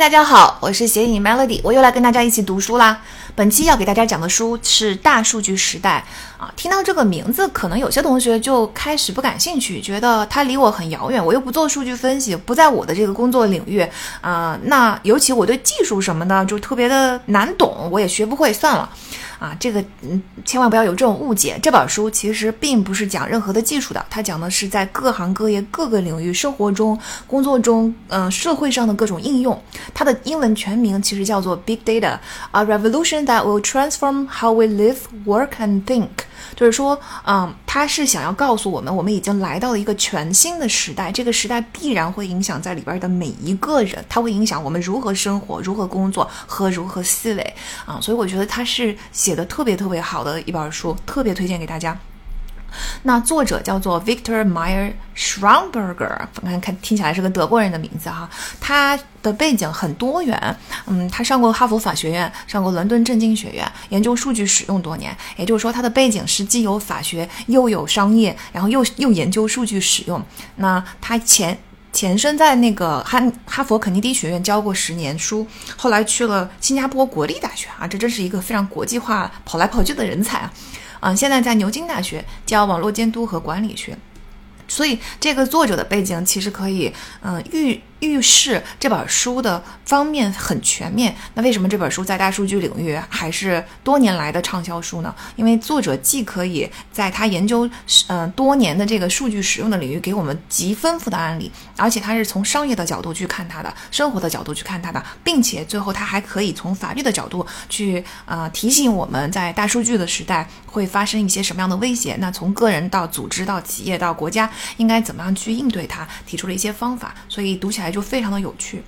大家好，我是写影 Melody，我又来跟大家一起读书啦。本期要给大家讲的书是《大数据时代》啊。听到这个名字，可能有些同学就开始不感兴趣，觉得它离我很遥远，我又不做数据分析，不在我的这个工作领域啊。那尤其我对技术什么的就特别的难懂，我也学不会，算了。啊，这个嗯，千万不要有这种误解。这本书其实并不是讲任何的技术的，它讲的是在各行各业、各个领域、生活中、工作中，嗯，社会上的各种应用。它的英文全名其实叫做《Big Data: A Revolution That Will Transform How We Live, Work and Think》。就是说，嗯，他是想要告诉我们，我们已经来到了一个全新的时代，这个时代必然会影响在里边的每一个人，它会影响我们如何生活、如何工作和如何思维啊。所以我觉得他是写的特别特别好的一本书，特别推荐给大家。那作者叫做 Victor Meyer Schramberger，看看听起来是个德国人的名字哈。他的背景很多元，嗯，他上过哈佛法学院，上过伦敦政经学院，研究数据使用多年。也就是说，他的背景是既有法学又有商业，然后又又研究数据使用。那他前前身在那个哈哈佛肯尼迪学院教过十年书，后来去了新加坡国立大学啊，这真是一个非常国际化、跑来跑去的人才啊。嗯，现在在牛津大学教网络监督和管理学，所以这个作者的背景其实可以，嗯，预。预示这本书的方面很全面。那为什么这本书在大数据领域还是多年来的畅销书呢？因为作者既可以在他研究嗯多年的这个数据使用的领域给我们极丰富的案例，而且他是从商业的角度去看它的，生活的角度去看它的，并且最后他还可以从法律的角度去呃提醒我们在大数据的时代会发生一些什么样的威胁。那从个人到组织到企业到国家应该怎么样去应对它，提出了一些方法。所以读起来。就非常的有趣。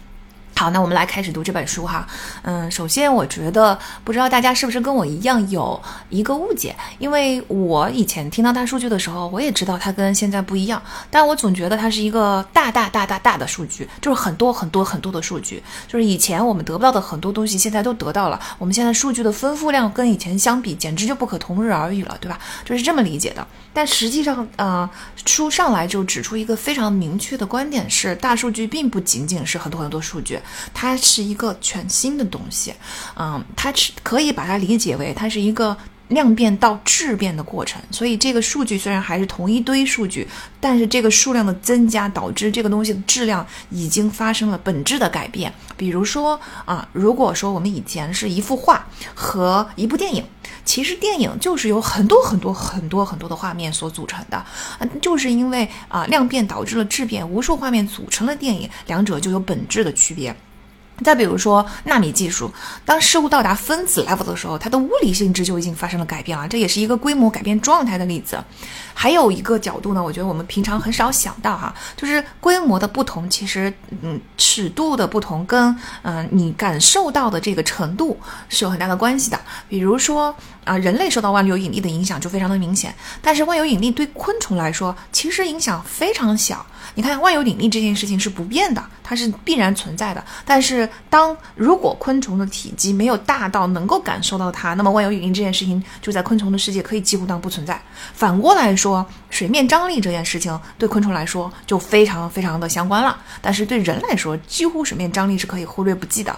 好，那我们来开始读这本书哈。嗯，首先我觉得不知道大家是不是跟我一样有一个误解，因为我以前听到大数据的时候，我也知道它跟现在不一样，但我总觉得它是一个大大大大大的数据，就是很多很多很多的数据，就是以前我们得不到的很多东西，现在都得到了。我们现在数据的丰富量跟以前相比，简直就不可同日而语了，对吧？就是这么理解的。但实际上，呃，书上来就指出一个非常明确的观点是，大数据并不仅仅是很多很多数据。它是一个全新的东西，嗯，它是可以把它理解为它是一个量变到质变的过程。所以这个数据虽然还是同一堆数据，但是这个数量的增加导致这个东西的质量已经发生了本质的改变。比如说啊，如果说我们以前是一幅画和一部电影，其实电影就是由很多很多很多很多的画面所组成的，嗯，就是因为啊量变导致了质变，无数画面组成了电影，两者就有本质的区别。再比如说纳米技术，当事物到达分子 level 的时候，它的物理性质就已经发生了改变了，这也是一个规模改变状态的例子。还有一个角度呢，我觉得我们平常很少想到哈，就是规模的不同，其实嗯尺度的不同跟嗯你感受到的这个程度是有很大的关系的。比如说啊，人类受到万有引力的影响就非常的明显，但是万有引力对昆虫来说其实影响非常小。你看万有引力这件事情是不变的，它是必然存在的，但是当如果昆虫的体积没有大到能够感受到它，那么万有引力这件事情就在昆虫的世界可以几乎当不存在。反过来说，水面张力这件事情对昆虫来说就非常非常的相关了，但是对人来说，几乎水面张力是可以忽略不计的。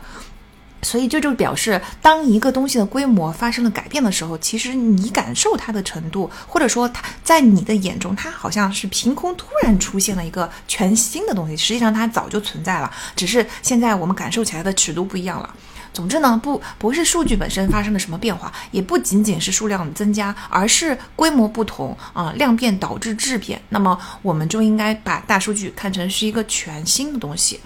所以这就表示，当一个东西的规模发生了改变的时候，其实你感受它的程度，或者说它在你的眼中，它好像是凭空突然出现了一个全新的东西。实际上它早就存在了，只是现在我们感受起来的尺度不一样了。总之呢，不不是数据本身发生了什么变化，也不仅仅是数量增加，而是规模不同啊，量变导致质变。那么我们就应该把大数据看成是一个全新的东西。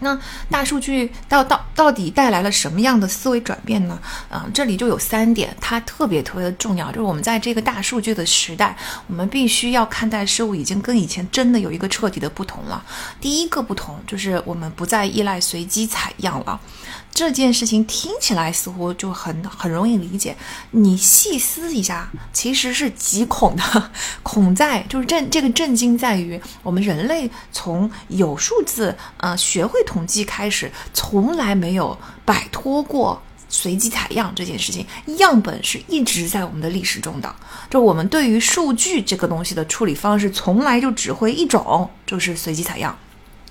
那大数据到到到底带来了什么样的思维转变呢？啊，这里就有三点，它特别特别的重要，就是我们在这个大数据的时代，我们必须要看待事物已经跟以前真的有一个彻底的不同了。第一个不同就是我们不再依赖随机采样了。这件事情听起来似乎就很很容易理解，你细思一下，其实是极恐的。恐在就是震这个震惊在于，我们人类从有数字呃学会统计开始，从来没有摆脱过随机采样这件事情。样本是一直在我们的历史中的，就我们对于数据这个东西的处理方式，从来就只会一种，就是随机采样。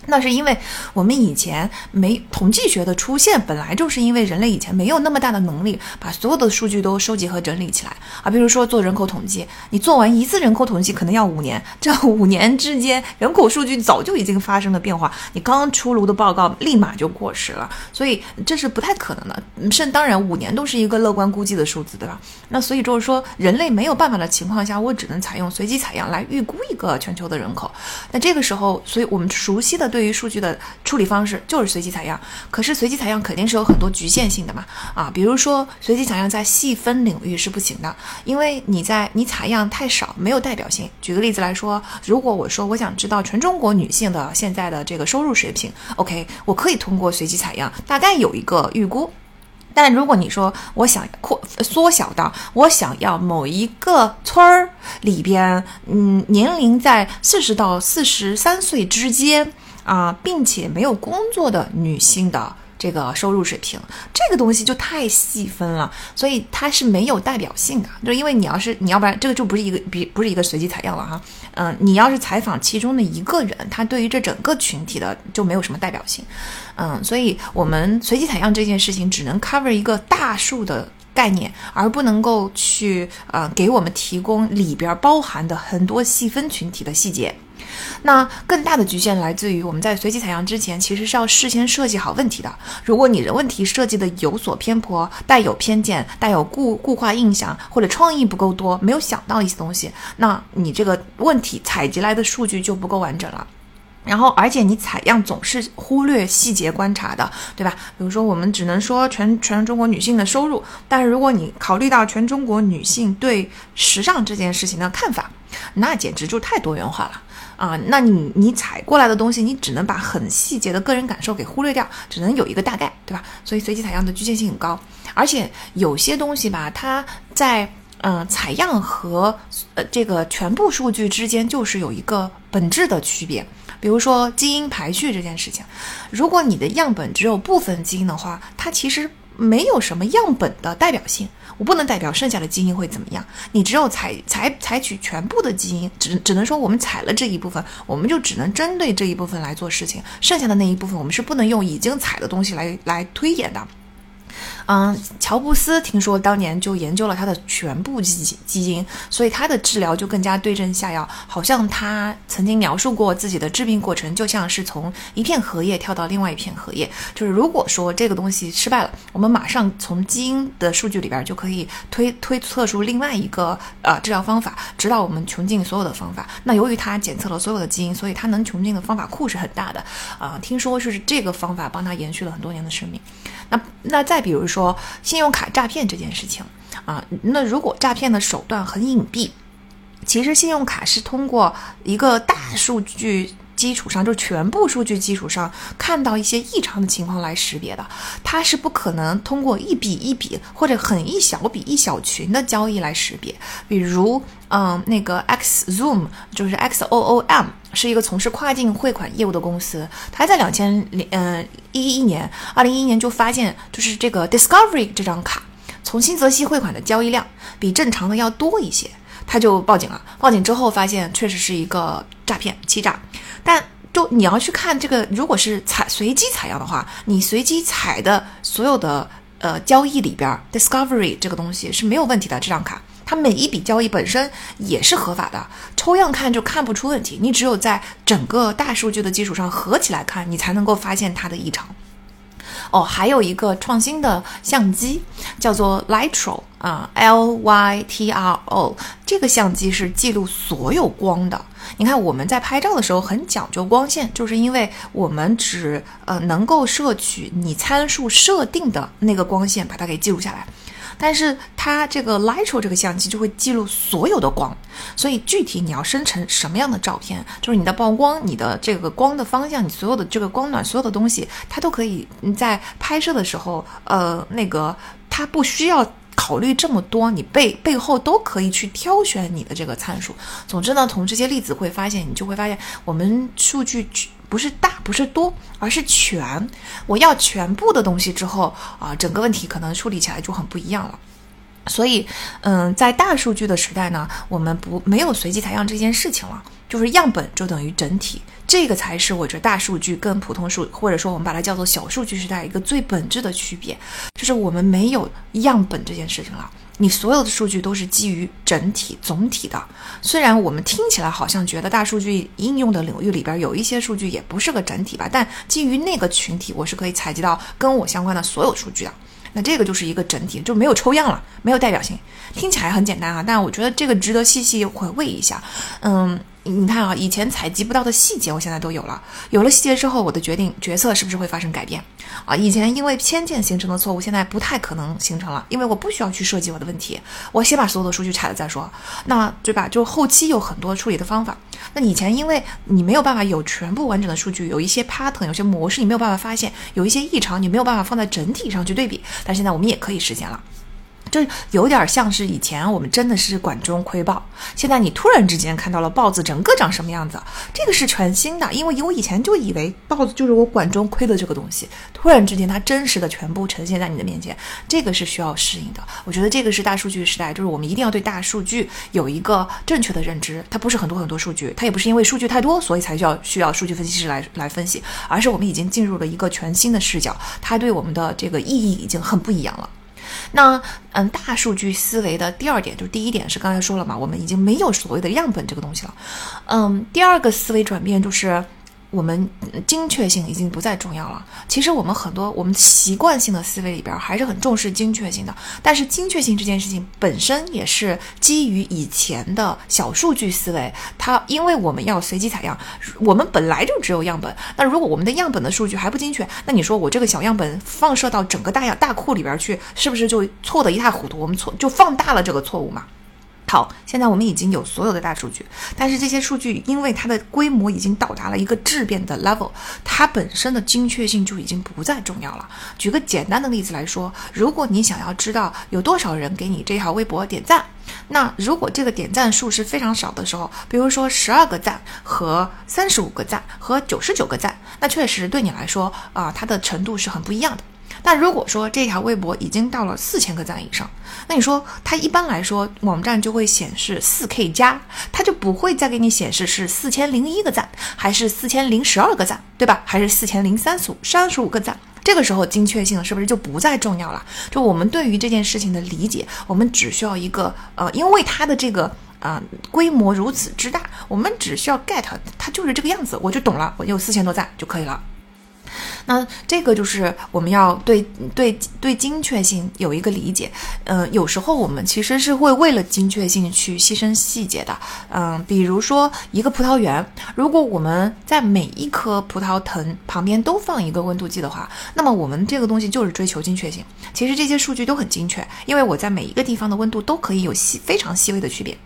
那是因为我们以前没统计学的出现，本来就是因为人类以前没有那么大的能力把所有的数据都收集和整理起来啊。比如说做人口统计，你做完一次人口统计可能要五年，这五年之间人口数据早就已经发生了变化，你刚出炉的报告立马就过时了，所以这是不太可能的。甚当然五年都是一个乐观估计的数字，对吧？那所以就是说人类没有办法的情况下，我只能采用随机采样来预估一个全球的人口。那这个时候，所以我们熟悉的。对对于数据的处理方式就是随机采样，可是随机采样肯定是有很多局限性的嘛啊，比如说随机采样在细分领域是不行的，因为你在你采样太少，没有代表性。举个例子来说，如果我说我想知道全中国女性的现在的这个收入水平，OK，我可以通过随机采样大概有一个预估。但如果你说我想扩缩小到我想要某一个村儿里边，嗯，年龄在四十到四十三岁之间。啊，并且没有工作的女性的这个收入水平，这个东西就太细分了，所以它是没有代表性的。就因为你要是你要不然这个就不是一个比不是一个随机采样了哈。嗯，你要是采访其中的一个人，他对于这整个群体的就没有什么代表性。嗯，所以我们随机采样这件事情只能 cover 一个大数的概念，而不能够去呃给我们提供里边包含的很多细分群体的细节。那更大的局限来自于我们在随机采样之前，其实是要事先设计好问题的。如果你的问题设计的有所偏颇、带有偏见、带有固固化印象，或者创意不够多，没有想到一些东西，那你这个问题采集来的数据就不够完整了。然后，而且你采样总是忽略细节观察的，对吧？比如说，我们只能说全全中国女性的收入，但是如果你考虑到全中国女性对时尚这件事情的看法，那简直就太多元化了。啊，那你你采过来的东西，你只能把很细节的个人感受给忽略掉，只能有一个大概，对吧？所以随机采样的局限性很高，而且有些东西吧，它在嗯采样和呃这个全部数据之间就是有一个本质的区别，比如说基因排序这件事情，如果你的样本只有部分基因的话，它其实。没有什么样本的代表性，我不能代表剩下的基因会怎么样。你只有采采采取全部的基因，只只能说我们采了这一部分，我们就只能针对这一部分来做事情，剩下的那一部分我们是不能用已经采的东西来来推演的。嗯，乔布斯听说当年就研究了他的全部基基因，所以他的治疗就更加对症下药。好像他曾经描述过自己的治病过程，就像是从一片荷叶跳到另外一片荷叶。就是如果说这个东西失败了，我们马上从基因的数据里边就可以推推测出另外一个呃治疗方法，直到我们穷尽所有的方法。那由于他检测了所有的基因，所以他能穷尽的方法库是很大的啊。听说就是这个方法帮他延续了很多年的生命。那那再比如说说信用卡诈骗这件事情啊，那如果诈骗的手段很隐蔽，其实信用卡是通过一个大数据基础上，就全部数据基础上看到一些异常的情况来识别的，它是不可能通过一笔一笔或者很一小笔一小群的交易来识别，比如。嗯，那个 X Zoom 就是 X O O M，是一个从事跨境汇款业务的公司。它在两千零嗯一一年，二零一一年就发现，就是这个 Discovery 这张卡从新泽西汇款的交易量比正常的要多一些，他就报警了。报警之后发现确实是一个诈骗欺诈，但就你要去看这个，如果是采随机采样的话，你随机采的所有的呃交易里边，Discovery 这个东西是没有问题的，这张卡。它每一笔交易本身也是合法的，抽样看就看不出问题。你只有在整个大数据的基础上合起来看，你才能够发现它的异常。哦，还有一个创新的相机叫做 Lytro 啊，L Y T R O，这个相机是记录所有光的。你看我们在拍照的时候很讲究光线，就是因为我们只呃能够摄取你参数设定的那个光线，把它给记录下来。但是它这个 lightro 这个相机就会记录所有的光，所以具体你要生成什么样的照片，就是你的曝光、你的这个光的方向、你所有的这个光暖、所有的东西，它都可以你在拍摄的时候，呃，那个它不需要考虑这么多，你背背后都可以去挑选你的这个参数。总之呢，从这些例子会发现，你就会发现我们数据。不是大，不是多，而是全。我要全部的东西之后啊，整个问题可能处理起来就很不一样了。所以，嗯，在大数据的时代呢，我们不没有随机采样这件事情了，就是样本就等于整体，这个才是我觉得大数据跟普通数，或者说我们把它叫做小数据时代一个最本质的区别，就是我们没有样本这件事情了。你所有的数据都是基于整体、总体的。虽然我们听起来好像觉得大数据应用的领域里边有一些数据也不是个整体吧，但基于那个群体，我是可以采集到跟我相关的所有数据的。那这个就是一个整体，就没有抽样了，没有代表性。听起来很简单啊，但我觉得这个值得细细回味一下。嗯。你看啊，以前采集不到的细节，我现在都有了。有了细节之后，我的决定决策是不是会发生改变啊？以前因为偏见形成的错误，现在不太可能形成了，因为我不需要去设计我的问题，我先把所有的数据拆了再说。那对吧？就后期有很多处理的方法。那以前因为你没有办法有全部完整的数据，有一些 pattern，有些模式你没有办法发现，有一些异常你没有办法放在整体上去对比。但现在我们也可以实现了。这有点像是以前我们真的是管中窥豹，现在你突然之间看到了豹子整个长什么样子，这个是全新的，因为我以前就以为豹子就是我管中窥的这个东西，突然之间它真实的全部呈现在你的面前，这个是需要适应的。我觉得这个是大数据时代，就是我们一定要对大数据有一个正确的认知，它不是很多很多数据，它也不是因为数据太多所以才需要需要数据分析师来来分析，而是我们已经进入了一个全新的视角，它对我们的这个意义已经很不一样了。那嗯，大数据思维的第二点就是第一点是刚才说了嘛，我们已经没有所谓的样本这个东西了。嗯，第二个思维转变就是。我们精确性已经不再重要了。其实我们很多我们习惯性的思维里边还是很重视精确性的。但是精确性这件事情本身也是基于以前的小数据思维。它因为我们要随机采样，我们本来就只有样本。那如果我们的样本的数据还不精确，那你说我这个小样本放射到整个大样大库里边去，是不是就错得一塌糊涂？我们错就放大了这个错误嘛？好，现在我们已经有所有的大数据，但是这些数据因为它的规模已经到达了一个质变的 level，它本身的精确性就已经不再重要了。举个简单的例子来说，如果你想要知道有多少人给你这条微博点赞，那如果这个点赞数是非常少的时候，比如说十二个赞和三十五个赞和九十九个赞，那确实对你来说啊，它的程度是很不一样的。但如果说这条微博已经到了四千个赞以上，那你说它一般来说网站就会显示四 K 加，它就不会再给你显示是四千零一个赞，还是四千零十二个赞，对吧？还是四千零三十五三十五个赞？这个时候精确性是不是就不再重要了？就我们对于这件事情的理解，我们只需要一个呃，因为它的这个呃规模如此之大，我们只需要 get 它就是这个样子，我就懂了，我有四千多赞就可以了。那这个就是我们要对对对精确性有一个理解，嗯，有时候我们其实是会为了精确性去牺牲细节的，嗯，比如说一个葡萄园，如果我们在每一颗葡萄藤旁边都放一个温度计的话，那么我们这个东西就是追求精确性。其实这些数据都很精确，因为我在每一个地方的温度都可以有细非常细微的区别。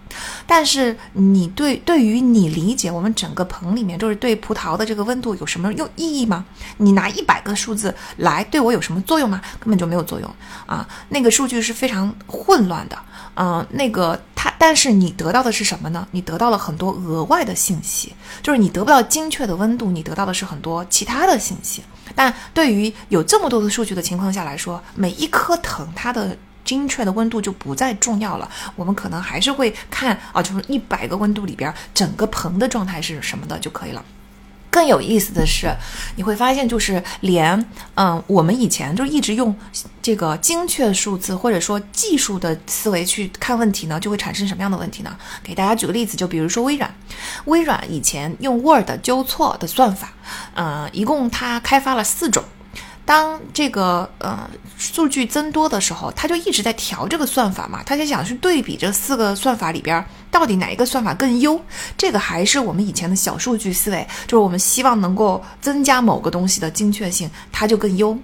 但是你对对于你理解我们整个棚里面就是对葡萄的这个温度有什么用意义吗？你拿一百个数字来对我有什么作用吗？根本就没有作用啊！那个数据是非常混乱的，嗯，那个它，但是你得到的是什么呢？你得到了很多额外的信息，就是你得不到精确的温度，你得到的是很多其他的信息。但对于有这么多的数据的情况下来说，每一颗藤它的。精确的温度就不再重要了，我们可能还是会看啊，就是一百个温度里边整个棚的状态是什么的就可以了。更有意思的是，你会发现就是连嗯，我们以前就一直用这个精确数字或者说技术的思维去看问题呢，就会产生什么样的问题呢？给大家举个例子，就比如说微软，微软以前用 Word 纠错的算法，嗯，一共它开发了四种。当这个呃数据增多的时候，他就一直在调这个算法嘛，他就想去对比这四个算法里边到底哪一个算法更优。这个还是我们以前的小数据思维，就是我们希望能够增加某个东西的精确性，它就更优。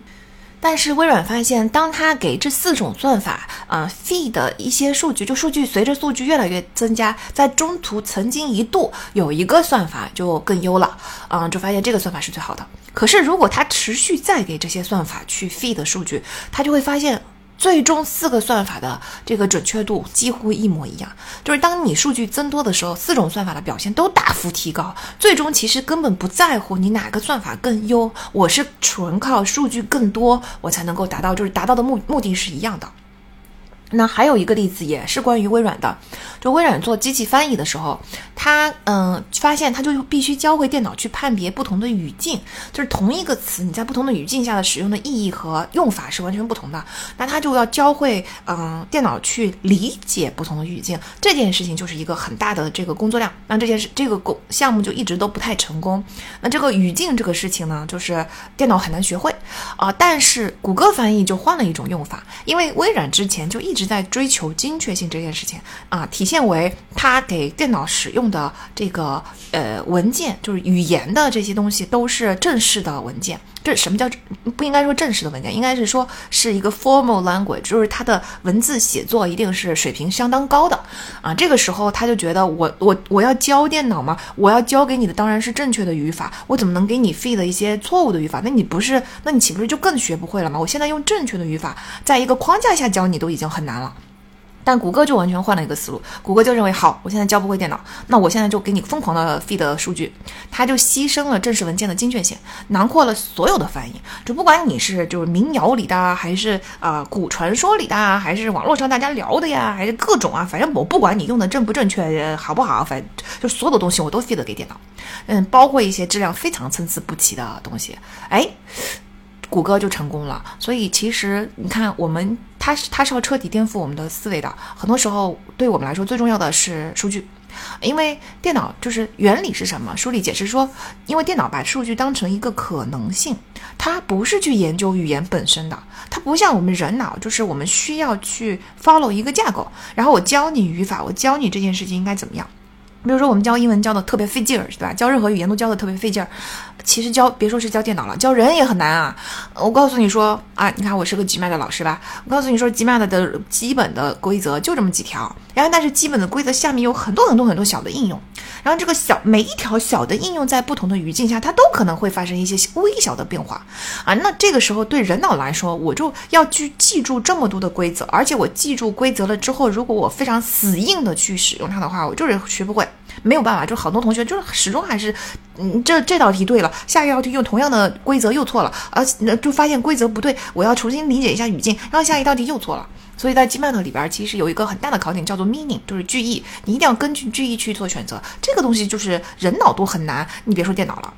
但是微软发现，当他给这四种算法，呃，feed 一些数据，就数据随着数据越来越增加，在中途曾经一度有一个算法就更优了，嗯，就发现这个算法是最好的。可是如果他持续再给这些算法去 feed 数据，他就会发现。最终四个算法的这个准确度几乎一模一样，就是当你数据增多的时候，四种算法的表现都大幅提高。最终其实根本不在乎你哪个算法更优，我是纯靠数据更多，我才能够达到，就是达到的目目的是一样的。那还有一个例子也是关于微软的，就微软做机器翻译的时候，它嗯发现它就必须教会电脑去判别不同的语境，就是同一个词你在不同的语境下的使用的意义和用法是完全不同的。那它就要教会嗯电脑去理解不同的语境，这件事情就是一个很大的这个工作量。那这件事这个工项目就一直都不太成功。那这个语境这个事情呢，就是电脑很难学会啊。但是谷歌翻译就换了一种用法，因为微软之前就一。一直在追求精确性这件事情啊，体现为他给电脑使用的这个呃文件，就是语言的这些东西都是正式的文件。这什么叫不应该说正式的文件，应该是说是一个 formal language，就是它的文字写作一定是水平相当高的啊。这个时候他就觉得我我我要教电脑吗？我要教给你的当然是正确的语法，我怎么能给你 feed 一些错误的语法？那你不是那你岂不是就更学不会了吗？我现在用正确的语法，在一个框架下教你都已经很难了。但谷歌就完全换了一个思路，谷歌就认为，好，我现在教不会电脑，那我现在就给你疯狂的 feed 数据，它就牺牲了正式文件的精确性，囊括了所有的翻译，就不管你是就是民谣里的，还是呃古传说里的，还是网络上大家聊的呀，还是各种啊，反正我不管你用的正不正确，好不好，反正就所有的东西我都 feed 给电脑，嗯，包括一些质量非常参差不齐的东西，哎。谷歌就成功了，所以其实你看，我们它是它是要彻底颠覆我们的思维的。很多时候，对我们来说最重要的是数据，因为电脑就是原理是什么？书里解释说，因为电脑把数据当成一个可能性，它不是去研究语言本身的，它不像我们人脑，就是我们需要去 follow 一个架构，然后我教你语法，我教你这件事情应该怎么样。比如说，我们教英文教的特别费劲儿，对吧？教任何语言都教的特别费劲儿。其实教别说是教电脑了，教人也很难啊。我告诉你说啊，你看我是个 GMAT 的老师吧？我告诉你说，GMAT 的基本的规则就这么几条，然后但是基本的规则下面有很多很多很多小的应用，然后这个小每一条小的应用在不同的语境下，它都可能会发生一些微小的变化啊。那这个时候对人脑来说，我就要去记住这么多的规则，而且我记住规则了之后，如果我非常死硬的去使用它的话，我就是学不会。没有办法，就好多同学就是始终还是，嗯，这这道题对了，下一道题用同样的规则又错了，而就发现规则不对，我要重新理解一下语境，然后下一道题又错了。所以在 GMAT 里边，其实有一个很大的考点叫做 meaning，就是句意，你一定要根据句意去做选择。这个东西就是人脑都很难，你别说电脑了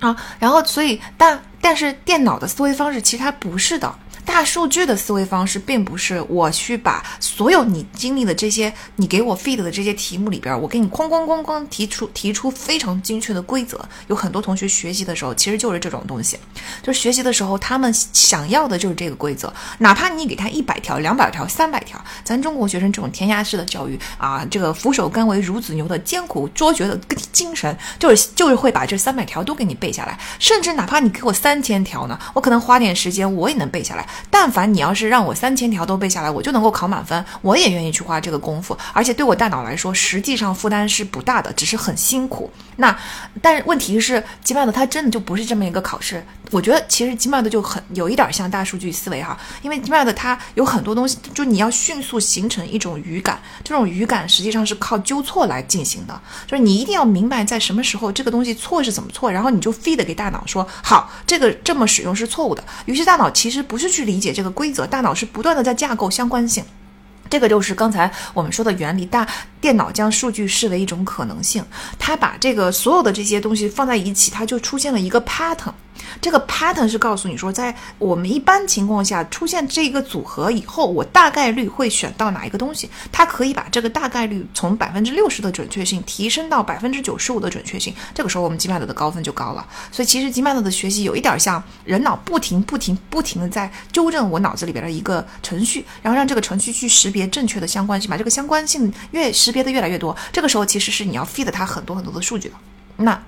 啊。然后，所以但但是电脑的思维方式其实它不是的。大数据的思维方式，并不是我去把所有你经历的这些，你给我 feed 的这些题目里边，我给你哐哐哐哐提出提出非常精确的规则。有很多同学学习的时候，其实就是这种东西，就是学习的时候，他们想要的就是这个规则。哪怕你给他一百条、两百条、三百条，咱中国学生这种填鸭式的教育啊，这个俯首甘为孺子牛的艰苦卓绝的精神，就是就是会把这三百条都给你背下来。甚至哪怕你给我三千条呢，我可能花点时间，我也能背下来。但凡你要是让我三千条都背下来，我就能够考满分，我也愿意去花这个功夫。而且对我大脑来说，实际上负担是不大的，只是很辛苦。那，但问题是，GMAT 它真的就不是这么一个考试。我觉得其实 GMAT 就很有一点像大数据思维哈，因为 GMAT 它有很多东西，就你要迅速形成一种语感，这种语感实际上是靠纠错来进行的。就是你一定要明白在什么时候这个东西错是怎么错，然后你就 feed 给大脑说，好，这个这么使用是错误的。于是大脑其实不是去理解这个规则，大脑是不断的在架构相关性。这个就是刚才我们说的原理，大电脑将数据视为一种可能性，它把这个所有的这些东西放在一起，它就出现了一个 pattern。这个 pattern 是告诉你说，在我们一般情况下出现这个组合以后，我大概率会选到哪一个东西。它可以把这个大概率从百分之六十的准确性提升到百分之九十五的准确性。这个时候，我们 GMAT 的高分就高了。所以，其实 GMAT 的学习有一点像人脑不停、不停、不停的在纠正我脑子里边的一个程序，然后让这个程序去识别正确的相关性，把这个相关性越识别的越来越多。这个时候，其实是你要 feed 它很多很多的数据的。那。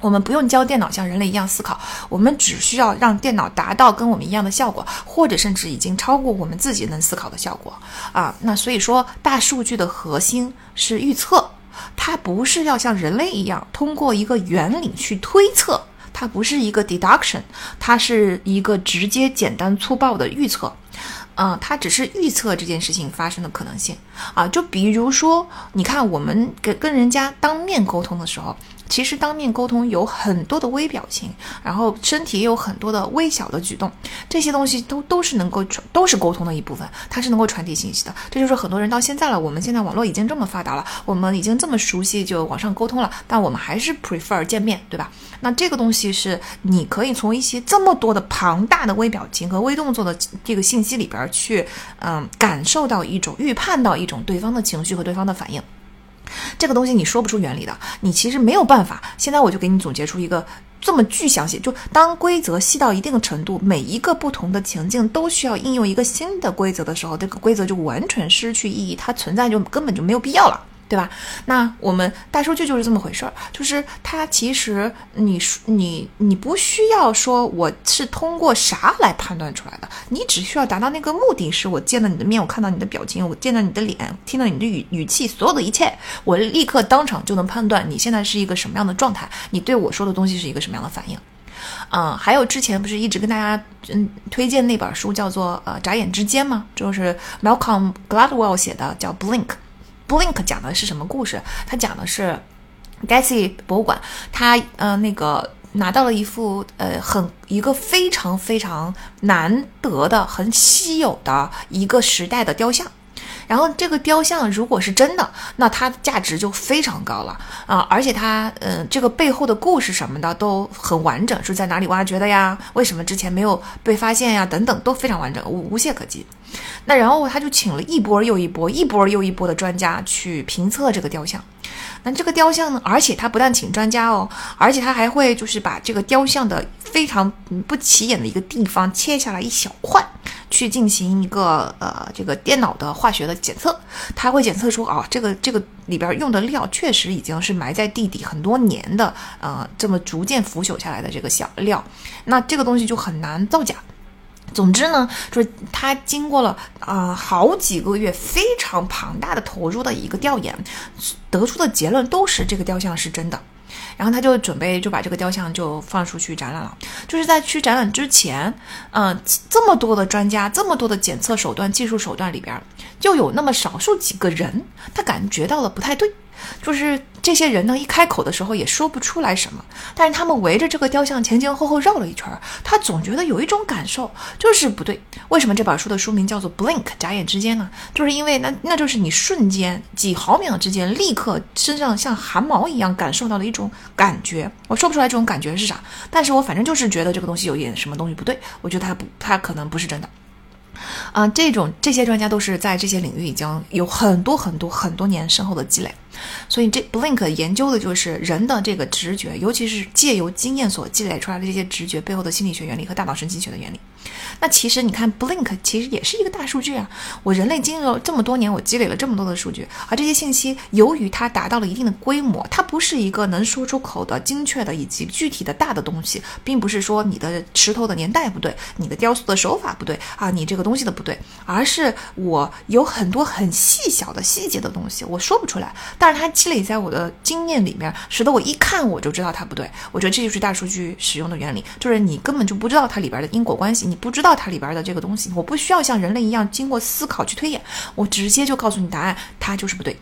我们不用教电脑像人类一样思考，我们只需要让电脑达到跟我们一样的效果，或者甚至已经超过我们自己能思考的效果啊。那所以说，大数据的核心是预测，它不是要像人类一样通过一个原理去推测，它不是一个 deduction，它是一个直接简单粗暴的预测。嗯，它只是预测这件事情发生的可能性啊。就比如说，你看我们跟跟人家当面沟通的时候。其实当面沟通有很多的微表情，然后身体也有很多的微小的举动，这些东西都都是能够传，都是沟通的一部分，它是能够传递信息的。这就是很多人到现在了，我们现在网络已经这么发达了，我们已经这么熟悉就网上沟通了，但我们还是 prefer 见面对吧？那这个东西是你可以从一些这么多的庞大的微表情和微动作的这个信息里边去，嗯，感受到一种预判到一种对方的情绪和对方的反应。这个东西你说不出原理的，你其实没有办法。现在我就给你总结出一个这么巨详细，就当规则细到一定程度，每一个不同的情境都需要应用一个新的规则的时候，这个规则就完全失去意义，它存在就根本就没有必要了。对吧？那我们大数据就是这么回事儿，就是它其实你你你不需要说我是通过啥来判断出来的，你只需要达到那个目的，是我见到你的面，我看到你的表情，我见到你的脸，听到你的语语气，所有的一切，我立刻当场就能判断你现在是一个什么样的状态，你对我说的东西是一个什么样的反应。嗯，还有之前不是一直跟大家嗯推荐那本书叫做呃眨眼之间吗？就是 Malcolm Gladwell 写的，叫 Blink。Blink 讲的是什么故事？他讲的是 g a t s y 博物馆，他呃那个拿到了一幅呃很一个非常非常难得的、很稀有的一个时代的雕像。然后这个雕像如果是真的，那它价值就非常高了啊！而且它，嗯，这个背后的故事什么的都很完整，是在哪里挖掘的呀？为什么之前没有被发现呀？等等都非常完整，无无懈可击。那然后他就请了一波又一波、一波又一波的专家去评测这个雕像。那这个雕像呢？而且他不但请专家哦，而且他还会就是把这个雕像的非常不起眼的一个地方切下来一小块。去进行一个呃这个电脑的化学的检测，他会检测出啊这个这个里边用的料确实已经是埋在地底很多年的呃这么逐渐腐朽下来的这个小料，那这个东西就很难造假。总之呢，就是他经过了啊好几个月非常庞大的投入的一个调研，得出的结论都是这个雕像是真的。然后他就准备就把这个雕像就放出去展览了。就是在去展览之前，嗯，这么多的专家，这么多的检测手段、技术手段里边，就有那么少数几个人，他感觉到了不太对。就是这些人呢，一开口的时候也说不出来什么，但是他们围着这个雕像前前后后绕了一圈，他总觉得有一种感受就是不对。为什么这本书的书名叫做《Blink》眨眼之间呢？就是因为那那就是你瞬间几毫秒之间，立刻身上像汗毛一样感受到的一种感觉。我说不出来这种感觉是啥，但是我反正就是觉得这个东西有一点什么东西不对，我觉得它不，它可能不是真的。啊，这种这些专家都是在这些领域已经有很多很多很多年深厚的积累。所以这 Blink 研究的就是人的这个直觉，尤其是借由经验所积累出来的这些直觉背后的心理学原理和大脑神经学的原理。那其实你看 Blink 其实也是一个大数据啊。我人类经历了这么多年，我积累了这么多的数据，而这些信息由于它达到了一定的规模，它不是一个能说出口的精确的以及具体的大的东西，并不是说你的石头的年代不对，你的雕塑的手法不对啊，你这个东西的不对，而是我有很多很细小的细节的东西，我说不出来，但。但是它积累在我的经验里面，使得我一看我就知道它不对。我觉得这就是大数据使用的原理，就是你根本就不知道它里边的因果关系，你不知道它里边的这个东西。我不需要像人类一样经过思考去推演，我直接就告诉你答案，它就是不对。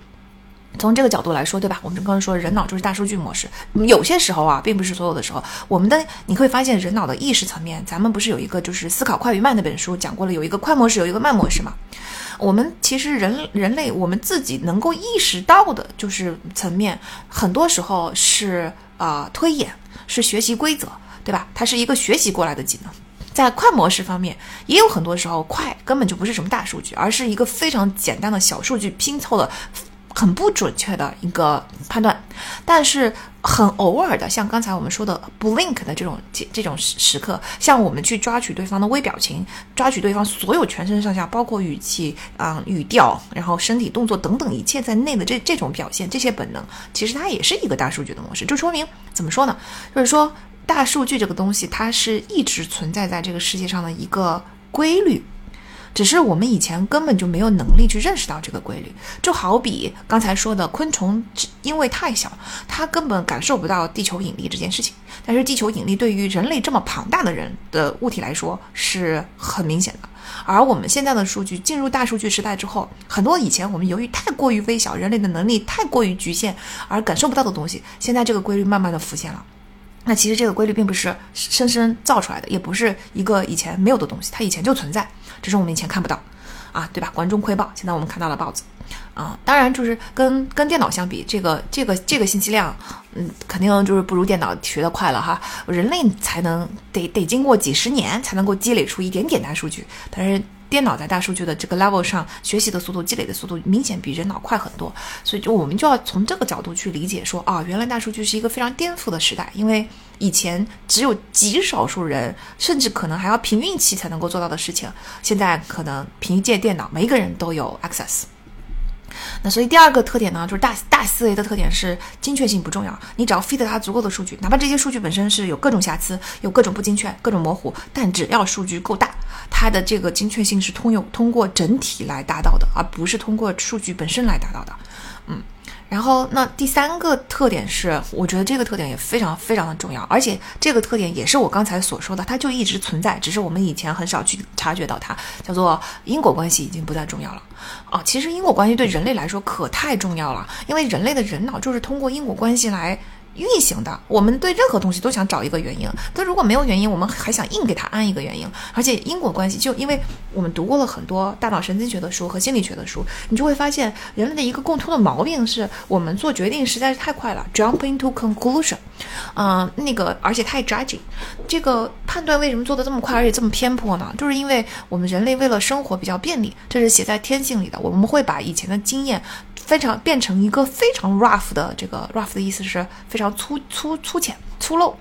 从这个角度来说，对吧？我们刚刚说人脑就是大数据模式，有些时候啊，并不是所有的时候，我们的你会发现人脑的意识层面，咱们不是有一个就是思考快与慢那本书讲过了，有一个快模式，有一个慢模式嘛。我们其实人人类，我们自己能够意识到的，就是层面，很多时候是啊推演，是学习规则，对吧？它是一个学习过来的技能。在快模式方面，也有很多时候快根本就不是什么大数据，而是一个非常简单的小数据拼凑的。很不准确的一个判断，但是很偶尔的，像刚才我们说的 blink 的这种这种时时刻，像我们去抓取对方的微表情，抓取对方所有全身上下，包括语气、啊语调，然后身体动作等等一切在内的这这种表现，这些本能，其实它也是一个大数据的模式。就说明怎么说呢？就是说大数据这个东西，它是一直存在在这个世界上的一个规律。只是我们以前根本就没有能力去认识到这个规律。就好比刚才说的，昆虫因为太小，它根本感受不到地球引力这件事情。但是地球引力对于人类这么庞大的人的物体来说是很明显的。而我们现在的数据进入大数据时代之后，很多以前我们由于太过于微小，人类的能力太过于局限而感受不到的东西，现在这个规律慢慢的浮现了。那其实这个规律并不是生生造出来的，也不是一个以前没有的东西，它以前就存在，这是我们以前看不到，啊，对吧？管中窥豹，现在我们看到了豹子，啊，当然就是跟跟电脑相比，这个这个这个信息量，嗯，肯定就是不如电脑学得快了哈。人类才能得得经过几十年才能够积累出一点点大数据，但是。电脑在大数据的这个 level 上学习的速度、积累的速度明显比人脑快很多，所以就我们就要从这个角度去理解，说啊，原来大数据是一个非常颠覆的时代，因为以前只有极少数人，甚至可能还要凭运气才能够做到的事情，现在可能凭借电脑，每一个人都有 access。那所以第二个特点呢，就是大大思维的特点是精确性不重要，你只要 feed 它足够的数据，哪怕这些数据本身是有各种瑕疵、有各种不精确、各种模糊，但只要数据够大，它的这个精确性是通用通过整体来达到的，而不是通过数据本身来达到的。嗯。然后，那第三个特点是，我觉得这个特点也非常非常的重要，而且这个特点也是我刚才所说的，它就一直存在，只是我们以前很少去察觉到它，叫做因果关系已经不再重要了。啊，其实因果关系对人类来说可太重要了，因为人类的人脑就是通过因果关系来。运行的，我们对任何东西都想找一个原因，但如果没有原因，我们还想硬给它安一个原因。而且因果关系，就因为我们读过了很多大脑神经学的书和心理学的书，你就会发现人类的一个共通的毛病是我们做决定实在是太快了，jump into conclusion，啊，那个而且太 judging，这个判断为什么做的这么快而且这么偏颇呢？就是因为我们人类为了生活比较便利，这是写在天性里的，我们会把以前的经验。非常变成一个非常 rough 的这个 rough 的意思是非常粗粗粗浅粗陋。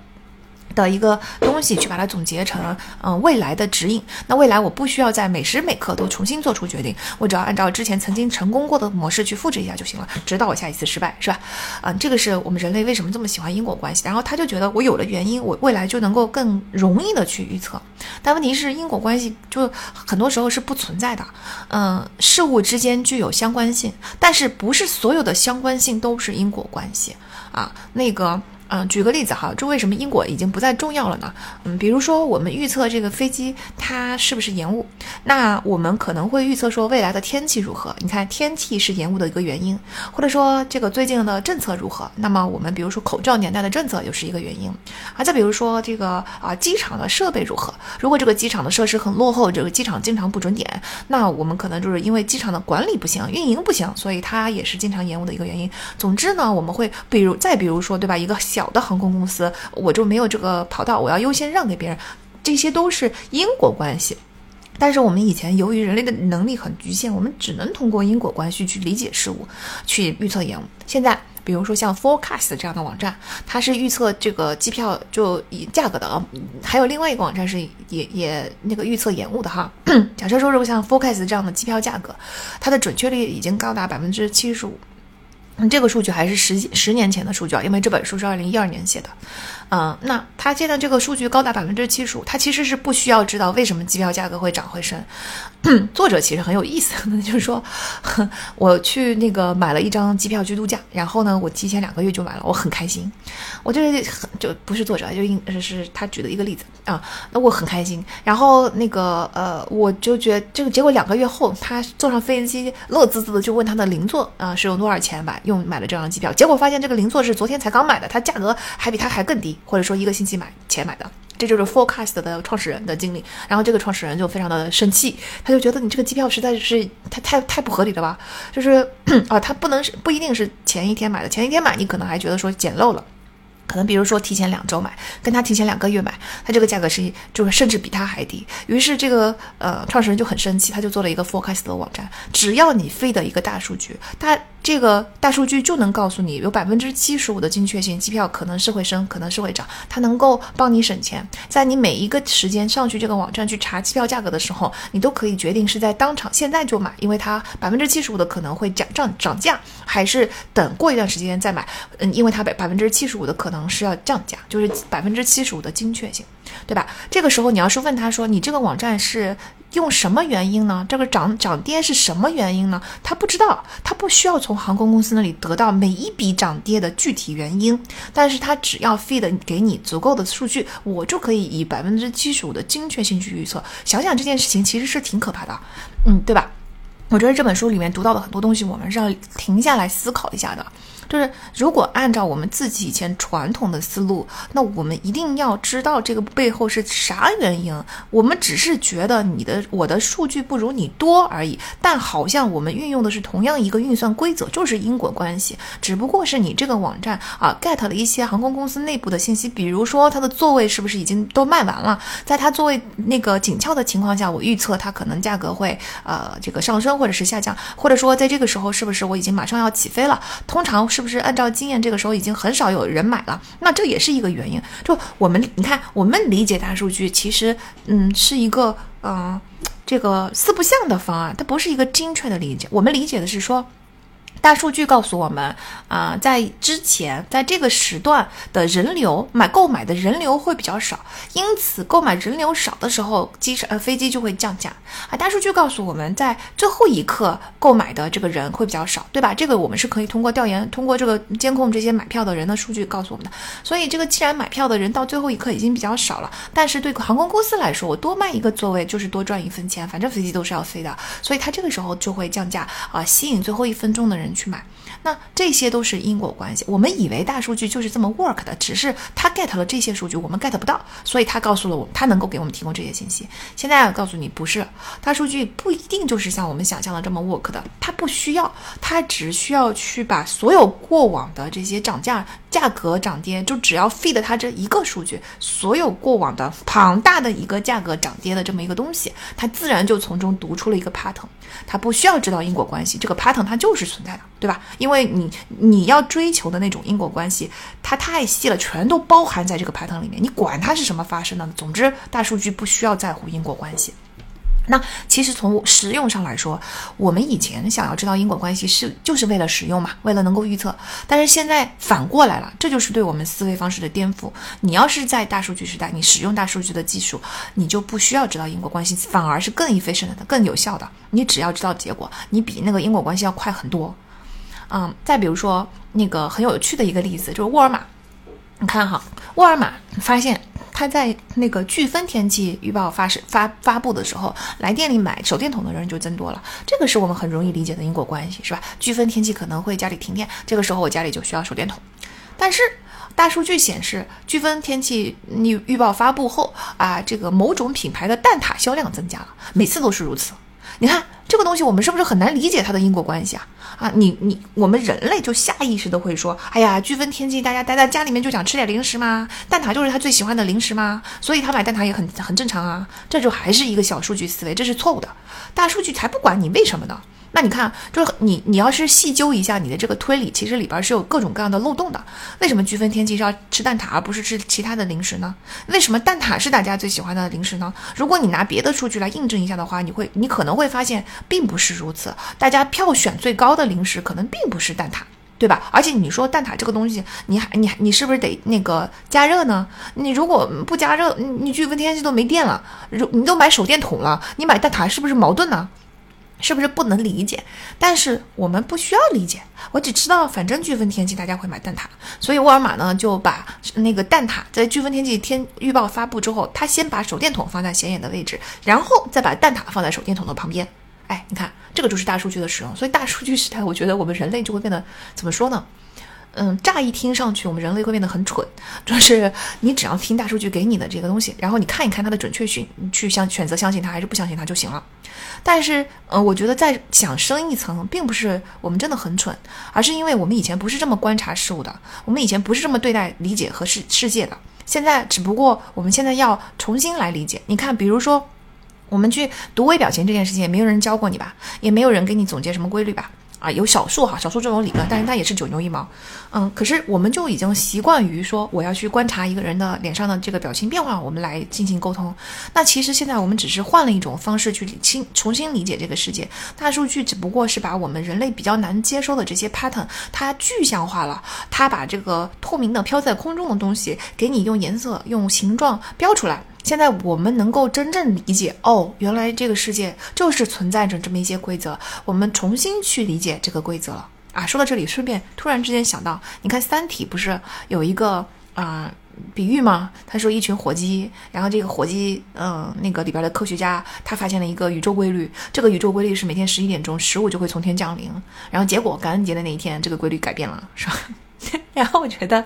的一个东西去把它总结成，嗯，未来的指引。那未来我不需要在每时每刻都重新做出决定，我只要按照之前曾经成功过的模式去复制一下就行了，直到我下一次失败，是吧？嗯，这个是我们人类为什么这么喜欢因果关系。然后他就觉得我有了原因，我未来就能够更容易的去预测。但问题是因果关系就很多时候是不存在的。嗯，事物之间具有相关性，但是不是所有的相关性都是因果关系啊？那个。嗯，举个例子哈，这为什么因果已经不再重要了呢？嗯，比如说我们预测这个飞机它是不是延误，那我们可能会预测说未来的天气如何。你看天气是延误的一个原因，或者说这个最近的政策如何，那么我们比如说口罩年代的政策又是一个原因。啊，再比如说这个啊机场的设备如何，如果这个机场的设施很落后，这个机场经常不准点，那我们可能就是因为机场的管理不行，运营不行，所以它也是经常延误的一个原因。总之呢，我们会比如再比如说对吧，一个。小的航空公司，我就没有这个跑道，我要优先让给别人，这些都是因果关系。但是我们以前由于人类的能力很局限，我们只能通过因果关系去理解事物，去预测延误。现在，比如说像 Forecast 这样的网站，它是预测这个机票就以价格的啊。还有另外一个网站是也也那个预测延误的哈。假设说如果像 Forecast 这样的机票价格，它的准确率已经高达百分之七十五。那，这个数据还是十十年前的数据啊，因为这本书是二零一二年写的。嗯，那他现在这个数据高达百分之七十五，他其实是不需要知道为什么机票价格会涨会升。作者其实很有意思，就是说，我去那个买了一张机票去度假，然后呢，我提前两个月就买了，我很开心。我就是很就不是作者，就应是他举的一个例子啊。那我很开心，然后那个呃，我就觉得这个结果两个月后，他坐上飞机乐滋滋的就问他的邻座啊是用多少钱买用买了这张机票，结果发现这个邻座是昨天才刚买的，他价格还比他还更低。或者说一个星期买前买的，这就是 Forecast 的创始人的经历。然后这个创始人就非常的生气，他就觉得你这个机票实在是太太太不合理了吧？就是 啊，他不能是不一定是前一天买的，前一天买你可能还觉得说捡漏了。可能比如说提前两周买，跟他提前两个月买，他这个价格是就是甚至比他还低。于是这个呃创始人就很生气，他就做了一个 forecast 的网站。只要你飞的一个大数据，他这个大数据就能告诉你有百分之七十五的精确性，机票可能是会升，可能是会涨。它能够帮你省钱，在你每一个时间上去这个网站去查机票价格的时候，你都可以决定是在当场现在就买，因为它百分之七十五的可能会涨涨涨价，还是等过一段时间再买。嗯，因为它百百分之七十五的可能。可能是要降价，就是百分之七十五的精确性，对吧？这个时候你要是问他说，你这个网站是用什么原因呢？这个涨涨跌是什么原因呢？他不知道，他不需要从航空公司那里得到每一笔涨跌的具体原因，但是他只要 feed 给你足够的数据，我就可以以百分之七十五的精确性去预测。想想这件事情其实是挺可怕的，嗯，对吧？我觉得这本书里面读到的很多东西，我们是要停下来思考一下的。就是如果按照我们自己以前传统的思路，那我们一定要知道这个背后是啥原因。我们只是觉得你的我的数据不如你多而已，但好像我们运用的是同样一个运算规则，就是因果关系。只不过是你这个网站啊 get 了一些航空公司内部的信息，比如说它的座位是不是已经都卖完了，在它座位那个紧俏的情况下，我预测它可能价格会呃这个上升或者是下降，或者说在这个时候是不是我已经马上要起飞了？通常。是不是按照经验，这个时候已经很少有人买了？那这也是一个原因。就我们，你看，我们理解大数据，其实，嗯，是一个，嗯，这个四不像的方案，它不是一个精确的理解。我们理解的是说。大数据告诉我们，啊，在之前，在这个时段的人流买购买的人流会比较少，因此购买人流少的时候，机场呃飞机就会降价啊。大数据告诉我们在最后一刻购买的这个人会比较少，对吧？这个我们是可以通过调研，通过这个监控这些买票的人的数据告诉我们的。所以这个既然买票的人到最后一刻已经比较少了，但是对航空公司来说，我多卖一个座位就是多赚一分钱，反正飞机都是要飞的，所以它这个时候就会降价啊，吸引最后一分钟的人。去买，那这些都是因果关系。我们以为大数据就是这么 work 的，只是他 get 了这些数据，我们 get 不到，所以他告诉了我，他能够给我们提供这些信息。现在告诉你，不是大数据不一定就是像我们想象的这么 work 的，它不需要，它只需要去把所有过往的这些涨价、价格涨跌，就只要 feed 它这一个数据，所有过往的庞大的一个价格涨跌的这么一个东西，它自然就从中读出了一个 pattern。它不需要知道因果关系，这个 pattern 它就是存在的。对吧？因为你你要追求的那种因果关系，它太细了，全都包含在这个 pattern 里面。你管它是什么发生的，总之大数据不需要在乎因果关系。那其实从实用上来说，我们以前想要知道因果关系是就是为了实用嘛，为了能够预测。但是现在反过来了，这就是对我们思维方式的颠覆。你要是在大数据时代，你使用大数据的技术，你就不需要知道因果关系，反而是更 efficient 的、更有效的。你只要知道结果，你比那个因果关系要快很多。嗯，再比如说那个很有趣的一个例子，就是沃尔玛。你看哈，沃尔玛发现他在那个飓风天气预报发发发布的时候，来店里买手电筒的人就增多了。这个是我们很容易理解的因果关系，是吧？飓风天气可能会家里停电，这个时候我家里就需要手电筒。但是大数据显示，飓风天气预预报发布后啊，这个某种品牌的蛋挞销量增加了，每次都是如此。你看这个东西，我们是不是很难理解它的因果关系啊？啊，你你我们人类就下意识的会说，哎呀，飓风天气，大家待在家里面就想吃点零食吗？蛋挞就是他最喜欢的零食吗？所以他买蛋挞也很很正常啊。这就还是一个小数据思维，这是错误的。大数据才不管你为什么呢。那你看，就是你，你要是细究一下你的这个推理，其实里边是有各种各样的漏洞的。为什么飓风天气是要吃蛋挞而不是吃其他的零食呢？为什么蛋挞是大家最喜欢的零食呢？如果你拿别的数据来印证一下的话，你会，你可能会发现并不是如此。大家票选最高的零食可能并不是蛋挞，对吧？而且你说蛋挞这个东西，你还你还你是不是得那个加热呢？你如果不加热，你飓风天气都没电了，如你都买手电筒了，你买蛋挞是不是矛盾呢？是不是不能理解？但是我们不需要理解，我只知道，反正飓风天气大家会买蛋挞，所以沃尔玛呢就把那个蛋挞在飓风天气天预报发布之后，他先把手电筒放在显眼的位置，然后再把蛋挞放在手电筒的旁边。哎，你看这个就是大数据的使用。所以大数据时代，我觉得我们人类就会变得怎么说呢？嗯，乍一听上去，我们人类会变得很蠢。就是你只要听大数据给你的这个东西，然后你看一看它的准确性，去相选择相信它还是不相信它就行了。但是，呃，我觉得再想深一层，并不是我们真的很蠢，而是因为我们以前不是这么观察事物的，我们以前不是这么对待理解和世世界的。现在只不过我们现在要重新来理解。你看，比如说，我们去读微表情这件事情，也没有人教过你吧，也没有人给你总结什么规律吧。啊，有少数哈，少数这种理论，但是它也是九牛一毛，嗯，可是我们就已经习惯于说，我要去观察一个人的脸上的这个表情变化，我们来进行沟通。那其实现在我们只是换了一种方式去理清重新理解这个世界。大数据只不过是把我们人类比较难接收的这些 pattern，它具象化了，它把这个透明的飘在空中的东西给你用颜色、用形状标出来。现在我们能够真正理解，哦，原来这个世界就是存在着这么一些规则，我们重新去理解这个规则了啊。说到这里，顺便突然之间想到，你看《三体》不是有一个啊？比喻吗？他说一群火鸡，然后这个火鸡，嗯，那个里边的科学家他发现了一个宇宙规律，这个宇宙规律是每天十一点钟食物就会从天降临，然后结果感恩节的那一天这个规律改变了，是吧？然后我觉得，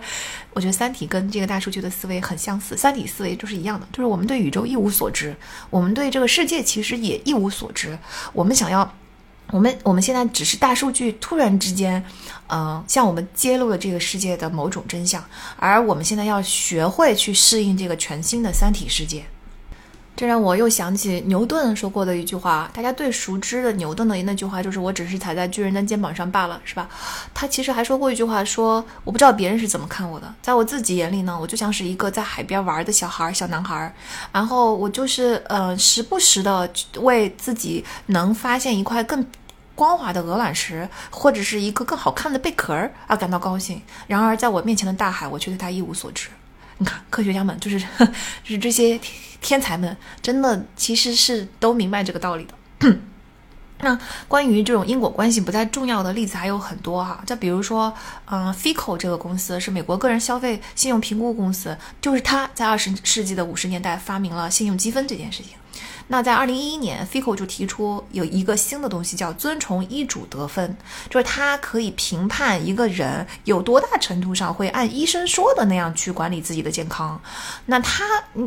我觉得三体跟这个大数据的思维很相似，三体思维就是一样的，就是我们对宇宙一无所知，我们对这个世界其实也一无所知，我们想要。我们我们现在只是大数据突然之间，嗯，向我们揭露了这个世界的某种真相，而我们现在要学会去适应这个全新的三体世界。这让我又想起牛顿说过的一句话，大家最熟知的牛顿的那句话就是“我只是踩在巨人的肩膀上罢了”，是吧？他其实还说过一句话，说我不知道别人是怎么看我的，在我自己眼里呢，我就像是一个在海边玩的小孩，小男孩。然后我就是呃，时不时的为自己能发现一块更光滑的鹅卵石，或者是一个更好看的贝壳儿而感到高兴。然而，在我面前的大海，我却对它一无所知。你看，科学家们就是 就是这些。天才们真的其实是都明白这个道理的。那关于这种因果关系不再重要的例子还有很多哈，就比如说，嗯，FICO 这个公司是美国个人消费信用评估公司，就是他在二十世纪的五十年代发明了信用积分这件事情。那在二零一一年，FICO 就提出有一个新的东西叫遵从医嘱得分，就是它可以评判一个人有多大程度上会按医生说的那样去管理自己的健康。那它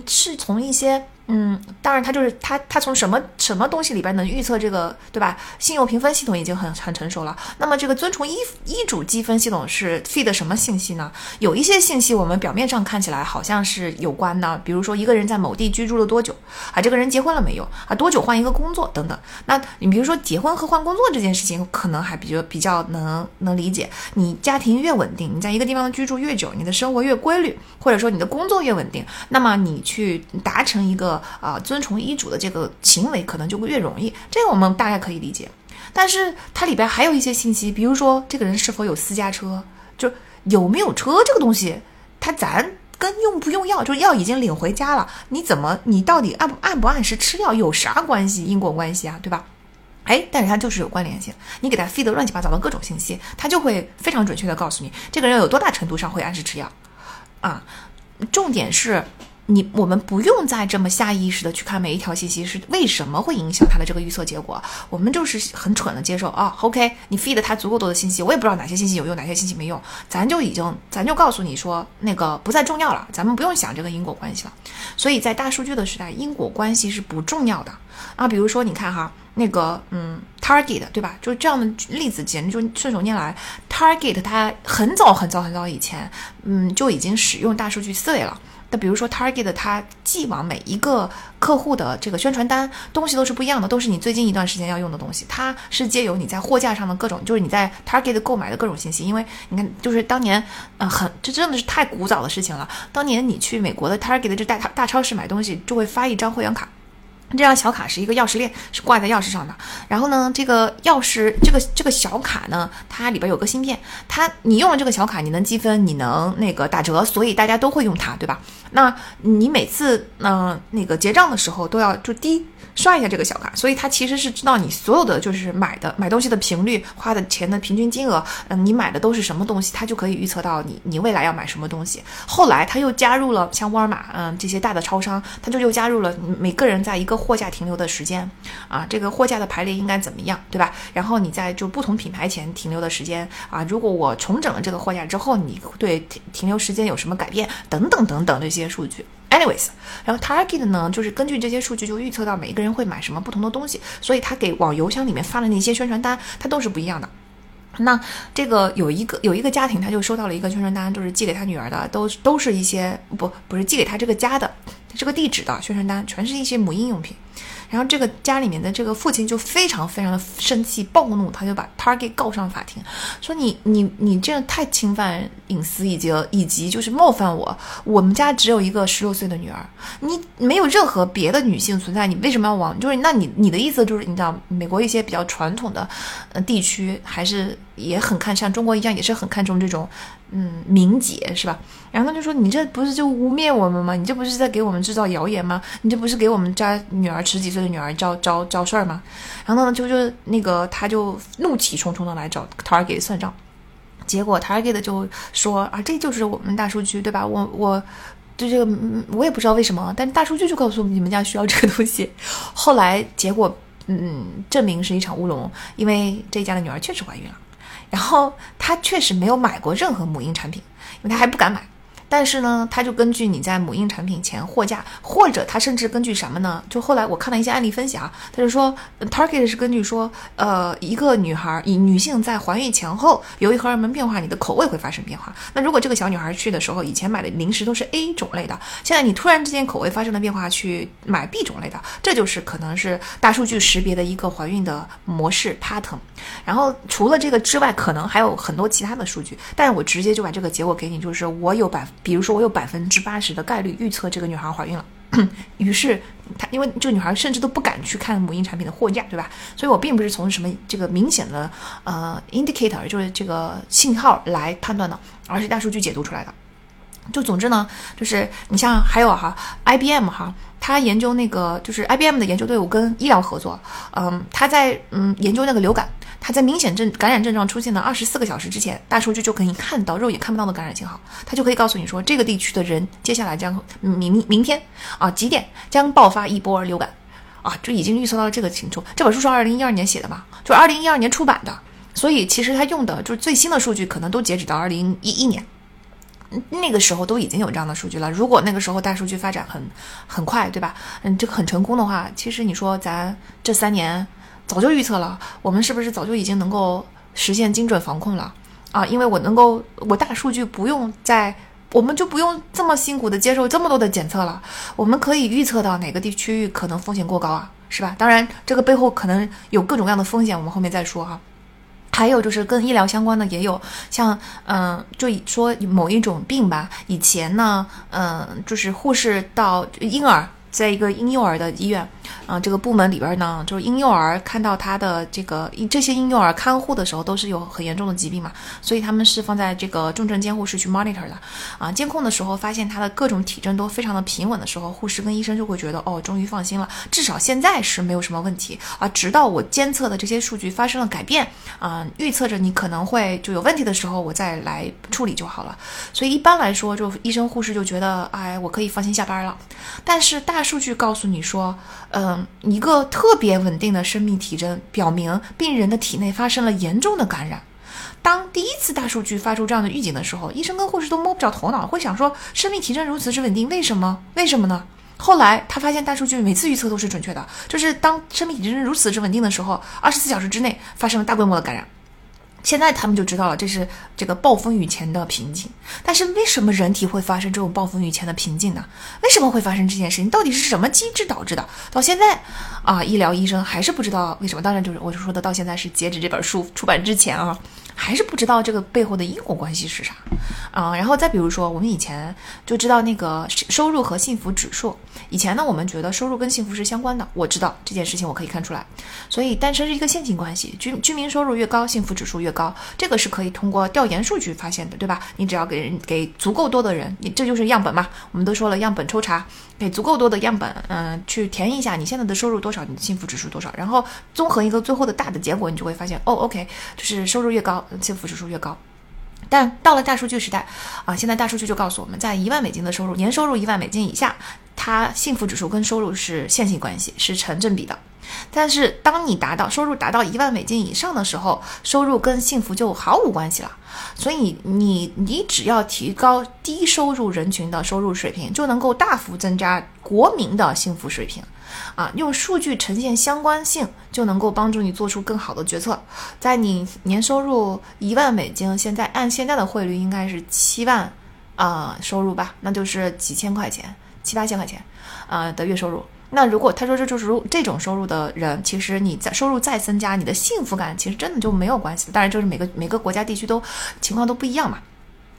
是从一些。嗯，当然，他就是他，他从什么什么东西里边能预测这个，对吧？信用评分系统已经很很成熟了。那么这个遵从医医嘱积分系统是 feed 什么信息呢？有一些信息我们表面上看起来好像是有关的，比如说一个人在某地居住了多久啊，这个人结婚了没有啊，多久换一个工作等等。那你比如说结婚和换工作这件事情，可能还比较比较能能理解。你家庭越稳定，你在一个地方居住越久，你的生活越规律，或者说你的工作越稳定，那么你去达成一个。啊，遵从医嘱的这个行为可能就会越容易，这个我们大概可以理解。但是它里边还有一些信息，比如说这个人是否有私家车，就有没有车这个东西，它咱跟用不用药，就药已经领回家了，你怎么你到底按不按不按时吃药有啥关系？因果关系啊，对吧？哎，但是它就是有关联性，你给他 feed 乱七八糟的各种信息，他就会非常准确的告诉你这个人有多大程度上会按时吃药啊。重点是。你我们不用再这么下意识的去看每一条信息是为什么会影响他的这个预测结果，我们就是很蠢的接受啊。OK，你 feed 他足够多的信息，我也不知道哪些信息有用，哪些信息没用，咱就已经咱就告诉你说那个不再重要了，咱们不用想这个因果关系了。所以在大数据的时代，因果关系是不重要的啊。比如说你看哈，那个嗯，Target 对吧？就这样的例子简直就顺手拈来。Target 它很早很早很早以前，嗯，就已经使用大数据思维了。那比如说，Target 它寄往每一个客户的这个宣传单东西都是不一样的，都是你最近一段时间要用的东西。它是借由你在货架上的各种，就是你在 Target 购买的各种信息。因为你看，就是当年，呃，很这真的是太古早的事情了。当年你去美国的 Target 这大大超市买东西，就会发一张会员卡。这张小卡是一个钥匙链，是挂在钥匙上的。然后呢，这个钥匙，这个这个小卡呢，它里边有个芯片，它你用了这个小卡，你能积分，你能那个打折，所以大家都会用它，对吧？那你每次嗯那个结账的时候都要就滴。刷一下这个小卡，所以它其实是知道你所有的就是买的买东西的频率、花的钱的平均金额，嗯，你买的都是什么东西，它就可以预测到你你未来要买什么东西。后来它又加入了像沃尔玛，嗯，这些大的超商，它就又加入了每个人在一个货架停留的时间，啊，这个货架的排列应该怎么样，对吧？然后你在就不同品牌前停留的时间，啊，如果我重整了这个货架之后，你对停停留时间有什么改变？等等等等这些数据。Anyways，然后 Target 呢，就是根据这些数据就预测到每一个人会买什么不同的东西，所以他给往邮箱里面发的那些宣传单，它都是不一样的。那这个有一个有一个家庭，他就收到了一个宣传单，就是寄给他女儿的，都都是一些不不是寄给他这个家的这个地址的宣传单，全是一些母婴用品。然后这个家里面的这个父亲就非常非常的生气暴怒，他就把 Target 告上法庭，说你你你这样太侵犯隐私，以及以及就是冒犯我。我们家只有一个十六岁的女儿，你没有任何别的女性存在，你为什么要往？就是那你你的意思就是你知道美国一些比较传统的呃地区还是也很看像中国一样，也是很看重这种嗯名节，是吧？然后他就说：“你这不是就污蔑我们吗？你这不是在给我们制造谣言吗？你这不是给我们家女儿十几岁的女儿招招招事儿吗？”然后呢，就就那个他就怒气冲冲的来找 Target 算账，结果 Target 就说：“啊，这就是我们大数据，对吧？我我。”就这个，我也不知道为什么，但大数据就告诉你们家需要这个东西。后来结果，嗯，证明是一场乌龙，因为这家的女儿确实怀孕了，然后他确实没有买过任何母婴产品，因为他还不敢买。但是呢，他就根据你在母婴产品前货架，或者他甚至根据什么呢？就后来我看了一些案例分析啊，他就说，Target 是根据说，呃，一个女孩以女性在怀孕前后，由于荷尔蒙变化，你的口味会发生变化。那如果这个小女孩去的时候，以前买的零食都是 A 种类的，现在你突然之间口味发生了变化，去买 B 种类的，这就是可能是大数据识别的一个怀孕的模式 pattern。然后除了这个之外，可能还有很多其他的数据，但是我直接就把这个结果给你，就是我有百。比如说，我有百分之八十的概率预测这个女孩怀孕了，于是她因为这个女孩甚至都不敢去看母婴产品的货架，对吧？所以我并不是从什么这个明显的呃 indicator，就是这个信号来判断的，而是大数据解读出来的。就总之呢，就是你像还有哈，IBM 哈，他研究那个就是 IBM 的研究队伍跟医疗合作，嗯，他在嗯研究那个流感。它在明显症感染症状出现的二十四个小时之前，大数据就可以看到肉眼看不到的感染信号，它就可以告诉你说这个地区的人接下来将明明天啊几点将爆发一波流感，啊就已经预测到了这个情况。这本书是二零一二年写的嘛，就二零一二年出版的，所以其实它用的就是最新的数据，可能都截止到二零一一年，那个时候都已经有这样的数据了。如果那个时候大数据发展很很快，对吧？嗯，这个很成功的话，其实你说咱这三年。早就预测了，我们是不是早就已经能够实现精准防控了啊？因为我能够，我大数据不用在，我们就不用这么辛苦的接受这么多的检测了，我们可以预测到哪个地区域可能风险过高啊，是吧？当然，这个背后可能有各种各样的风险，我们后面再说哈。还有就是跟医疗相关的也有，像嗯，就说某一种病吧，以前呢，嗯，就是护士到婴儿。在一个婴幼儿的医院，啊，这个部门里边呢，就是婴幼儿看到他的这个这些婴幼儿看护的时候，都是有很严重的疾病嘛，所以他们是放在这个重症监护室去 monitor 的，啊，监控的时候发现他的各种体征都非常的平稳的时候，护士跟医生就会觉得，哦，终于放心了，至少现在是没有什么问题啊，直到我监测的这些数据发生了改变，啊，预测着你可能会就有问题的时候，我再来处理就好了。所以一般来说，就医生护士就觉得，哎，我可以放心下班了。但是大数据告诉你说，嗯，一个特别稳定的生命体征表明病人的体内发生了严重的感染。当第一次大数据发出这样的预警的时候，医生跟护士都摸不着头脑，会想说，生命体征如此之稳定，为什么？为什么呢？后来他发现大数据每次预测都是准确的，就是当生命体征如此之稳定的时候，二十四小时之内发生了大规模的感染。现在他们就知道了，这是这个暴风雨前的平静。但是为什么人体会发生这种暴风雨前的平静呢？为什么会发生这件事情？到底是什么机制导致的？到现在啊，医疗医生还是不知道为什么。当然，就是我就说的，到现在是截止这本书出版之前啊。还是不知道这个背后的因果关系是啥，啊，然后再比如说，我们以前就知道那个收入和幸福指数。以前呢，我们觉得收入跟幸福是相关的。我知道这件事情，我可以看出来。所以单身是一个线性关系，居居民收入越高，幸福指数越高，这个是可以通过调研数据发现的，对吧？你只要给人给足够多的人，你这就是样本嘛。我们都说了，样本抽查，给足够多的样本，嗯，去填一下你现在的收入多少，你的幸福指数多少，然后综合一个最后的大的结果，你就会发现，哦，OK，就是收入越高。幸福指数越高，但到了大数据时代啊，现在大数据就告诉我们，在一万美金的收入，年收入一万美金以下，它幸福指数跟收入是线性关系，是成正比的。但是当你达到收入达到一万美金以上的时候，收入跟幸福就毫无关系了。所以你你只要提高低收入人群的收入水平，就能够大幅增加国民的幸福水平。啊，用数据呈现相关性，就能够帮助你做出更好的决策。在你年收入一万美金，现在按现在的汇率应该是七万啊收入吧，那就是几千块钱，七八千块钱啊的月收入。那如果他说这就是如这种收入的人，其实你在收入再增加，你的幸福感其实真的就没有关系当然，就是每个每个国家地区都情况都不一样嘛。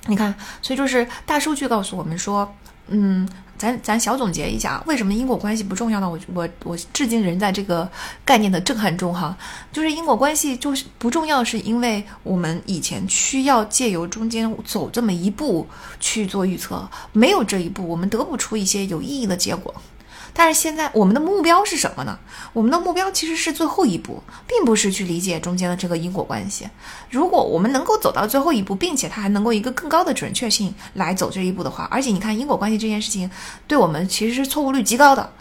你看，所以就是大数据告诉我们说。嗯。咱咱小总结一下，为什么因果关系不重要呢？我我我至今仍在这个概念的震撼中哈。就是因果关系就是不重要，是因为我们以前需要借由中间走这么一步去做预测，没有这一步，我们得不出一些有意义的结果。但是现在我们的目标是什么呢？我们的目标其实是最后一步，并不是去理解中间的这个因果关系。如果我们能够走到最后一步，并且它还能够一个更高的准确性来走这一步的话，而且你看因果关系这件事情，对我们其实是错误率极高的。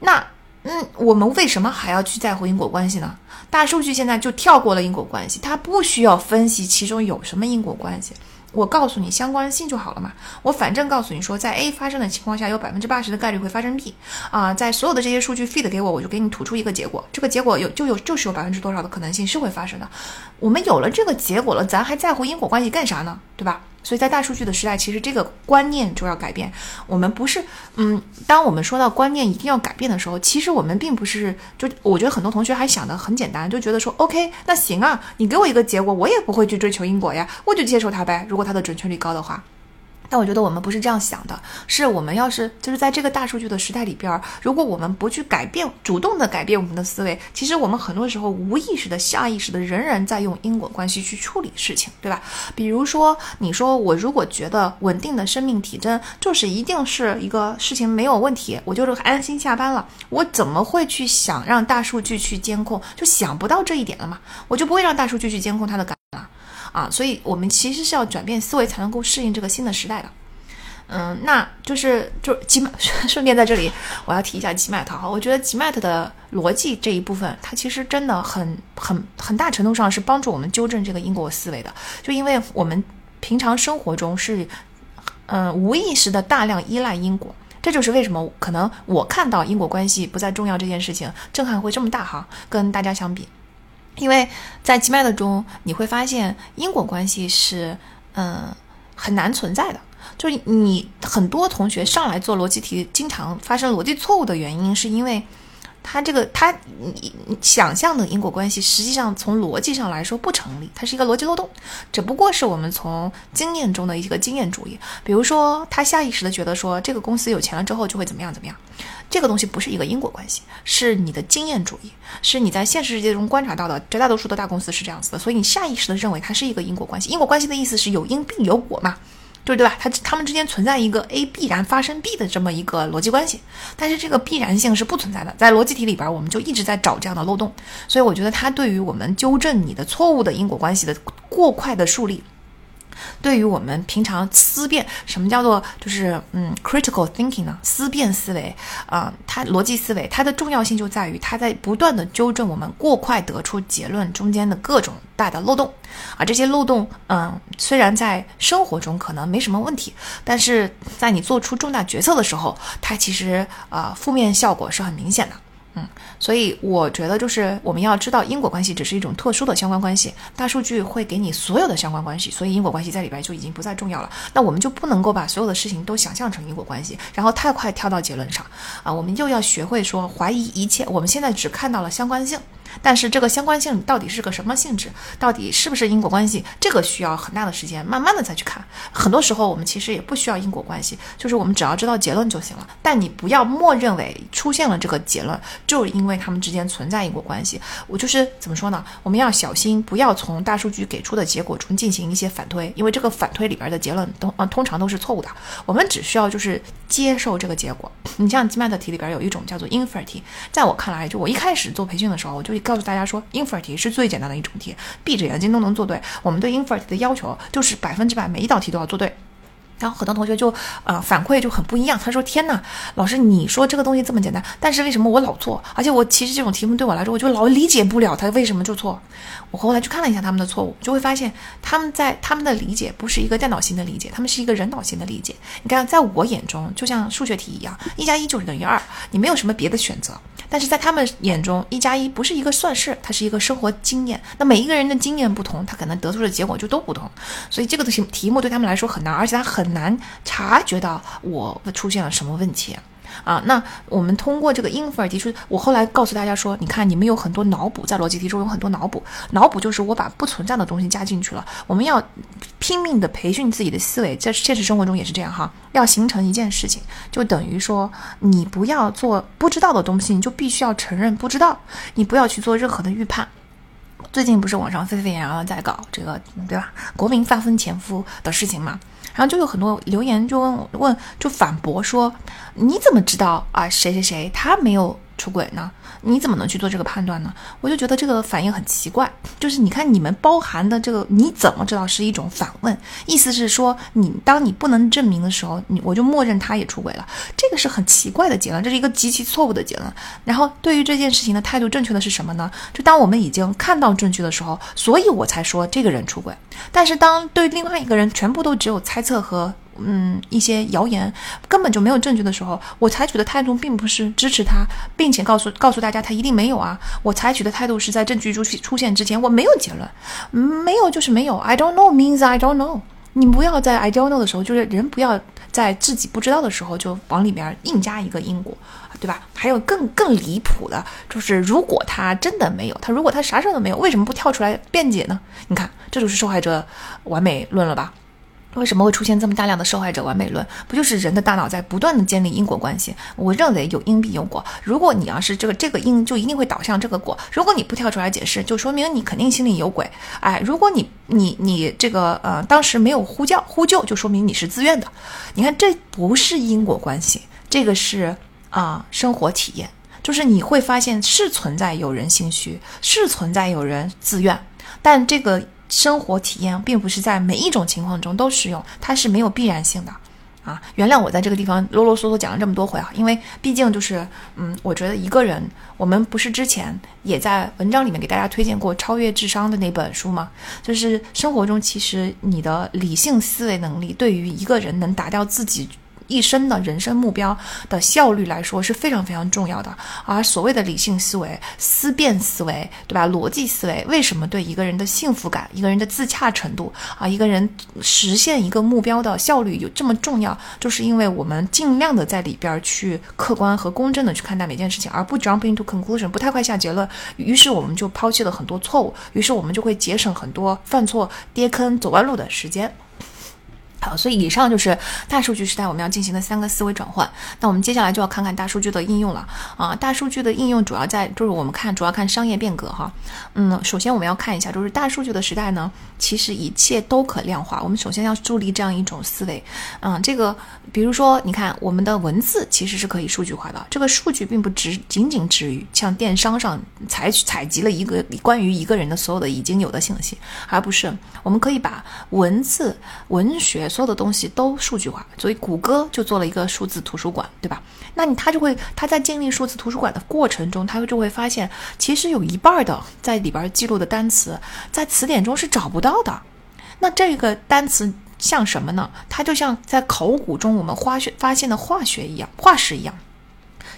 那，嗯，我们为什么还要去在乎因果关系呢？大数据现在就跳过了因果关系，它不需要分析其中有什么因果关系。我告诉你相关性就好了嘛。我反正告诉你说，在 A 发生的情况下，有百分之八十的概率会发生 B，啊，在所有的这些数据 feed 给我，我就给你吐出一个结果。这个结果有就有就是有百分之多少的可能性是会发生的。我们有了这个结果了，咱还在乎因果关系干啥呢？对吧？所以在大数据的时代，其实这个观念就要改变。我们不是，嗯，当我们说到观念一定要改变的时候，其实我们并不是，就我觉得很多同学还想的很简单，就觉得说，OK，那行啊，你给我一个结果，我也不会去追求因果呀，我就接受它呗。如果它的准确率高的话。但我觉得我们不是这样想的，是我们要是就是在这个大数据的时代里边，如果我们不去改变，主动的改变我们的思维，其实我们很多时候无意识的、下意识的仍然在用因果关系去处理事情，对吧？比如说，你说我如果觉得稳定的生命体征就是一定是一个事情没有问题，我就是安心下班了，我怎么会去想让大数据去监控？就想不到这一点了嘛，我就不会让大数据去监控它的感了。啊，所以我们其实是要转变思维才能够适应这个新的时代的。嗯，那就是就 Gmat，顺便在这里我要提一下吉麦特哈，我觉得吉麦特的逻辑这一部分，它其实真的很很很大程度上是帮助我们纠正这个因果思维的。就因为我们平常生活中是嗯无意识的大量依赖因果，这就是为什么可能我看到因果关系不再重要这件事情震撼会这么大哈，跟大家相比。因为在 g m a 中，你会发现因果关系是，嗯，很难存在的。就是你很多同学上来做逻辑题，经常发生逻辑错误的原因，是因为。它这个，它你想象的因果关系，实际上从逻辑上来说不成立，它是一个逻辑漏洞，只不过是我们从经验中的一个经验主义。比如说，他下意识的觉得说，这个公司有钱了之后就会怎么样怎么样，这个东西不是一个因果关系，是你的经验主义，是你在现实世界中观察到的，绝大多数的大公司是这样子的，所以你下意识的认为它是一个因果关系。因果关系的意思是有因必有果嘛。对对吧？它它们之间存在一个 A 必然发生 B 的这么一个逻辑关系，但是这个必然性是不存在的。在逻辑题里边，我们就一直在找这样的漏洞，所以我觉得它对于我们纠正你的错误的因果关系的过快的树立。对于我们平常思辨，什么叫做就是嗯 critical thinking 呢？思辨思维啊，它逻辑思维，它的重要性就在于它在不断的纠正我们过快得出结论中间的各种大的漏洞啊。这些漏洞，嗯，虽然在生活中可能没什么问题，但是在你做出重大决策的时候，它其实啊负面效果是很明显的。嗯，所以我觉得就是我们要知道因果关系只是一种特殊的相关关系，大数据会给你所有的相关关系，所以因果关系在里边就已经不再重要了。那我们就不能够把所有的事情都想象成因果关系，然后太快跳到结论上啊！我们又要学会说怀疑一切，我们现在只看到了相关性。但是这个相关性到底是个什么性质？到底是不是因果关系？这个需要很大的时间，慢慢的再去看。很多时候我们其实也不需要因果关系，就是我们只要知道结论就行了。但你不要默认为出现了这个结论，就因为他们之间存在因果关系。我就是怎么说呢？我们要小心，不要从大数据给出的结果中进行一些反推，因为这个反推里边的结论都啊通常都是错误的。我们只需要就是接受这个结果。你像 GMAT 题里边有一种叫做 infer 题，在我看来，就我一开始做培训的时候，我就。告诉大家说，infer 题是最简单的一种题，闭着眼睛都能做对。我们对 infer 题的要求就是百分之百每一道题都要做对。然后很多同学就呃反馈就很不一样，他说：“天呐，老师你说这个东西这么简单，但是为什么我老错？而且我其实这种题目对我来说，我就老理解不了它为什么就错。”我后来去看了一下他们的错误，就会发现他们在他们的理解不是一个电脑型的理解，他们是一个人脑型的理解。你看，在我眼中就像数学题一样，一加一就是等于二，你没有什么别的选择。但是在他们眼中，一加一不是一个算式，它是一个生活经验。那每一个人的经验不同，他可能得出的结果就都不同。所以这个题题目对他们来说很难，而且他很很难察觉到我出现了什么问题。啊。那我们通过这个英弗尔提出，我后来告诉大家说，你看你们有很多脑补，在逻辑题中有很多脑补，脑补就是我把不存在的东西加进去了。我们要拼命的培训自己的思维，在现实生活中也是这样哈，要形成一件事情，就等于说你不要做不知道的东西，你就必须要承认不知道，你不要去做任何的预判。最近不是网上沸沸扬扬在搞这个，对吧？国民发疯前夫的事情嘛，然后就有很多留言就问问，就反驳说，你怎么知道啊？谁谁谁他没有？出轨呢？你怎么能去做这个判断呢？我就觉得这个反应很奇怪。就是你看你们包含的这个，你怎么知道是一种反问？意思是说，你当你不能证明的时候，你我就默认他也出轨了。这个是很奇怪的结论，这是一个极其错误的结论。然后对于这件事情的态度正确的是什么呢？就当我们已经看到证据的时候，所以我才说这个人出轨。但是当对另外一个人全部都只有猜测和。嗯，一些谣言根本就没有证据的时候，我采取的态度并不是支持他，并且告诉告诉大家他一定没有啊。我采取的态度是在证据出出现之前，我没有结论，没有就是没有。I don't know means I don't know。你不要在 I don't know 的时候，就是人不要在自己不知道的时候就往里面硬加一个因果，对吧？还有更更离谱的，就是如果他真的没有，他如果他啥事儿都没有，为什么不跳出来辩解呢？你看，这就是受害者完美论了吧？为什么会出现这么大量的受害者完美论？不就是人的大脑在不断的建立因果关系？我认为有因必有果。如果你要是这个这个因，就一定会导向这个果。如果你不跳出来解释，就说明你肯定心里有鬼。哎，如果你你你这个呃当时没有呼叫呼救，就说明你是自愿的。你看，这不是因果关系，这个是啊生活体验，就是你会发现是存在有人心虚，是存在有人自愿，但这个。生活体验并不是在每一种情况中都适用，它是没有必然性的，啊，原谅我在这个地方啰啰嗦嗦讲了这么多回啊，因为毕竟就是，嗯，我觉得一个人，我们不是之前也在文章里面给大家推荐过《超越智商》的那本书吗？就是生活中其实你的理性思维能力对于一个人能达到自己。一生的人生目标的效率来说是非常非常重要的，而所谓的理性思维、思辨思维，对吧？逻辑思维为什么对一个人的幸福感、一个人的自洽程度啊，一个人实现一个目标的效率有这么重要？就是因为我们尽量的在里边去客观和公正的去看待每件事情，而不 jump into conclusion，不太快下结论。于是我们就抛弃了很多错误，于是我们就会节省很多犯错、跌坑、走弯路的时间。好，所以以上就是大数据时代我们要进行的三个思维转换。那我们接下来就要看看大数据的应用了啊！大数据的应用主要在就是我们看主要看商业变革哈。嗯，首先我们要看一下，就是大数据的时代呢，其实一切都可量化。我们首先要树立这样一种思维，嗯，这个比如说你看我们的文字其实是可以数据化的。这个数据并不只仅仅止于像电商上采取采集了一个关于一个人的所有的已经有的信息，而不是我们可以把文字文学。所有的东西都数据化，所以谷歌就做了一个数字图书馆，对吧？那你他就会他在建立数字图书馆的过程中，他就会发现，其实有一半的在里边记录的单词，在词典中是找不到的。那这个单词像什么呢？它就像在考古中我们化学发现的化学一样，化石一样。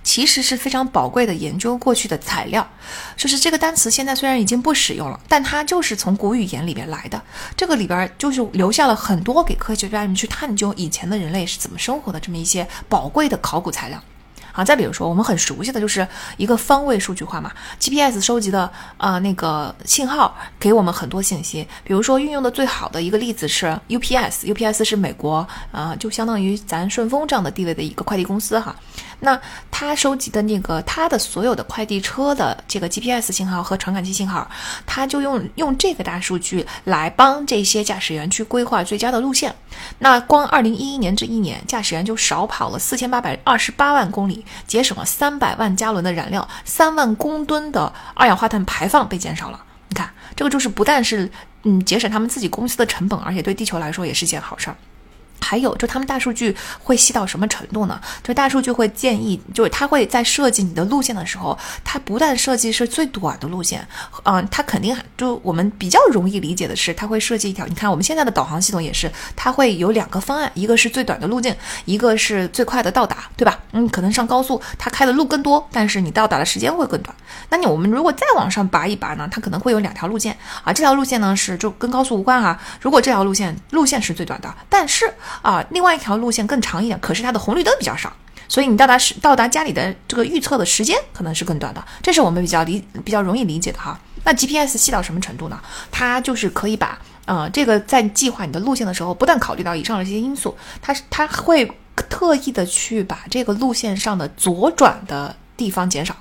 其实是非常宝贵的研究过去的材料，就是这个单词现在虽然已经不使用了，但它就是从古语言里边来的。这个里边就是留下了很多给科学家们去探究以前的人类是怎么生活的这么一些宝贵的考古材料。好，再比如说我们很熟悉的就是一个方位数据化嘛，GPS 收集的呃那个信号给我们很多信息。比如说运用的最好的一个例子是 UPS，UPS 是美国啊，就相当于咱顺丰这样的地位的一个快递公司哈。那他收集的那个他的所有的快递车的这个 GPS 信号和传感器信号，他就用用这个大数据来帮这些驾驶员去规划最佳的路线。那光二零一一年这一年，驾驶员就少跑了四千八百二十八万公里，节省了三百万加仑的燃料，三万公吨的二氧化碳排放被减少了。你看，这个就是不但是嗯节省他们自己公司的成本，而且对地球来说也是件好事儿。还有，就他们大数据会细到什么程度呢？就大数据会建议，就是它会在设计你的路线的时候，它不但设计是最短的路线，嗯，它肯定就我们比较容易理解的是，它会设计一条。你看我们现在的导航系统也是，它会有两个方案，一个是最短的路径，一个是最快的到达，对吧？嗯，可能上高速它开的路更多，但是你到达的时间会更短。那你我们如果再往上拔一拔呢？它可能会有两条路线啊，这条路线呢是就跟高速无关哈。如果这条路线路线是最短的，但是啊，另外一条路线更长一点，可是它的红绿灯比较少，所以你到达时到达家里的这个预测的时间可能是更短的，这是我们比较理比较容易理解的哈。那 GPS 细到什么程度呢？它就是可以把呃这个在计划你的路线的时候，不但考虑到以上的这些因素，它它会特意的去把这个路线上的左转的地方减少。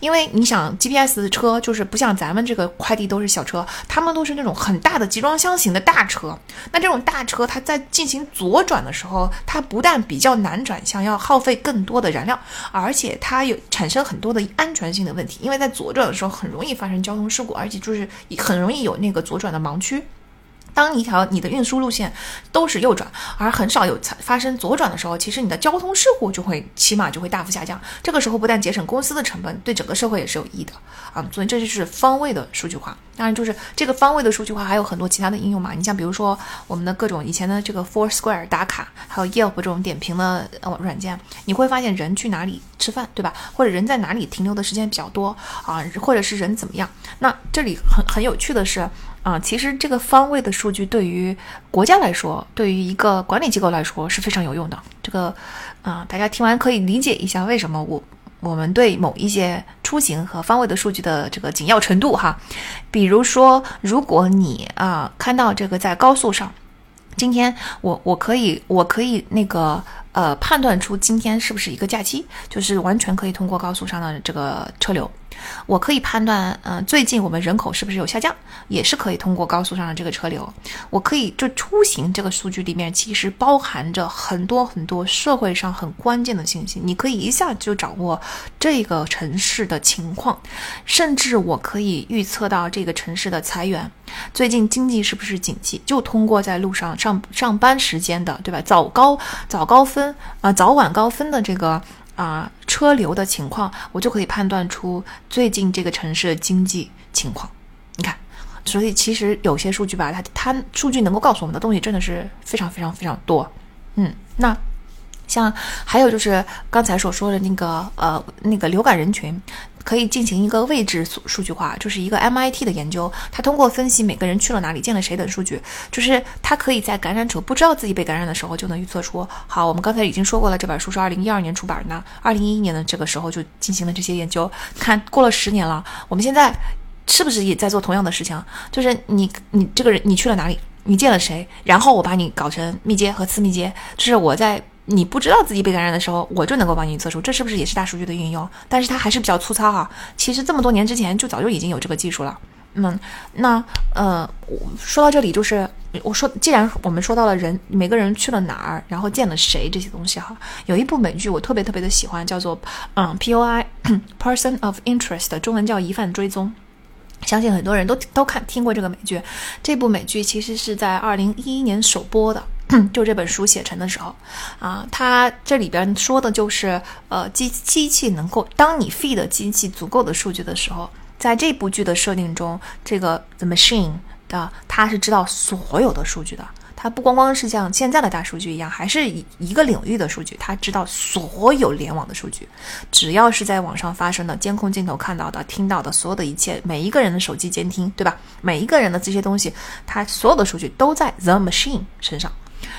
因为你想，GPS 的车就是不像咱们这个快递都是小车，他们都是那种很大的集装箱型的大车。那这种大车，它在进行左转的时候，它不但比较难转向，要耗费更多的燃料，而且它有产生很多的安全性的问题。因为在左转的时候，很容易发生交通事故，而且就是很容易有那个左转的盲区。当一条你的运输路线都是右转，而很少有发生左转的时候，其实你的交通事故就会起码就会大幅下降。这个时候不但节省公司的成本，对整个社会也是有益的啊。所以这就是方位的数据化。当然，就是这个方位的数据化还有很多其他的应用嘛。你像比如说我们的各种以前的这个 Foursquare 打卡，还有 Yelp 这种点评的呃软件，你会发现人去哪里吃饭，对吧？或者人在哪里停留的时间比较多啊，或者是人怎么样？那这里很很有趣的是。啊，其实这个方位的数据对于国家来说，对于一个管理机构来说是非常有用的。这个，啊，大家听完可以理解一下为什么我我们对某一些出行和方位的数据的这个紧要程度哈。比如说，如果你啊看到这个在高速上，今天我我可以我可以那个呃判断出今天是不是一个假期，就是完全可以通过高速上的这个车流。我可以判断，嗯，最近我们人口是不是有下降，也是可以通过高速上的这个车流。我可以就出行这个数据里面，其实包含着很多很多社会上很关键的信息，你可以一下就掌握这个城市的情况，甚至我可以预测到这个城市的裁员，最近经济是不是景气，就通过在路上上上班时间的，对吧？早高早高峰啊，早晚高峰的这个。啊，车流的情况，我就可以判断出最近这个城市的经济情况。你看，所以其实有些数据吧，它它数据能够告诉我们的东西真的是非常非常非常多。嗯，那。像还有就是刚才所说的那个呃那个流感人群，可以进行一个位置数数据化，就是一个 MIT 的研究，它通过分析每个人去了哪里、见了谁等数据，就是它可以在感染者不知道自己被感染的时候，就能预测出。好，我们刚才已经说过了，这本书是二零一二年出版的，二零一一年的这个时候就进行了这些研究，看过了十年了，我们现在是不是也在做同样的事情？就是你你这个人你去了哪里，你见了谁，然后我把你搞成密接和次密接，就是我在。你不知道自己被感染的时候，我就能够帮你测出，这是不是也是大数据的运用？但是它还是比较粗糙哈。其实这么多年之前就早就已经有这个技术了。嗯，那呃，说到这里，就是我说，既然我们说到了人，每个人去了哪儿，然后见了谁这些东西哈，有一部美剧我特别特别的喜欢，叫做嗯 P O I Person of Interest，中文叫疑犯追踪。相信很多人都都看听过这个美剧。这部美剧其实是在二零一一年首播的。就这本书写成的时候，啊，它这里边说的就是，呃，机机器能够当你 feed 机器足够的数据的时候，在这部剧的设定中，这个 the machine 的它是知道所有的数据的。它不光光是像现在的大数据一样，还是一一个领域的数据。它知道所有联网的数据，只要是在网上发生的监控镜头看到的、听到的所有的一切，每一个人的手机监听，对吧？每一个人的这些东西，它所有的数据都在 the machine 身上。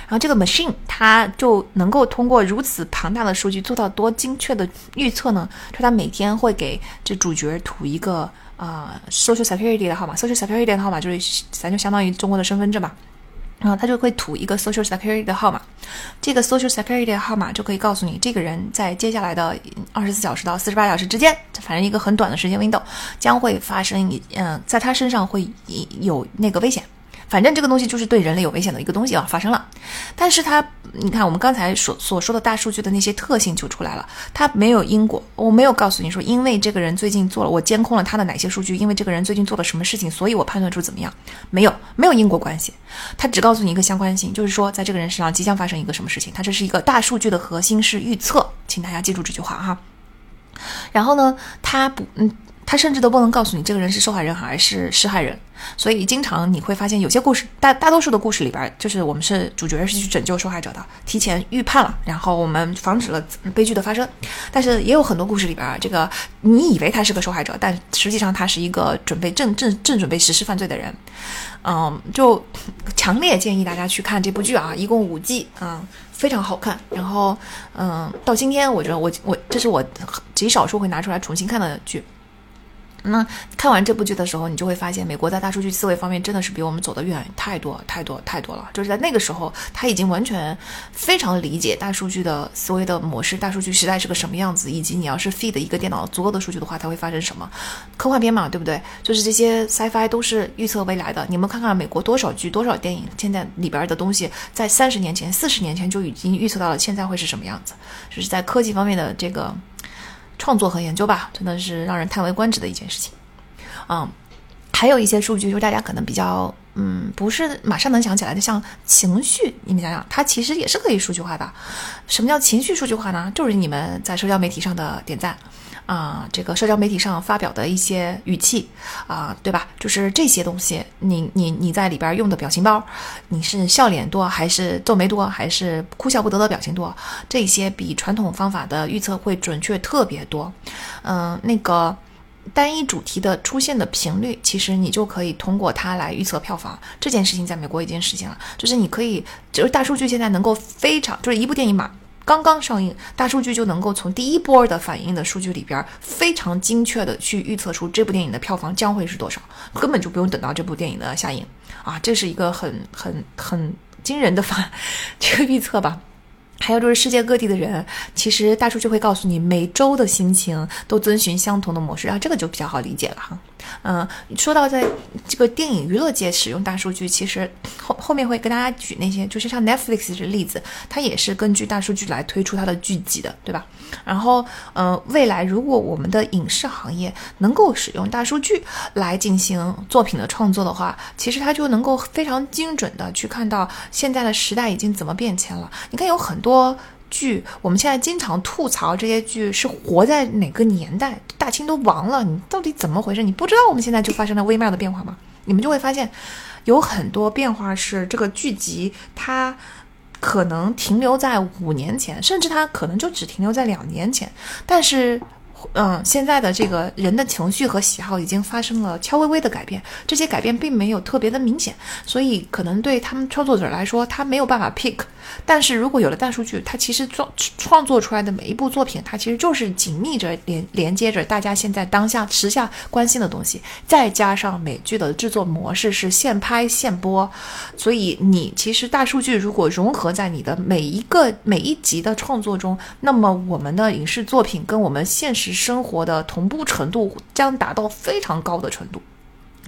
然后这个 machine 它就能够通过如此庞大的数据做到多精确的预测呢？就它每天会给这主角吐一个啊 social security 的号码，social security 的号码就是咱就相当于中国的身份证吧。然后他就会吐一个 social security 的号码，这个 social security 的号码就可以告诉你，这个人在接下来的二十四小时到四十八小时之间，反正一个很短的时间 window，将会发生一嗯，在他身上会有那个危险。反正这个东西就是对人类有危险的一个东西啊，发生了。但是它，你看我们刚才所所说的大数据的那些特性就出来了，它没有因果，我没有告诉你说，因为这个人最近做了，我监控了他的哪些数据，因为这个人最近做了什么事情，所以我判断出怎么样，没有，没有因果关系。它只告诉你一个相关性，就是说在这个人身上即将发生一个什么事情。它这是一个大数据的核心是预测，请大家记住这句话哈。然后呢，它不，嗯。他甚至都不能告诉你这个人是受害人还是施害人，所以经常你会发现有些故事，大大多数的故事里边，就是我们是主角是去拯救受害者的，提前预判了，然后我们防止了悲剧的发生。但是也有很多故事里边，这个你以为他是个受害者，但实际上他是一个准备正正正准备实施犯罪的人。嗯，就强烈建议大家去看这部剧啊，一共五季啊，非常好看。然后，嗯，到今天我觉得我我这是我极少数会拿出来重新看的剧。那看完这部剧的时候，你就会发现，美国在大数据思维方面真的是比我们走得远太多太多太多了。就是在那个时候，他已经完全非常理解大数据的思维的模式，大数据时代是个什么样子，以及你要是 feed 一个电脑足够的数据的话，它会发生什么。科幻片嘛，对不对？就是这些 sci-fi 都是预测未来的。你们看看美国多少剧、多少电影，现在里边的东西，在三十年前、四十年前就已经预测到了现在会是什么样子。就是在科技方面的这个。创作和研究吧，真的是让人叹为观止的一件事情。嗯，还有一些数据，就是大家可能比较嗯，不是马上能想起来的，像情绪，你们想想，它其实也是可以数据化的。什么叫情绪数据化呢？就是你们在社交媒体上的点赞。啊，这个社交媒体上发表的一些语气啊，对吧？就是这些东西，你你你在里边用的表情包，你是笑脸多还是皱眉多，还是哭笑不得的表情多？这些比传统方法的预测会准确特别多。嗯，那个单一主题的出现的频率，其实你就可以通过它来预测票房。这件事情在美国已经实现了，就是你可以，就是大数据现在能够非常，就是一部电影嘛。刚刚上映，大数据就能够从第一波的反应的数据里边非常精确的去预测出这部电影的票房将会是多少，根本就不用等到这部电影的下映啊，这是一个很很很惊人的反 这个预测吧。还有就是世界各地的人，其实大数据会告诉你每周的心情都遵循相同的模式啊，这个就比较好理解了哈。嗯，说到在这个电影娱乐界使用大数据，其实后后面会跟大家举那些，就是像 Netflix 的例子，它也是根据大数据来推出它的剧集的，对吧？然后，嗯，未来如果我们的影视行业能够使用大数据来进行作品的创作的话，其实它就能够非常精准的去看到现在的时代已经怎么变迁了。你看，有很多。多剧，我们现在经常吐槽这些剧是活在哪个年代？大清都亡了，你到底怎么回事？你不知道我们现在就发生了微妙的变化吗？你们就会发现，有很多变化是这个剧集它可能停留在五年前，甚至它可能就只停留在两年前，但是。嗯，现在的这个人的情绪和喜好已经发生了悄微微的改变，这些改变并没有特别的明显，所以可能对他们创作者来说，他没有办法 pick。但是如果有了大数据，它其实创创作出来的每一部作品，它其实就是紧密着连连接着大家现在当下时下关心的东西，再加上美剧的制作模式是现拍现播，所以你其实大数据如果融合在你的每一个每一集的创作中，那么我们的影视作品跟我们现实。生活的同步程度将达到非常高的程度。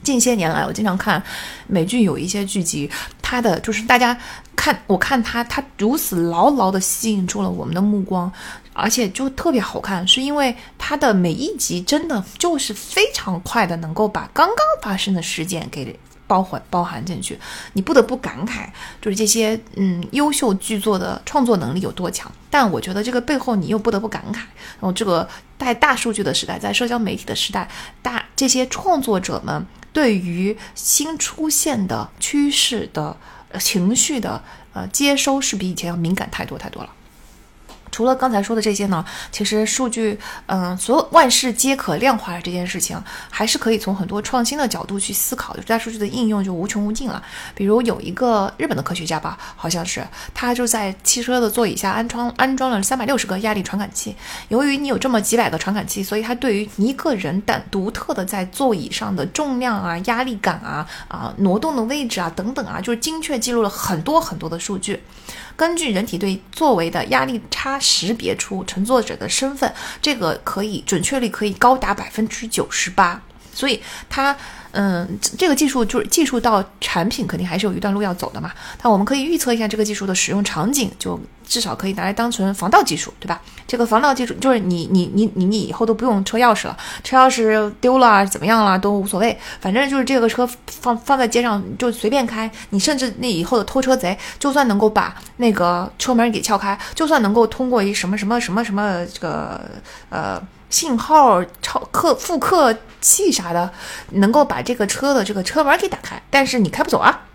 近些年来，我经常看美剧，有一些剧集，它的就是大家看，我看它，它如此牢牢的吸引住了我们的目光，而且就特别好看，是因为它的每一集真的就是非常快的，能够把刚刚发生的事件给。包含包含进去，你不得不感慨，就是这些嗯优秀剧作的创作能力有多强。但我觉得这个背后，你又不得不感慨，然后这个在大数据的时代，在社交媒体的时代，大这些创作者们对于新出现的趋势的情绪的呃接收，是比以前要敏感太多太多了。除了刚才说的这些呢，其实数据，嗯，所有万事皆可量化的这件事情，还是可以从很多创新的角度去思考的。大数据的应用就无穷无尽了。比如有一个日本的科学家吧，好像是他就在汽车的座椅下安装安装了三百六十个压力传感器。由于你有这么几百个传感器，所以它对于一个人单独特的在座椅上的重量啊、压力感啊、啊挪动的位置啊等等啊，就是精确记录了很多很多的数据。根据人体对座位的压力差识别出乘坐者的身份，这个可以准确率可以高达百分之九十八，所以它。嗯，这个技术就是技术到产品肯定还是有一段路要走的嘛。但我们可以预测一下这个技术的使用场景，就至少可以拿来当成防盗技术，对吧？这个防盗技术就是你你你你你以后都不用车钥匙了，车钥匙丢了怎么样了都无所谓，反正就是这个车放放在街上就随便开。你甚至那以后的偷车贼，就算能够把那个车门给撬开，就算能够通过一什么什么什么什么这个呃。信号超客复刻器啥的，能够把这个车的这个车门给打开，但是你开不走啊。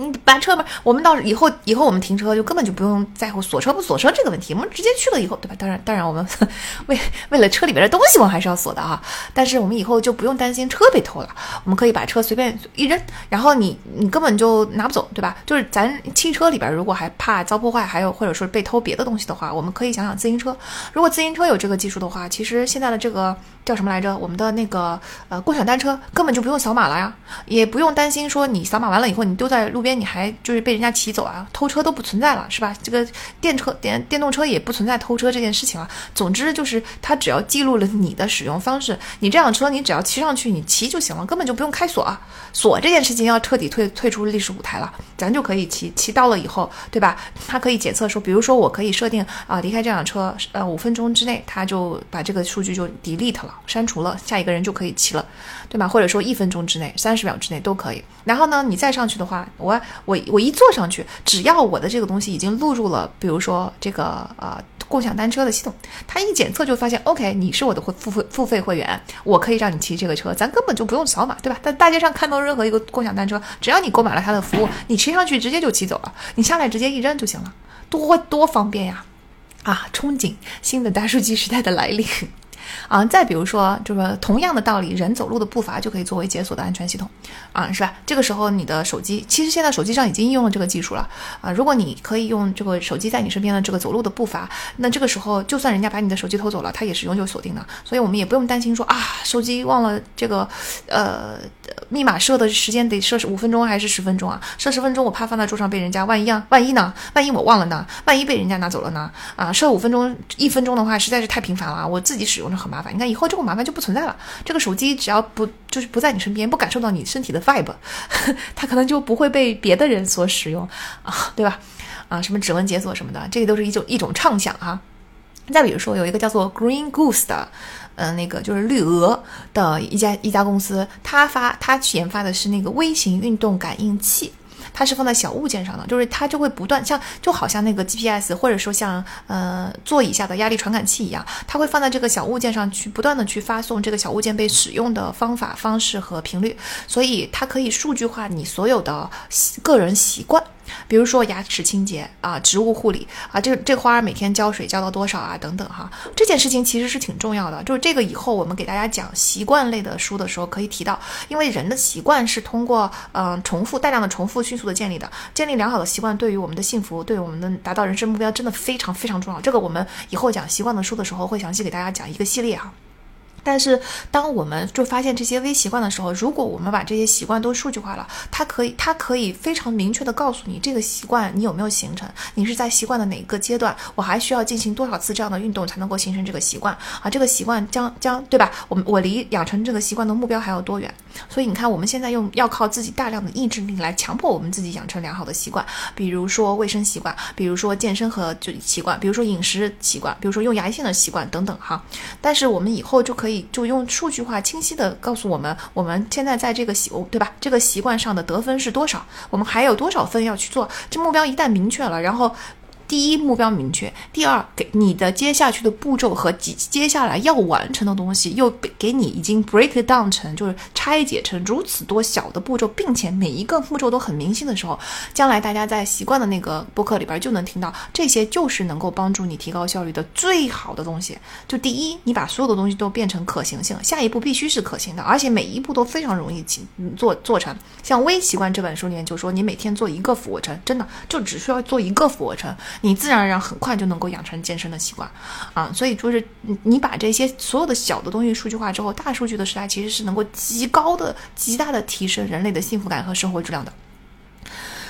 你把车门，我们到以后以后我们停车就根本就不用在乎锁车不锁车这个问题，我们直接去了以后，对吧？当然当然我们 为为了车里边的东西，我们还是要锁的啊。但是我们以后就不用担心车被偷了，我们可以把车随便一扔，然后你你根本就拿不走，对吧？就是咱汽车里边如果还怕遭破坏，还有或者说被偷别的东西的话，我们可以想想自行车。如果自行车有这个技术的话，其实现在的这个叫什么来着？我们的那个呃共享单车根本就不用扫码了呀，也不用担心说你扫码完了以后你丢在路边。你还就是被人家骑走啊，偷车都不存在了，是吧？这个电车电电动车也不存在偷车这件事情了。总之就是它只要记录了你的使用方式，你这辆车你只要骑上去，你骑就行了，根本就不用开锁。锁这件事情要彻底退退出历史舞台了，咱就可以骑骑到了以后，对吧？它可以检测说，比如说我可以设定啊，离开这辆车呃五分钟之内，它就把这个数据就 delete 了，删除了，下一个人就可以骑了，对吧？或者说一分钟之内、三十秒之内都可以。然后呢，你再上去的话，我。我我一坐上去，只要我的这个东西已经录入了，比如说这个呃共享单车的系统，它一检测就发现，OK，你是我的会付费付费会员，我可以让你骑这个车，咱根本就不用扫码，对吧？在大街上看到任何一个共享单车，只要你购买了它的服务，你骑上去直接就骑走了，你下来直接一扔就行了，多多方便呀！啊，憧憬新的大数据时代的来临。啊，再比如说，就是同样的道理，人走路的步伐就可以作为解锁的安全系统，啊，是吧？这个时候你的手机，其实现在手机上已经应用了这个技术了，啊，如果你可以用这个手机在你身边的这个走路的步伐，那这个时候就算人家把你的手机偷走了，它也是永久锁定的，所以我们也不用担心说啊，手机忘了这个，呃，密码设的时间得设是五分钟还是十分钟啊？设十分钟我怕放在桌上被人家万一啊，万一呢？万一我忘了呢？万一被人家拿走了呢？啊，设五分钟，一分钟的话实在是太频繁了，我自己使用着。很麻烦，你看以后这个麻烦就不存在了。这个手机只要不就是不在你身边，不感受到你身体的 vibe，它可能就不会被别的人所使用啊，对吧？啊，什么指纹解锁什么的，这个都是一种一种畅想哈。再比如说，有一个叫做 Green Goose 的，嗯，那个就是绿鹅的一家一家公司，它发它研发的是那个微型运动感应器。它是放在小物件上的，就是它就会不断像就好像那个 GPS 或者说像呃座椅下的压力传感器一样，它会放在这个小物件上去不断的去发送这个小物件被使用的方法、方式和频率，所以它可以数据化你所有的个人习惯。比如说牙齿清洁啊，植物护理啊，这这花每天浇水浇到多少啊，等等哈，这件事情其实是挺重要的。就是这个以后我们给大家讲习惯类的书的时候可以提到，因为人的习惯是通过嗯重复大量的重复迅速的建立的，建立良好的习惯对于我们的幸福，对我们的达到人生目标真的非常非常重要。这个我们以后讲习惯的书的时候会详细给大家讲一个系列哈。但是，当我们就发现这些微习惯的时候，如果我们把这些习惯都数据化了，它可以，它可以非常明确的告诉你这个习惯你有没有形成，你是在习惯的哪一个阶段，我还需要进行多少次这样的运动才能够形成这个习惯啊？这个习惯将将对吧？我我离养成这个习惯的目标还有多远？所以你看，我们现在用要靠自己大量的意志力来强迫我们自己养成良好的习惯，比如说卫生习惯，比如说健身和就习惯，比如说饮食习惯，比如说用牙线的习惯等等哈。但是我们以后就可以。就用数据化、清晰的告诉我们，我们现在在这个习，对吧？这个习惯上的得分是多少？我们还有多少分要去做？这目标一旦明确了，然后。第一目标明确，第二给你的接下去的步骤和接接下来要完成的东西，又给你已经 break down 成就是拆解成如此多小的步骤，并且每一个步骤都很明晰的时候，将来大家在习惯的那个播客里边就能听到，这些就是能够帮助你提高效率的最好的东西。就第一，你把所有的东西都变成可行性，下一步必须是可行的，而且每一步都非常容易做做成。像《微习惯》这本书里面就说，你每天做一个俯卧撑，真的就只需要做一个俯卧撑。你自然而然很快就能够养成健身的习惯，啊，所以就是你把这些所有的小的东西数据化之后，大数据的时代其实是能够极高的、极大的提升人类的幸福感和生活质量的。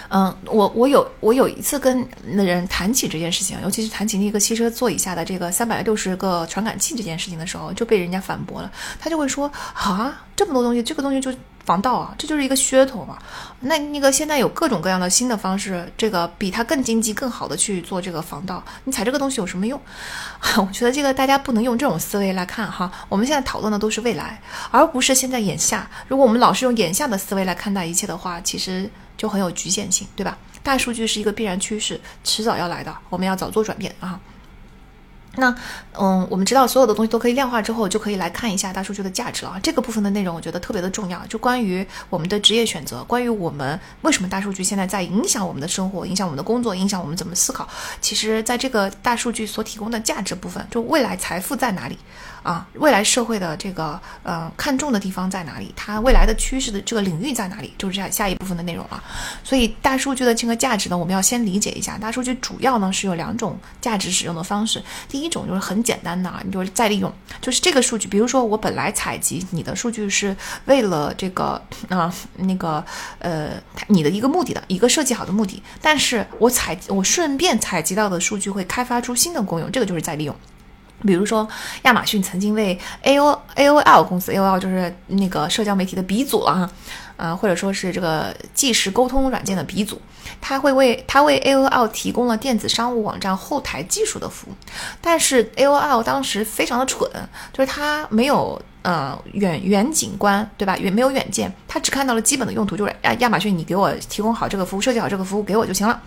嗯，我我有我有一次跟那人谈起这件事情，尤其是谈起那个汽车座椅下的这个三百六十个传感器这件事情的时候，就被人家反驳了。他就会说啊，这么多东西，这个东西就。防盗啊，这就是一个噱头嘛。那那个现在有各种各样的新的方式，这个比它更经济、更好的去做这个防盗。你踩这个东西有什么用？我觉得这个大家不能用这种思维来看哈。我们现在讨论的都是未来，而不是现在眼下。如果我们老是用眼下的思维来看待一切的话，其实就很有局限性，对吧？大数据是一个必然趋势，迟早要来的，我们要早做转变啊。那，嗯，我们知道所有的东西都可以量化之后，就可以来看一下大数据的价值了啊。这个部分的内容我觉得特别的重要，就关于我们的职业选择，关于我们为什么大数据现在在影响我们的生活，影响我们的工作，影响我们怎么思考。其实，在这个大数据所提供的价值部分，就未来财富在哪里？啊，未来社会的这个呃看重的地方在哪里？它未来的趋势的这个领域在哪里？就是这下一部分的内容了。所以大数据的这个价值呢，我们要先理解一下。大数据主要呢是有两种价值使用的方式。第一种就是很简单的，你就是再利用，就是这个数据，比如说我本来采集你的数据是为了这个 啊那个呃你的一个目的的一个设计好的目的，但是我采我顺便采集到的数据会开发出新的功用，这个就是再利用。比如说，亚马逊曾经为 A O A O L 公司，A O L 就是那个社交媒体的鼻祖啊，呃，或者说是这个即时沟通软件的鼻祖，他会为他为 A O L 提供了电子商务网站后台技术的服务，但是 A O L 当时非常的蠢，就是他没有呃远远景观，对吧？远没有远见，他只看到了基本的用途，就是亚亚马逊，你给我提供好这个服务，设计好这个服务给我就行了，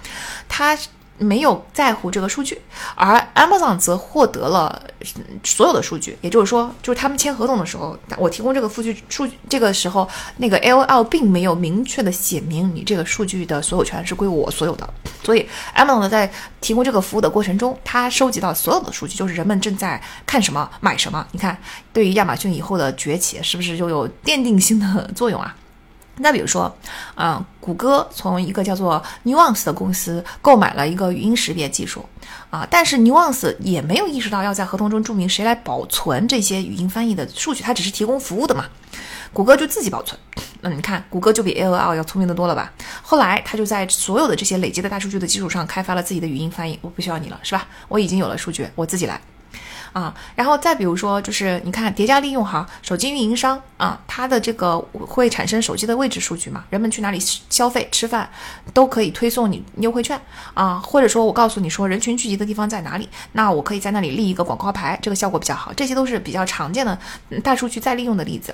他。没有在乎这个数据，而 Amazon 则获得了所有的数据。也就是说，就是他们签合同的时候，我提供这个数据，数据这个时候，那个 AOL 并没有明确的写明你这个数据的所有权是归我所有的。所以，Amazon 在提供这个服务的过程中，它收集到所有的数据，就是人们正在看什么、买什么。你看，对于亚马逊以后的崛起，是不是就有奠定性的作用啊？那比如说，啊，谷歌从一个叫做 Nuance 的公司购买了一个语音识别技术，啊，但是 Nuance 也没有意识到要在合同中注明谁来保存这些语音翻译的数据，它只是提供服务的嘛，谷歌就自己保存。那你看，谷歌就比 AOL 要聪明的多了吧？后来他就在所有的这些累积的大数据的基础上开发了自己的语音翻译，我不需要你了，是吧？我已经有了数据，我自己来。啊，然后再比如说，就是你看叠加利用哈，手机运营商啊，它的这个会产生手机的位置数据嘛，人们去哪里消费吃饭，都可以推送你优惠券啊，或者说我告诉你说人群聚集的地方在哪里，那我可以在那里立一个广告牌，这个效果比较好，这些都是比较常见的大数据再利用的例子。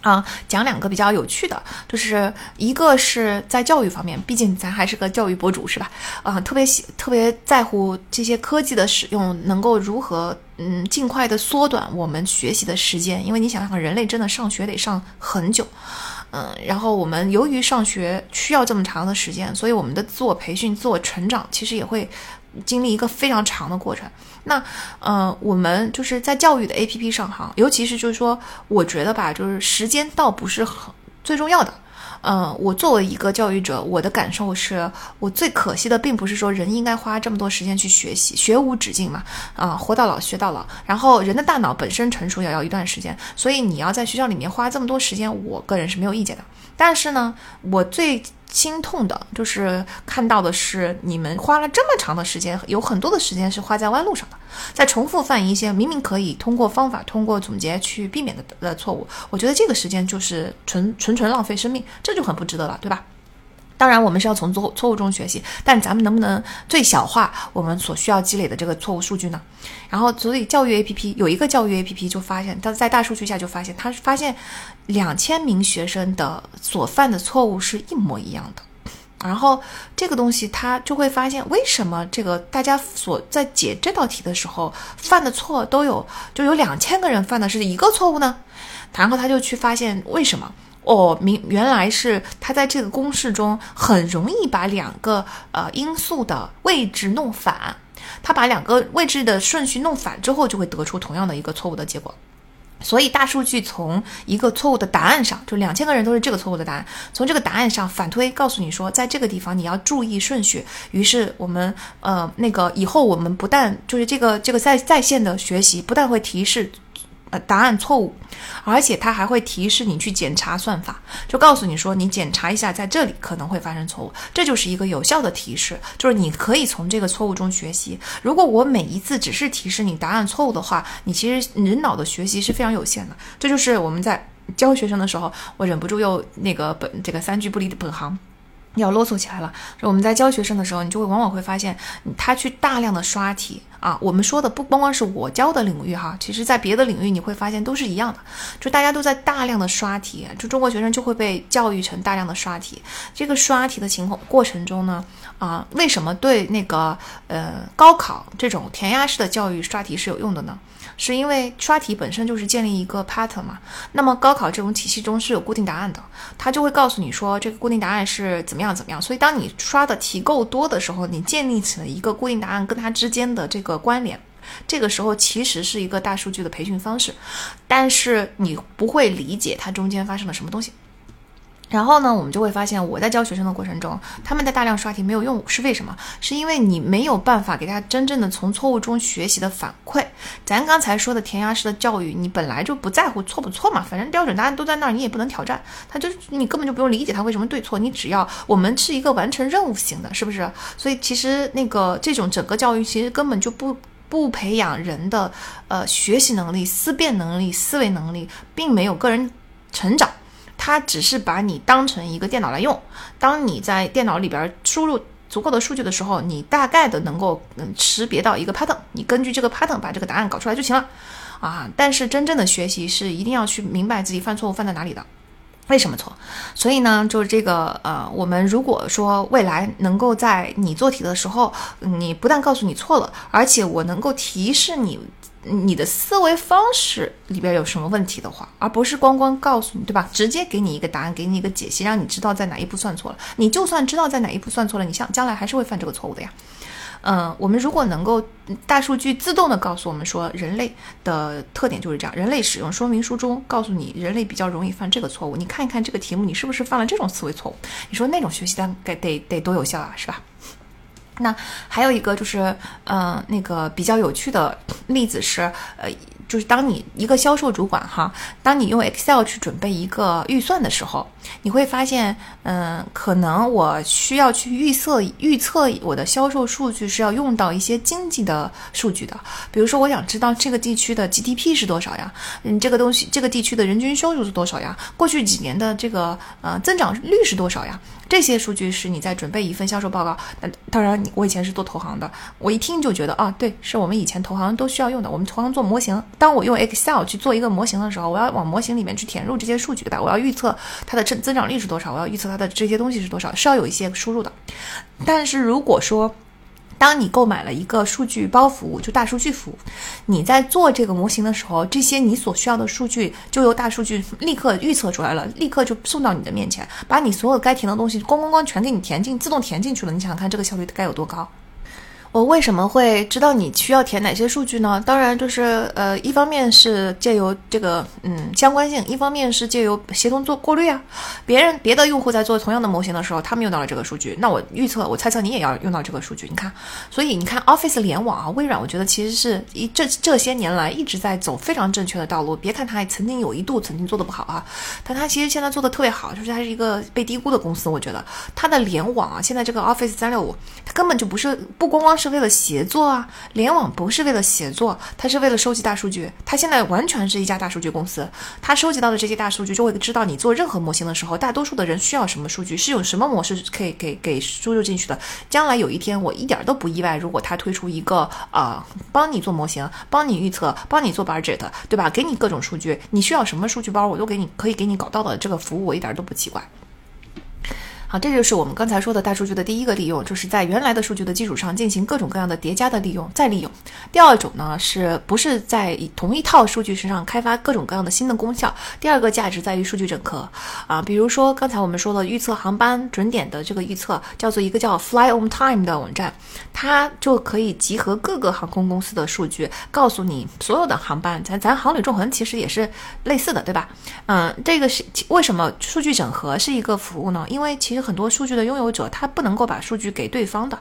啊，讲两个比较有趣的，就是一个是在教育方面，毕竟咱还是个教育博主，是吧？啊，特别喜特别在乎这些科技的使用，能够如何嗯尽快的缩短我们学习的时间，因为你想想，人类真的上学得上很久，嗯，然后我们由于上学需要这么长的时间，所以我们的自我培训、自我成长其实也会。经历一个非常长的过程，那，呃，我们就是在教育的 A P P 上哈，尤其是就是说，我觉得吧，就是时间倒不是很最重要的。嗯，我作为一个教育者，我的感受是，我最可惜的并不是说人应该花这么多时间去学习，学无止境嘛，啊，活到老学到老。然后人的大脑本身成熟也要一段时间，所以你要在学校里面花这么多时间，我个人是没有意见的。但是呢，我最心痛的就是看到的是你们花了这么长的时间，有很多的时间是花在弯路上的，在重复犯一些明明可以通过方法、通过总结去避免的的错误。我觉得这个时间就是纯纯纯浪费生命，这就很不值得了，对吧？当然，我们是要从错错误中学习，但咱们能不能最小化我们所需要积累的这个错误数据呢？然后，所以教育 APP 有一个教育 APP 就发现，它在大数据下就发现，它发现两千名学生的所犯的错误是一模一样的。然后这个东西它就会发现，为什么这个大家所在解这道题的时候犯的错都有，就有两千个人犯的是一个错误呢？然后他就去发现为什么。哦，明原来是他在这个公式中很容易把两个呃因素的位置弄反，他把两个位置的顺序弄反之后，就会得出同样的一个错误的结果。所以大数据从一个错误的答案上，就两千个人都是这个错误的答案，从这个答案上反推，告诉你说，在这个地方你要注意顺序。于是我们呃那个以后我们不但就是这个这个在在线的学习，不但会提示。呃，答案错误，而且它还会提示你去检查算法，就告诉你说你检查一下，在这里可能会发生错误，这就是一个有效的提示，就是你可以从这个错误中学习。如果我每一次只是提示你答案错误的话，你其实人脑的学习是非常有限的。这就是我们在教学生的时候，我忍不住又那个本这个三句不离的本行。要啰嗦起来了。我们在教学生的时候，你就会往往会发现，他去大量的刷题啊，我们说的不光光是我教的领域哈，其实在别的领域你会发现都是一样的，就大家都在大量的刷题，就中国学生就会被教育成大量的刷题。这个刷题的情况过程中呢，啊，为什么对那个呃高考这种填鸭式的教育刷题是有用的呢？是因为刷题本身就是建立一个 pattern 嘛，那么高考这种体系中是有固定答案的，它就会告诉你说这个固定答案是怎么样怎么样。所以当你刷的题够多的时候，你建立起了一个固定答案跟它之间的这个个关联，这个时候其实是一个大数据的培训方式，但是你不会理解它中间发生了什么东西。然后呢，我们就会发现，我在教学生的过程中，他们在大量刷题没有用，是为什么？是因为你没有办法给他真正的从错误中学习的反馈。咱刚才说的填鸭式的教育，你本来就不在乎错不错嘛，反正标准答案都在那儿，你也不能挑战，他就你根本就不用理解他为什么对错，你只要我们是一个完成任务型的，是不是？所以其实那个这种整个教育其实根本就不不培养人的呃学习能力、思辨能力、思维能力，并没有个人成长。它只是把你当成一个电脑来用，当你在电脑里边输入足够的数据的时候，你大概的能够嗯识别到一个 pattern，你根据这个 pattern 把这个答案搞出来就行了，啊，但是真正的学习是一定要去明白自己犯错误犯在哪里的。为什么错？所以呢，就是这个呃，我们如果说未来能够在你做题的时候，你不但告诉你错了，而且我能够提示你你的思维方式里边有什么问题的话，而不是光光告诉你，对吧？直接给你一个答案，给你一个解析，让你知道在哪一步算错了。你就算知道在哪一步算错了，你想将来还是会犯这个错误的呀。嗯，我们如果能够大数据自动的告诉我们说，人类的特点就是这样。人类使用说明书中告诉你，人类比较容易犯这个错误。你看一看这个题目，你是不是犯了这种思维错误？你说那种学习单该得得多有效啊，是吧？那还有一个就是，嗯，那个比较有趣的例子是，呃。就是当你一个销售主管哈，当你用 Excel 去准备一个预算的时候，你会发现，嗯，可能我需要去预测预测我的销售数据是要用到一些经济的数据的，比如说我想知道这个地区的 GDP 是多少呀，嗯，这个东西这个地区的人均收入是多少呀，过去几年的这个呃增长率是多少呀？这些数据是你在准备一份销售报告。那当然，我以前是做投行的，我一听就觉得啊，对，是我们以前投行都需要用的。我们投行做模型，当我用 Excel 去做一个模型的时候，我要往模型里面去填入这些数据，对吧？我要预测它的增增长率是多少，我要预测它的这些东西是多少，是要有一些输入的。但是如果说，当你购买了一个数据包服务，就大数据服务，你在做这个模型的时候，这些你所需要的数据就由大数据立刻预测出来了，立刻就送到你的面前，把你所有该填的东西咣咣咣全给你填进，自动填进去了。你想想看，这个效率该有多高？我为什么会知道你需要填哪些数据呢？当然就是呃，一方面是借由这个嗯相关性，一方面是借由协同做过滤啊。别人别的用户在做同样的模型的时候，他们用到了这个数据，那我预测我猜测你也要用到这个数据。你看，所以你看 Office 联网啊，微软我觉得其实是一这这些年来一直在走非常正确的道路。别看它曾经有一度曾经做的不好啊，但它其实现在做的特别好，就是它是一个被低估的公司。我觉得它的联网啊，现在这个 Office 三六五，它根本就不是不光光。是为了协作啊，联网不是为了协作，它是为了收集大数据。它现在完全是一家大数据公司，它收集到的这些大数据就会知道你做任何模型的时候，大多数的人需要什么数据，是用什么模式可以给给输入进去的。将来有一天，我一点都不意外，如果它推出一个啊，帮你做模型，帮你预测，帮你做 budget，对吧？给你各种数据，你需要什么数据包，我都给你，可以给你搞到的这个服务，我一点都不奇怪。好，这就是我们刚才说的大数据的第一个利用，就是在原来的数据的基础上进行各种各样的叠加的利用、再利用。第二种呢，是不是在同一套数据身上开发各种各样的新的功效？第二个价值在于数据整合啊，比如说刚才我们说的预测航班准点的这个预测，叫做一个叫 Fly on Time 的网站，它就可以集合各个航空公司的数据，告诉你所有的航班。咱咱航旅纵横其实也是类似的，对吧？嗯，这个是为什么数据整合是一个服务呢？因为其实。很多数据的拥有者，他不能够把数据给对方的，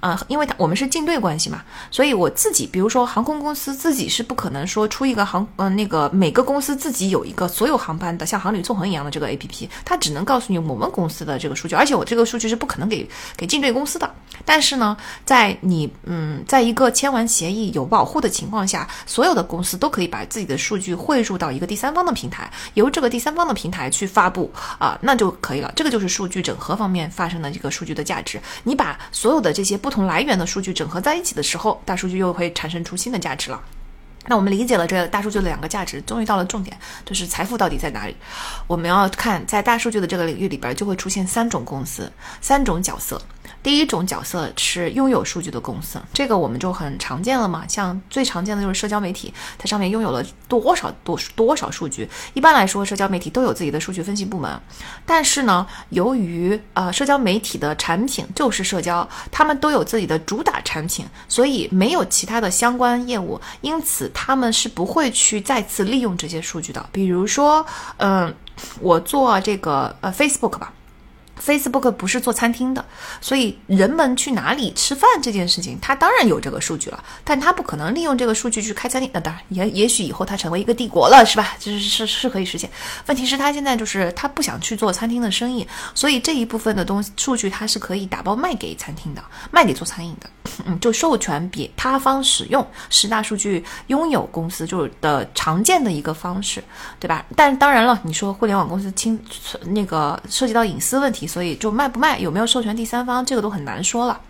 啊，因为他我们是竞对关系嘛，所以我自己，比如说航空公司自己是不可能说出一个航，嗯，那个每个公司自己有一个所有航班的像航旅纵横一样的这个 A P P，它只能告诉你我们公司的这个数据，而且我这个数据是不可能给给竞对公司的。但是呢，在你嗯，在一个签完协议有保护的情况下，所有的公司都可以把自己的数据汇入到一个第三方的平台，由这个第三方的平台去发布啊，那就可以了。这个就是数据整合方面发生的这个数据的价值。你把所有的这些不同来源的数据整合在一起的时候，大数据又会产生出新的价值了。那我们理解了这大数据的两个价值，终于到了重点，就是财富到底在哪里？我们要看在大数据的这个领域里边，就会出现三种公司，三种角色。第一种角色是拥有数据的公司，这个我们就很常见了嘛。像最常见的就是社交媒体，它上面拥有了多少多多少数据？一般来说，社交媒体都有自己的数据分析部门。但是呢，由于呃社交媒体的产品就是社交，他们都有自己的主打产品，所以没有其他的相关业务，因此他们是不会去再次利用这些数据的。比如说，嗯，我做这个呃 Facebook 吧。Facebook 不是做餐厅的，所以人们去哪里吃饭这件事情，它当然有这个数据了，但它不可能利用这个数据去开餐厅。那当然，也也许以后它成为一个帝国了，是吧？就是是是可以实现。问题是，他现在就是他不想去做餐厅的生意，所以这一部分的东西数据，它是可以打包卖给餐厅的，卖给做餐饮的。嗯，就授权别他方使用，是大数据拥有公司就是的常见的一个方式，对吧？但当然了，你说互联网公司侵那个涉及到隐私问题，所以就卖不卖，有没有授权第三方，这个都很难说了。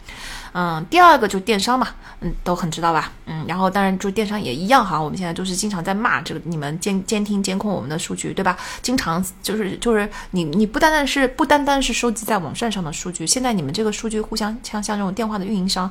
嗯，第二个就电商嘛，嗯，都很知道吧？嗯，然后当然就电商也一样哈，我们现在都是经常在骂这个你们监监听监控我们的数据，对吧？经常就是就是你你不单单是不单单是收集在网站上的数据，现在你们这个数据互相像像这种电话的运营商。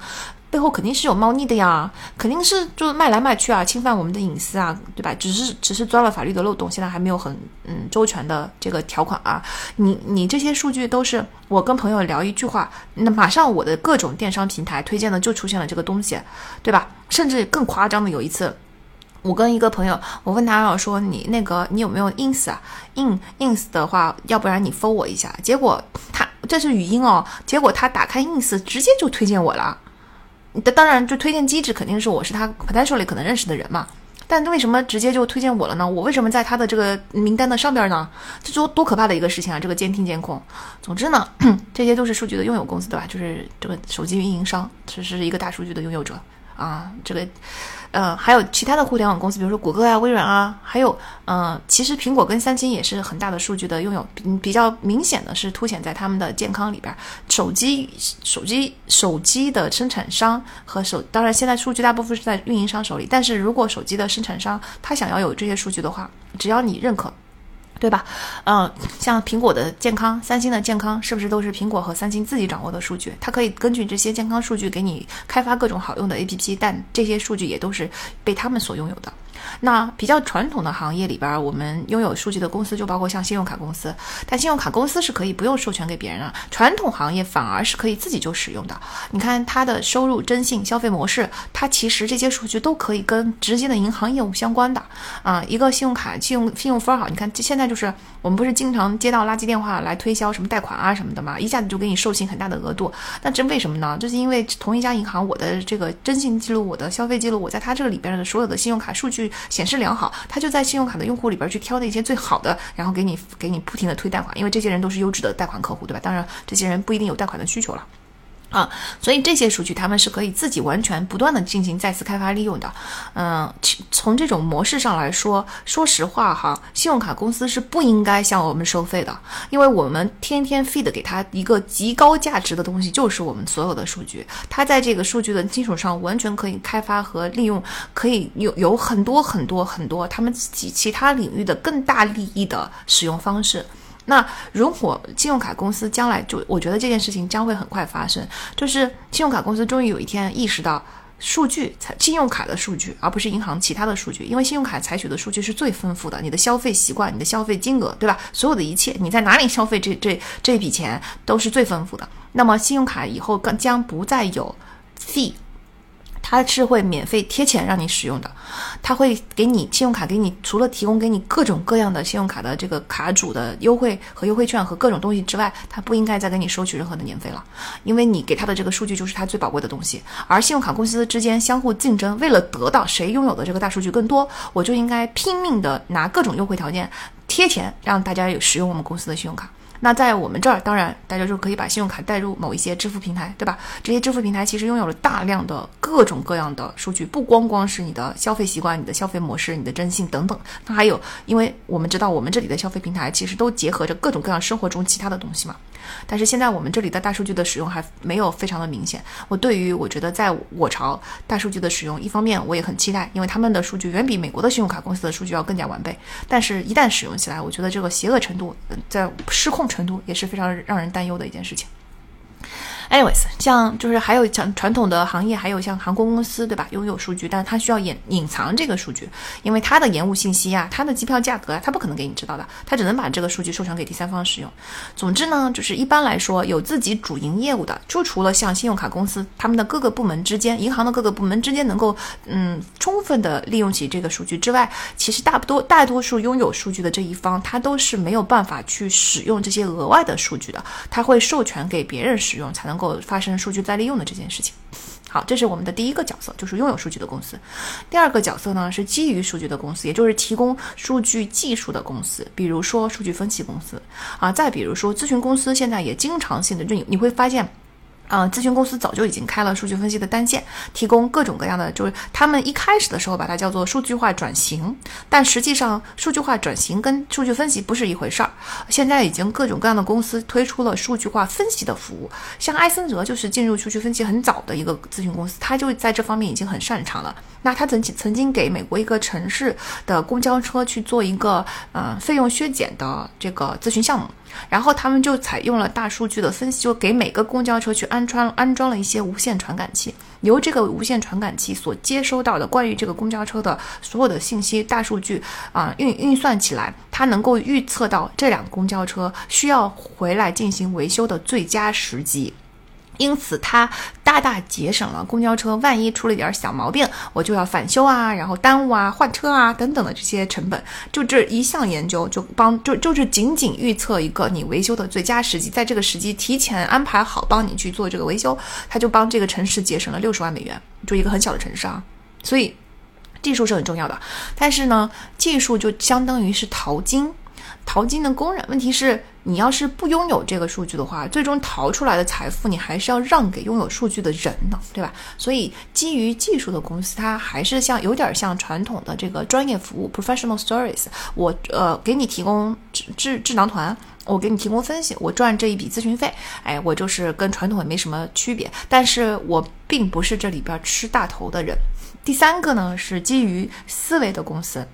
背后肯定是有猫腻的呀，肯定是就卖来卖去啊，侵犯我们的隐私啊，对吧？只是只是钻了法律的漏洞，现在还没有很嗯周全的这个条款啊。你你这些数据都是我跟朋友聊一句话，那马上我的各种电商平台推荐的就出现了这个东西，对吧？甚至更夸张的有一次，我跟一个朋友，我问他我说你那个你有没有 ins 啊？in ins 的话，要不然你 f 我一下。结果他这是语音哦，结果他打开 ins 直接就推荐我了。当然，就推荐机制肯定是我是他 potentially 可能认识的人嘛。但为什么直接就推荐我了呢？我为什么在他的这个名单的上边呢？这多多可怕的一个事情啊！这个监听监控。总之呢，这些都是数据的拥有公司，对吧？就是这个手机运营商，这是一个大数据的拥有者啊。这个。呃，还有其他的互联网公司，比如说谷歌啊、微软啊，还有，嗯，其实苹果跟三星也是很大的数据的拥有，比较明显的是凸显在他们的健康里边。手机、手机、手机的生产商和手，当然现在数据大部分是在运营商手里，但是如果手机的生产商他想要有这些数据的话，只要你认可。对吧？嗯，像苹果的健康、三星的健康，是不是都是苹果和三星自己掌握的数据？它可以根据这些健康数据给你开发各种好用的 APP，但这些数据也都是被他们所拥有的。那比较传统的行业里边，我们拥有数据的公司就包括像信用卡公司，但信用卡公司是可以不用授权给别人啊。传统行业反而是可以自己就使用的。你看它的收入、征信、消费模式，它其实这些数据都可以跟直接的银行业务相关的啊。一个信用卡信用信用分好，你看这现在就是我们不是经常接到垃圾电话来推销什么贷款啊什么的嘛，一下子就给你授信很大的额度。那这为什么呢？这是因为同一家银行，我的这个征信记录、我的消费记录，我在它这个里边的所有的信用卡数据。显示良好，他就在信用卡的用户里边去挑那些最好的，然后给你给你不停的推贷款，因为这些人都是优质的贷款客户，对吧？当然，这些人不一定有贷款的需求了。啊，所以这些数据他们是可以自己完全不断的进行再次开发利用的。嗯，从这种模式上来说，说实话哈，信用卡公司是不应该向我们收费的，因为我们天天 feed 给他一个极高价值的东西，就是我们所有的数据。他在这个数据的基础上，完全可以开发和利用，可以有有很多很多很多他们自己其他领域的更大利益的使用方式。那如果信用卡公司将来就，我觉得这件事情将会很快发生，就是信用卡公司终于有一天意识到，数据采信用卡的数据，而不是银行其他的数据，因为信用卡采取的数据是最丰富的，你的消费习惯、你的消费金额，对吧？所有的一切，你在哪里消费，这这这笔钱都是最丰富的。那么信用卡以后更将不再有 fee。它是会免费贴钱让你使用的，它会给你信用卡，给你除了提供给你各种各样的信用卡的这个卡主的优惠和优惠券和各种东西之外，它不应该再给你收取任何的年费了，因为你给他的这个数据就是它最宝贵的东西。而信用卡公司之间相互竞争，为了得到谁拥有的这个大数据更多，我就应该拼命的拿各种优惠条件贴钱，让大家有使用我们公司的信用卡。那在我们这儿，当然大家就可以把信用卡带入某一些支付平台，对吧？这些支付平台其实拥有了大量的各种各样的数据，不光光是你的消费习惯、你的消费模式、你的征信等等，那还有，因为我们知道我们这里的消费平台其实都结合着各种各样生活中其他的东西嘛。但是现在我们这里的大数据的使用还没有非常的明显。我对于我觉得在我朝大数据的使用，一方面我也很期待，因为他们的数据远比美国的信用卡公司的数据要更加完备。但是，一旦使用起来，我觉得这个邪恶程度在失控程度也是非常让人担忧的一件事情。Anyways，像就是还有像传统的行业，还有像航空公司，对吧？拥有数据，但是它需要隐隐藏这个数据，因为它的延误信息啊，它的机票价格啊，它不可能给你知道的，它只能把这个数据授权给第三方使用。总之呢，就是一般来说，有自己主营业务的，就除了像信用卡公司，他们的各个部门之间，银行的各个部门之间能够嗯充分的利用起这个数据之外，其实大多大多数拥有数据的这一方，他都是没有办法去使用这些额外的数据的，他会授权给别人使用才能。能够发生数据再利用的这件事情，好，这是我们的第一个角色，就是拥有数据的公司。第二个角色呢是基于数据的公司，也就是提供数据技术的公司，比如说数据分析公司啊，再比如说咨询公司，现在也经常性的就你你会发现。啊，咨询公司早就已经开了数据分析的单线，提供各种各样的，就是他们一开始的时候把它叫做数据化转型，但实际上数据化转型跟数据分析不是一回事儿。现在已经各种各样的公司推出了数据化分析的服务，像埃森哲就是进入数据分析很早的一个咨询公司，他就在这方面已经很擅长了。那他曾经曾经给美国一个城市的公交车去做一个呃费用削减的这个咨询项目。然后他们就采用了大数据的分析，就给每个公交车去安装安装了一些无线传感器，由这个无线传感器所接收到的关于这个公交车的所有的信息大数据啊运运算起来，它能够预测到这辆公交车需要回来进行维修的最佳时机。因此，它大大节省了公交车万一出了点小毛病，我就要返修啊，然后耽误啊、换车啊等等的这些成本。就这一项研究，就帮就就是仅仅预测一个你维修的最佳时机，在这个时机提前安排好帮你去做这个维修，它就帮这个城市节省了六十万美元，就一个很小的城市啊。所以技术是很重要的，但是呢，技术就相当于是淘金。淘金的工人，问题是你要是不拥有这个数据的话，最终淘出来的财富你还是要让给拥有数据的人的，对吧？所以基于技术的公司，它还是像有点像传统的这个专业服务 （professional service）。我呃给你提供智智智囊团，我给你提供分析，我赚这一笔咨询费，哎，我就是跟传统也没什么区别，但是我并不是这里边吃大头的人。第三个呢是基于思维的公司。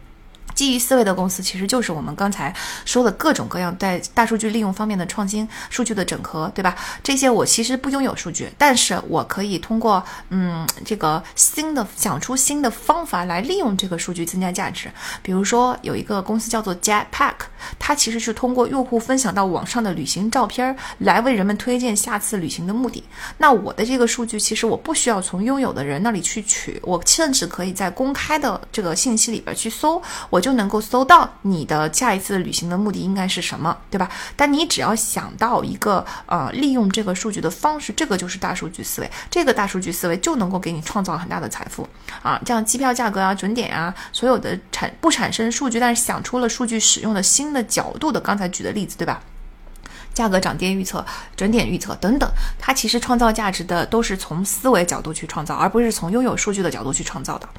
基于思维的公司，其实就是我们刚才说的各种各样在大数据利用方面的创新、数据的整合，对吧？这些我其实不拥有数据，但是我可以通过嗯这个新的想出新的方法来利用这个数据增加价值。比如说有一个公司叫做 Jetpack，它其实是通过用户分享到网上的旅行照片来为人们推荐下次旅行的目的。那我的这个数据其实我不需要从拥有的人那里去取，我甚至可以在公开的这个信息里边去搜我。就能够搜到你的下一次旅行的目的应该是什么，对吧？但你只要想到一个呃利用这个数据的方式，这个就是大数据思维。这个大数据思维就能够给你创造很大的财富啊！这样机票价格啊、准点啊，所有的产不产生数据，但是想出了数据使用的新的角度的，刚才举的例子，对吧？价格涨跌预测、准点预测等等，它其实创造价值的都是从思维角度去创造，而不是从拥有数据的角度去创造的。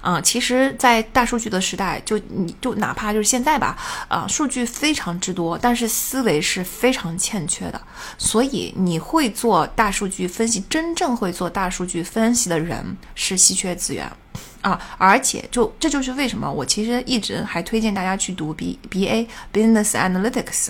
啊，其实，在大数据的时代，就你就哪怕就是现在吧，啊，数据非常之多，但是思维是非常欠缺的。所以，你会做大数据分析，真正会做大数据分析的人是稀缺资源啊！而且，就这就是为什么我其实一直还推荐大家去读 B B A Business Analytics。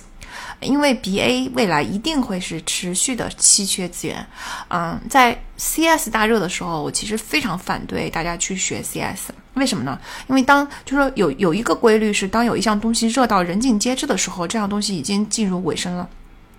因为 B A 未来一定会是持续的稀缺资源，嗯，在 C S 大热的时候，我其实非常反对大家去学 C S，为什么呢？因为当就说有有一个规律是，当有一项东西热到人尽皆知的时候，这样东西已经进入尾声了。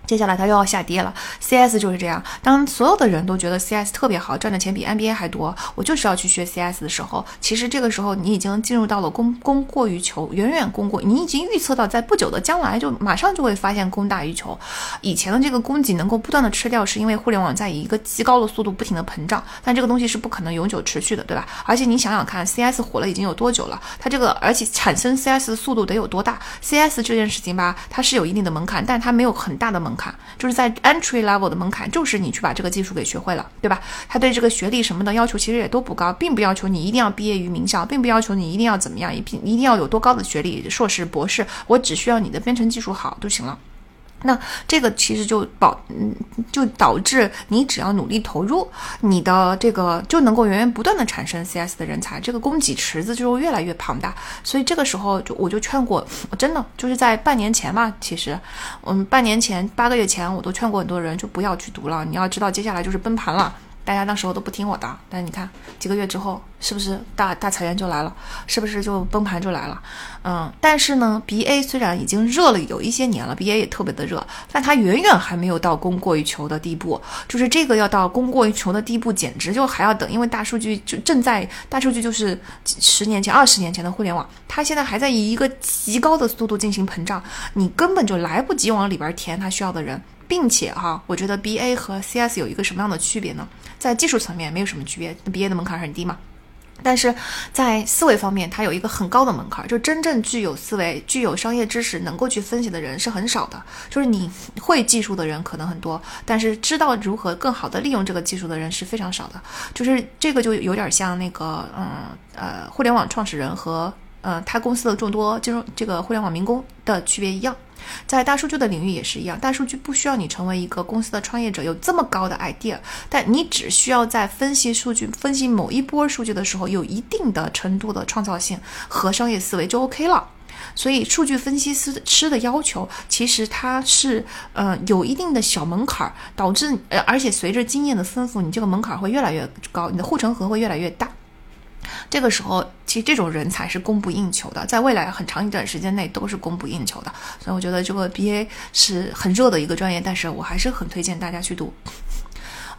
接下来它又要下跌了，CS 就是这样。当所有的人都觉得 CS 特别好，赚的钱比 NBA 还多，我就是要去学 CS 的时候，其实这个时候你已经进入到了供供过于求，远远供过，你已经预测到在不久的将来就马上就会发现供大于求。以前的这个供给能够不断的吃掉，是因为互联网在以一个极高的速度不停的膨胀，但这个东西是不可能永久持续的，对吧？而且你想想看，CS 火了已经有多久了？它这个而且产生 CS 的速度得有多大？CS 这件事情吧，它是有一定的门槛，但它没有很大的门槛。卡就是在 entry level 的门槛，就是你去把这个技术给学会了，对吧？他对这个学历什么的要求其实也都不高，并不要求你一定要毕业于名校，并不要求你一定要怎么样，一定一定要有多高的学历，硕士、博士，我只需要你的编程技术好就行了。那这个其实就保，嗯，就导致你只要努力投入，你的这个就能够源源不断的产生 CS 的人才，这个供给池子就越来越庞大。所以这个时候就我就劝过，真的就是在半年前嘛，其实，嗯，半年前八个月前我都劝过很多人就不要去读了，你要知道接下来就是崩盘了。大家那时候都不听我的，但你看几个月之后，是不是大大裁员就来了？是不是就崩盘就来了？嗯，但是呢，B A 虽然已经热了有一些年了，B A 也特别的热，但它远远还没有到供过于求的地步。就是这个要到供过于求的地步，简直就还要等，因为大数据就正在大数据就是十年前、二十年前的互联网，它现在还在以一个极高的速度进行膨胀，你根本就来不及往里边填它需要的人。并且哈，我觉得 B A 和 C S 有一个什么样的区别呢？在技术层面没有什么区别，B A 的门槛很低嘛。但是在思维方面，它有一个很高的门槛，就真正具有思维、具有商业知识、能够去分析的人是很少的。就是你会技术的人可能很多，但是知道如何更好的利用这个技术的人是非常少的。就是这个就有点像那个，嗯呃，互联网创始人和呃他公司的众多金融这个互联网民工的区别一样。在大数据的领域也是一样，大数据不需要你成为一个公司的创业者，有这么高的 idea，但你只需要在分析数据、分析某一波数据的时候，有一定的程度的创造性和商业思维就 OK 了。所以，数据分析师师的要求其实它是呃有一定的小门槛儿，导致呃而且随着经验的丰富，你这个门槛会越来越高，你的护城河会越来越大。这个时候，其实这种人才是供不应求的，在未来很长一段时间内都是供不应求的。所以我觉得这个 BA 是很热的一个专业，但是我还是很推荐大家去读。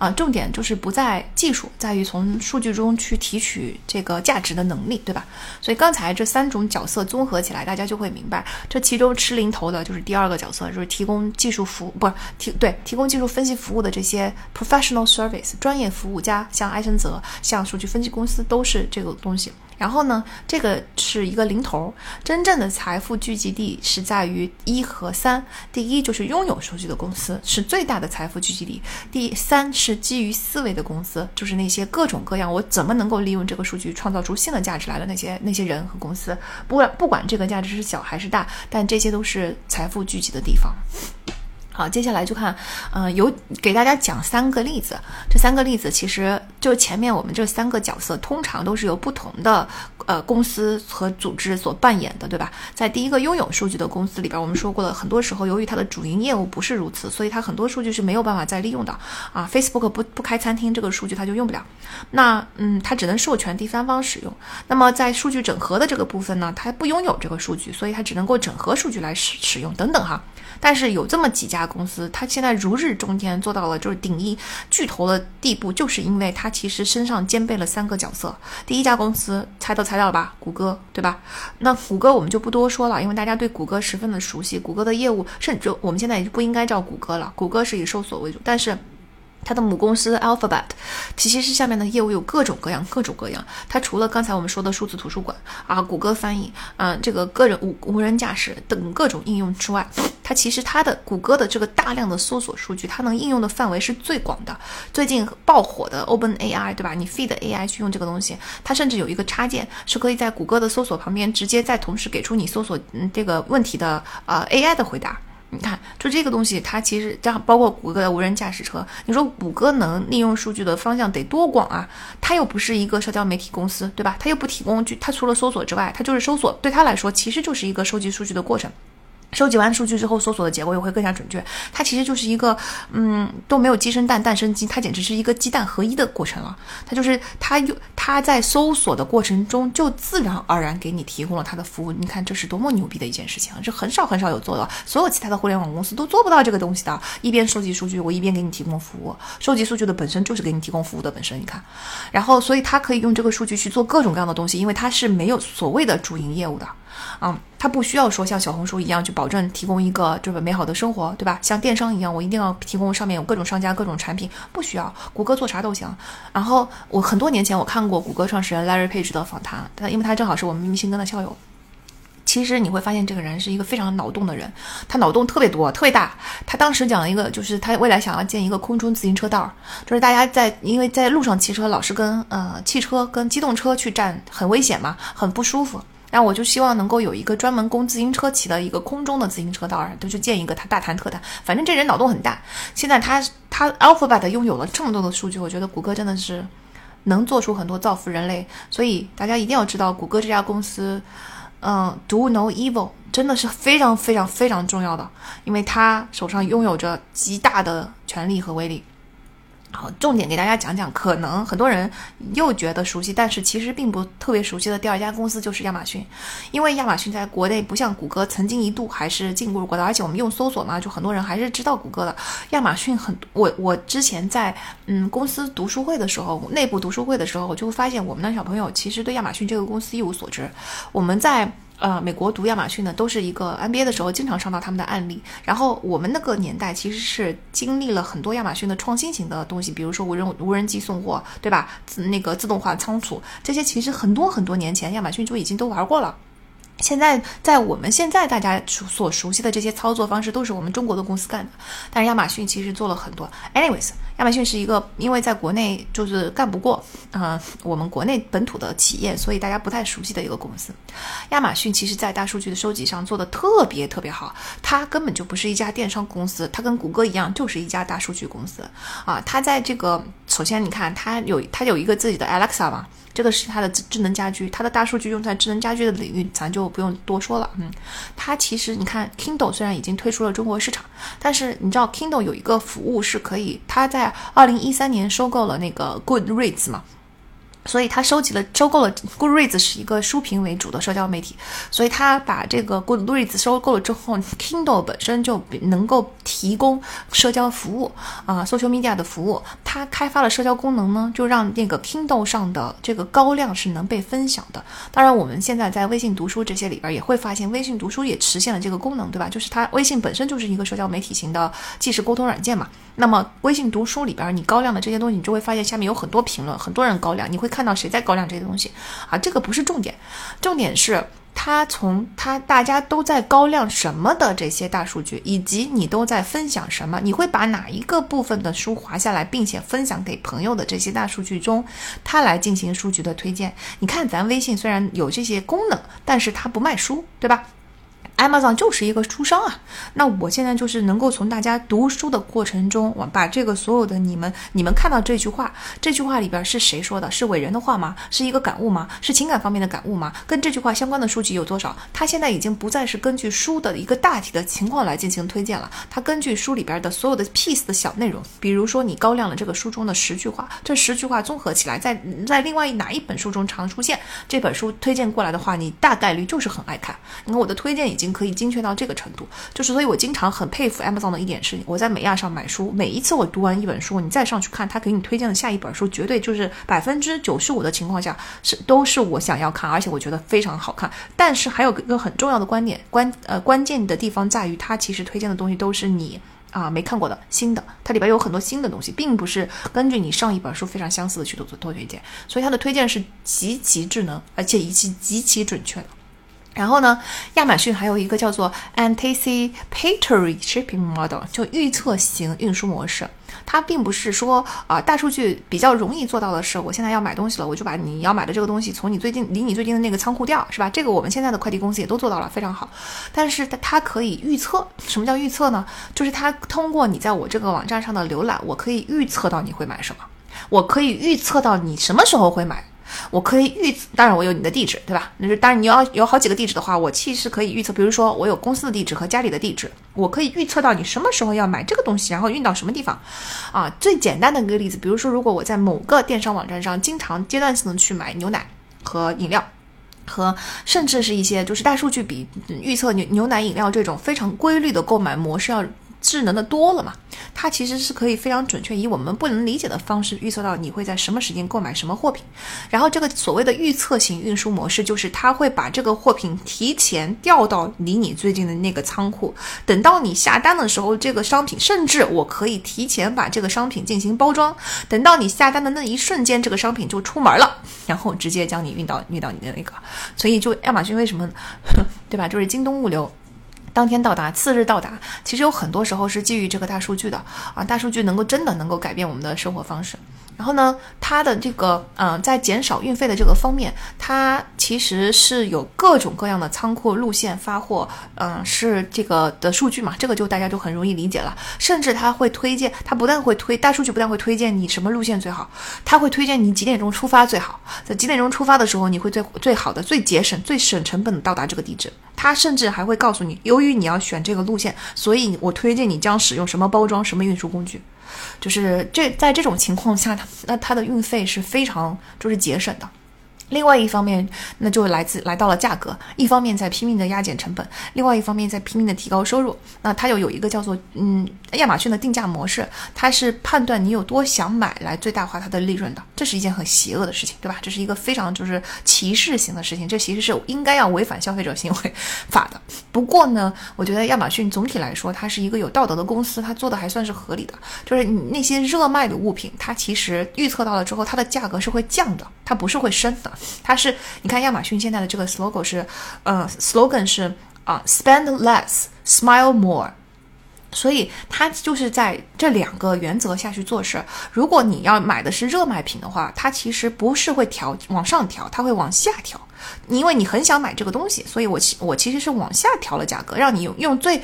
啊，重点就是不在技术，在于从数据中去提取这个价值的能力，对吧？所以刚才这三种角色综合起来，大家就会明白，这其中吃零头的就是第二个角色，就是提供技术服务，不是提对提供技术分析服务的这些 professional service 专业服务家，像埃森哲，像数据分析公司，都是这个东西。然后呢，这个是一个零头，真正的财富聚集地是在于一和三。第一就是拥有数据的公司是最大的财富聚集地，第三是基于思维的公司，就是那些各种各样我怎么能够利用这个数据创造出新的价值来的那些那些人和公司。不管不管这个价值是小还是大，但这些都是财富聚集的地方。好，接下来就看，嗯，有给大家讲三个例子。这三个例子其实就前面我们这三个角色，通常都是由不同的呃公司和组织所扮演的，对吧？在第一个拥有数据的公司里边，我们说过了，很多时候由于它的主营业务不是如此，所以它很多数据是没有办法再利用的啊。Facebook 不不开餐厅，这个数据它就用不了。那嗯，它只能授权第三方使用。那么在数据整合的这个部分呢，它不拥有这个数据，所以它只能够整合数据来使使用等等哈。但是有这么几家公司，它现在如日中天，做到了就是顶一巨头的地步，就是因为它其实身上兼备了三个角色。第一家公司猜都猜到了吧？谷歌，对吧？那谷歌我们就不多说了，因为大家对谷歌十分的熟悉。谷歌的业务，甚至我们现在也不应该叫谷歌了，谷歌是以搜索为主，但是。它的母公司 Alphabet，其实是下面的业务有各种各样、各种各样。它除了刚才我们说的数字图书馆啊、谷歌翻译，嗯，这个个人无无人驾驶等各种应用之外，它其实它的谷歌的这个大量的搜索数据，它能应用的范围是最广的。最近爆火的 Open AI，对吧？你 Feed AI 去用这个东西，它甚至有一个插件是可以在谷歌的搜索旁边直接在同时给出你搜索嗯这个问题的呃 AI 的回答。你看，就这个东西，它其实这样，包括谷歌的无人驾驶车，你说谷歌能利用数据的方向得多广啊？它又不是一个社交媒体公司，对吧？它又不提供，它除了搜索之外，它就是搜索，对它来说，其实就是一个收集数据的过程。收集完数据之后，搜索的结果又会更加准确。它其实就是一个，嗯，都没有鸡生蛋，蛋生鸡，它简直是一个鸡蛋合一的过程了。它就是它又它在搜索的过程中就自然而然给你提供了它的服务。你看这是多么牛逼的一件事情啊！这很少很少有做到，所有其他的互联网公司都做不到这个东西的。一边收集数据，我一边给你提供服务。收集数据的本身就是给你提供服务的本身。你看，然后所以它可以用这个数据去做各种各样的东西，因为它是没有所谓的主营业务的。嗯，它不需要说像小红书一样去保证提供一个这个美好的生活，对吧？像电商一样，我一定要提供上面有各种商家、各种产品，不需要。谷歌做啥都行。然后我很多年前我看过谷歌创始人 Larry Page 的访谈，他因为他正好是我们密歇根的校友。其实你会发现这个人是一个非常脑洞的人，他脑洞特别多、特别大。他当时讲了一个，就是他未来想要建一个空中自行车道，就是大家在因为在路上骑车老是跟呃汽车跟机动车去站，很危险嘛，很不舒服。那我就希望能够有一个专门供自行车骑的一个空中的自行车道，都去建一个。他大谈特谈，反正这人脑洞很大。现在他他 Alphabet 拥有了这么多的数据，我觉得谷歌真的是能做出很多造福人类。所以大家一定要知道，谷歌这家公司，嗯，Do no evil，真的是非常非常非常重要的，因为他手上拥有着极大的权力和威力。好，重点给大家讲讲，可能很多人又觉得熟悉，但是其实并不特别熟悉的第二家公司就是亚马逊，因为亚马逊在国内不像谷歌曾经一度还是进入过的，而且我们用搜索嘛，就很多人还是知道谷歌的。亚马逊很，我我之前在嗯公司读书会的时候，内部读书会的时候，我就会发现我们的小朋友其实对亚马逊这个公司一无所知。我们在。呃，美国读亚马逊呢都是一个 MBA 的时候，经常上到他们的案例。然后我们那个年代其实是经历了很多亚马逊的创新型的东西，比如说无人无人机送货，对吧？自那个自动化仓储这些，其实很多很多年前亚马逊就已经都玩过了。现在在我们现在大家所熟悉的这些操作方式，都是我们中国的公司干的。但是亚马逊其实做了很多。Anyways。亚马逊是一个，因为在国内就是干不过，呃，我们国内本土的企业，所以大家不太熟悉的一个公司。亚马逊其实在大数据的收集上做的特别特别好，它根本就不是一家电商公司，它跟谷歌一样，就是一家大数据公司啊。它在这个，首先你看，它有它有一个自己的 Alexa 嘛。这个是它的智能家居，它的大数据用在智能家居的领域，咱就不用多说了。嗯，它其实你看，Kindle 虽然已经推出了中国市场，但是你知道 Kindle 有一个服务是可以，它在二零一三年收购了那个 Goodreads 嘛。所以他收集了、收购了 Goodreads 是一个书评为主的社交媒体，所以他把这个 Goodreads 收购了之后，Kindle 本身就能够提供社交服务啊，social media 的服务。他开发了社交功能呢，就让那个 Kindle 上的这个高亮是能被分享的。当然，我们现在在微信读书这些里边也会发现，微信读书也实现了这个功能，对吧？就是它微信本身就是一个社交媒体型的即时沟通软件嘛。那么微信读书里边你高亮的这些东西，你就会发现下面有很多评论，很多人高亮，你会。看到谁在高亮这些东西啊？这个不是重点，重点是他从他大家都在高亮什么的这些大数据，以及你都在分享什么，你会把哪一个部分的书划下来，并且分享给朋友的这些大数据中，他来进行书籍的推荐。你看，咱微信虽然有这些功能，但是它不卖书，对吧？Amazon 就是一个书商啊，那我现在就是能够从大家读书的过程中，我把这个所有的你们，你们看到这句话，这句话里边是谁说的？是伟人的话吗？是一个感悟吗？是情感方面的感悟吗？跟这句话相关的书籍有多少？它现在已经不再是根据书的一个大体的情况来进行推荐了，它根据书里边的所有的 piece 的小内容，比如说你高亮了这个书中的十句话，这十句话综合起来，在在另外哪一本书中常出现，这本书推荐过来的话，你大概率就是很爱看。你看我的推荐已经。已经可以精确到这个程度，就是所以，我经常很佩服 Amazon 的一点是，我在美亚上买书，每一次我读完一本书，你再上去看他给你推荐的下一本书，绝对就是百分之九十五的情况下是都是我想要看，而且我觉得非常好看。但是还有一个很重要的观点关呃关键的地方在于，它其实推荐的东西都是你啊没看过的新的，它里边有很多新的东西，并不是根据你上一本书非常相似的去做做推荐，所以它的推荐是极其智能，而且以及极其准确的。然后呢，亚马逊还有一个叫做 Anticipatory Shipping Model，就预测型运输模式。它并不是说啊，大数据比较容易做到的是，我现在要买东西了，我就把你要买的这个东西从你最近离你最近的那个仓库调，是吧？这个我们现在的快递公司也都做到了，非常好。但是它可以预测，什么叫预测呢？就是它通过你在我这个网站上的浏览，我可以预测到你会买什么，我可以预测到你什么时候会买。我可以预，当然我有你的地址，对吧？那是当然你要有好几个地址的话，我其实可以预测，比如说我有公司的地址和家里的地址，我可以预测到你什么时候要买这个东西，然后运到什么地方。啊，最简单的一个例子，比如说如果我在某个电商网站上经常阶段性的去买牛奶和饮料。和甚至是一些就是大数据比预测牛牛奶饮料这种非常规律的购买模式要。智能的多了嘛，它其实是可以非常准确以我们不能理解的方式预测到你会在什么时间购买什么货品。然后这个所谓的预测型运输模式，就是它会把这个货品提前调到离你最近的那个仓库，等到你下单的时候，这个商品甚至我可以提前把这个商品进行包装，等到你下单的那一瞬间，这个商品就出门了，然后直接将你运到运到你的那个。所以就亚马逊为什么，对吧？就是京东物流。当天到达，次日到达，其实有很多时候是基于这个大数据的啊，大数据能够真的能够改变我们的生活方式。然后呢，它的这个嗯，在减少运费的这个方面，它其实是有各种各样的仓库路线发货，嗯，是这个的数据嘛，这个就大家就很容易理解了。甚至它会推荐，它不但会推大数据，不但会推荐你什么路线最好，它会推荐你几点钟出发最好，在几点钟出发的时候，你会最最好的、最节省、最省成本的到达这个地址。它甚至还会告诉你，由于你要选这个路线，所以我推荐你将使用什么包装、什么运输工具。就是这在这种情况下，它那它的运费是非常就是节省的。另外一方面，那就来自来到了价格，一方面在拼命的压减成本，另外一方面在拼命的提高收入。那它又有一个叫做嗯亚马逊的定价模式，它是判断你有多想买来最大化它的利润的。这是一件很邪恶的事情，对吧？这是一个非常就是歧视型的事情，这其实是应该要违反消费者行为法的。不过呢，我觉得亚马逊总体来说，它是一个有道德的公司，它做的还算是合理的。就是你那些热卖的物品，它其实预测到了之后，它的价格是会降的，它不是会升的。它是，你看亚马逊现在的这个 slogan 是，呃，slogan 是啊，spend less，smile more，所以它就是在这两个原则下去做事。如果你要买的是热卖品的话，它其实不是会调往上调，它会往下调，因为你很想买这个东西，所以我其我其实是往下调了价格，让你用用最。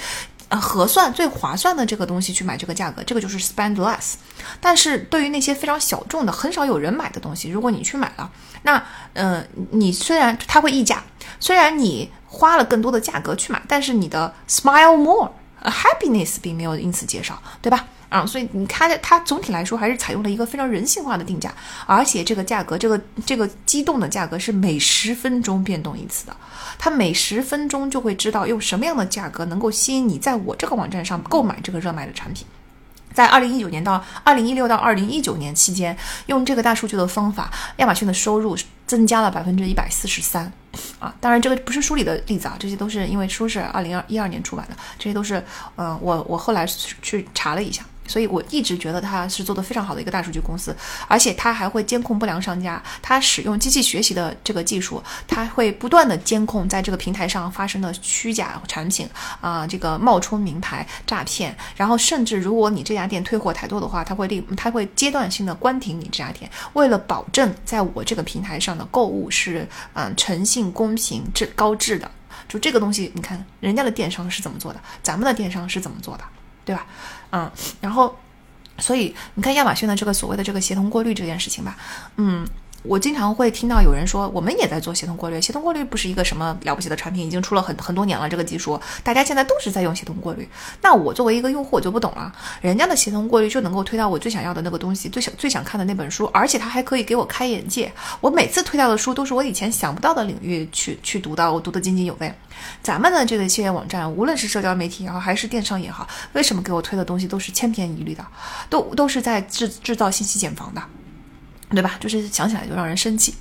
呃，合算最划算的这个东西去买这个价格，这个就是 spend less。但是对于那些非常小众的、很少有人买的东西，如果你去买了，那，嗯，你虽然它会溢价，虽然你花了更多的价格去买，但是你的 smile more 呃，happiness 并没有因此减少，对吧？啊，所以你看，它总体来说还是采用了一个非常人性化的定价，而且这个价格，这个这个机动的价格是每十分钟变动一次的，它每十分钟就会知道用什么样的价格能够吸引你在我这个网站上购买这个热卖的产品。在二零一九年到二零一六到二零一九年期间，用这个大数据的方法，亚马逊的收入增加了百分之一百四十三。啊，当然这个不是书里的例子啊，这些都是因为书是二零二一二年出版的，这些都是，嗯，我我后来去查了一下。所以我一直觉得它是做的非常好的一个大数据公司，而且它还会监控不良商家。它使用机器学习的这个技术，它会不断的监控在这个平台上发生的虚假产品啊，这个冒充名牌诈骗。然后甚至如果你这家店退货太多的话，它会立，它会阶段性的关停你这家店，为了保证在我这个平台上的购物是嗯诚信、公平、质高质的。就这个东西，你看人家的电商是怎么做的，咱们的电商是怎么做的？对吧？嗯，然后，所以你看亚马逊的这个所谓的这个协同过滤这件事情吧，嗯。我经常会听到有人说，我们也在做协同过滤。协同过滤不是一个什么了不起的产品，已经出了很很多年了。这个技术，大家现在都是在用协同过滤。那我作为一个用户，我就不懂了。人家的协同过滤就能够推到我最想要的那个东西，最想最想看的那本书，而且它还可以给我开眼界。我每次推到的书都是我以前想不到的领域去去读的，我读得津津有味。咱们的这个企业网站，无论是社交媒体也好，还是电商也好，为什么给我推的东西都是千篇一律的，都都是在制制造信息茧房的？对吧？就是想起来就让人生气，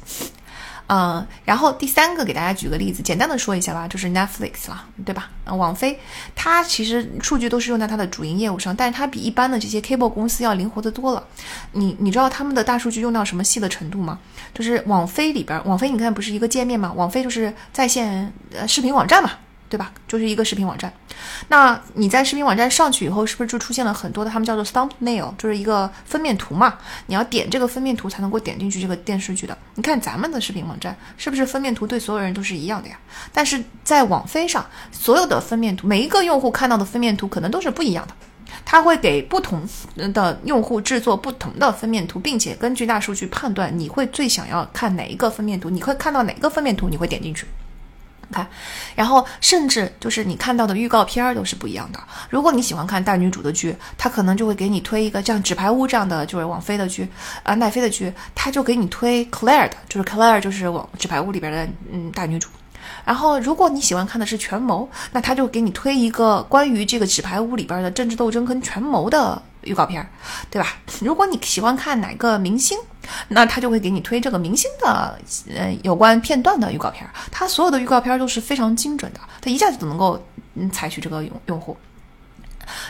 嗯，然后第三个给大家举个例子，简单的说一下吧，就是 Netflix 了，对吧？网飞它其实数据都是用在它的主营业务上，但是它比一般的这些 cable 公司要灵活的多了。你你知道他们的大数据用到什么细的程度吗？就是网飞里边，网飞你看不是一个界面吗？网飞就是在线呃视频网站嘛。对吧？就是一个视频网站。那你在视频网站上去以后，是不是就出现了很多的他们叫做 thumbnail，就是一个封面图嘛？你要点这个封面图才能够点进去这个电视剧的。你看咱们的视频网站是不是封面图对所有人都是一样的呀？但是在网飞上，所有的封面图，每一个用户看到的封面图可能都是不一样的。它会给不同的用户制作不同的分面图，并且根据大数据判断你会最想要看哪一个分面图，你会看到哪个分面图，你会点进去。看，然后甚至就是你看到的预告片儿都是不一样的。如果你喜欢看大女主的剧，它可能就会给你推一个像《纸牌屋》这样的，就是王菲的剧，啊，奈飞的剧，它就给你推 Claire 的，就是 Claire 就是往《纸牌屋》里边的嗯大女主。然后，如果你喜欢看的是权谋，那他就给你推一个关于这个纸牌屋里边的政治斗争跟权谋的预告片，对吧？如果你喜欢看哪个明星，那他就会给你推这个明星的呃有关片段的预告片。他所有的预告片都是非常精准的，他一下子就能够嗯采取这个用用户。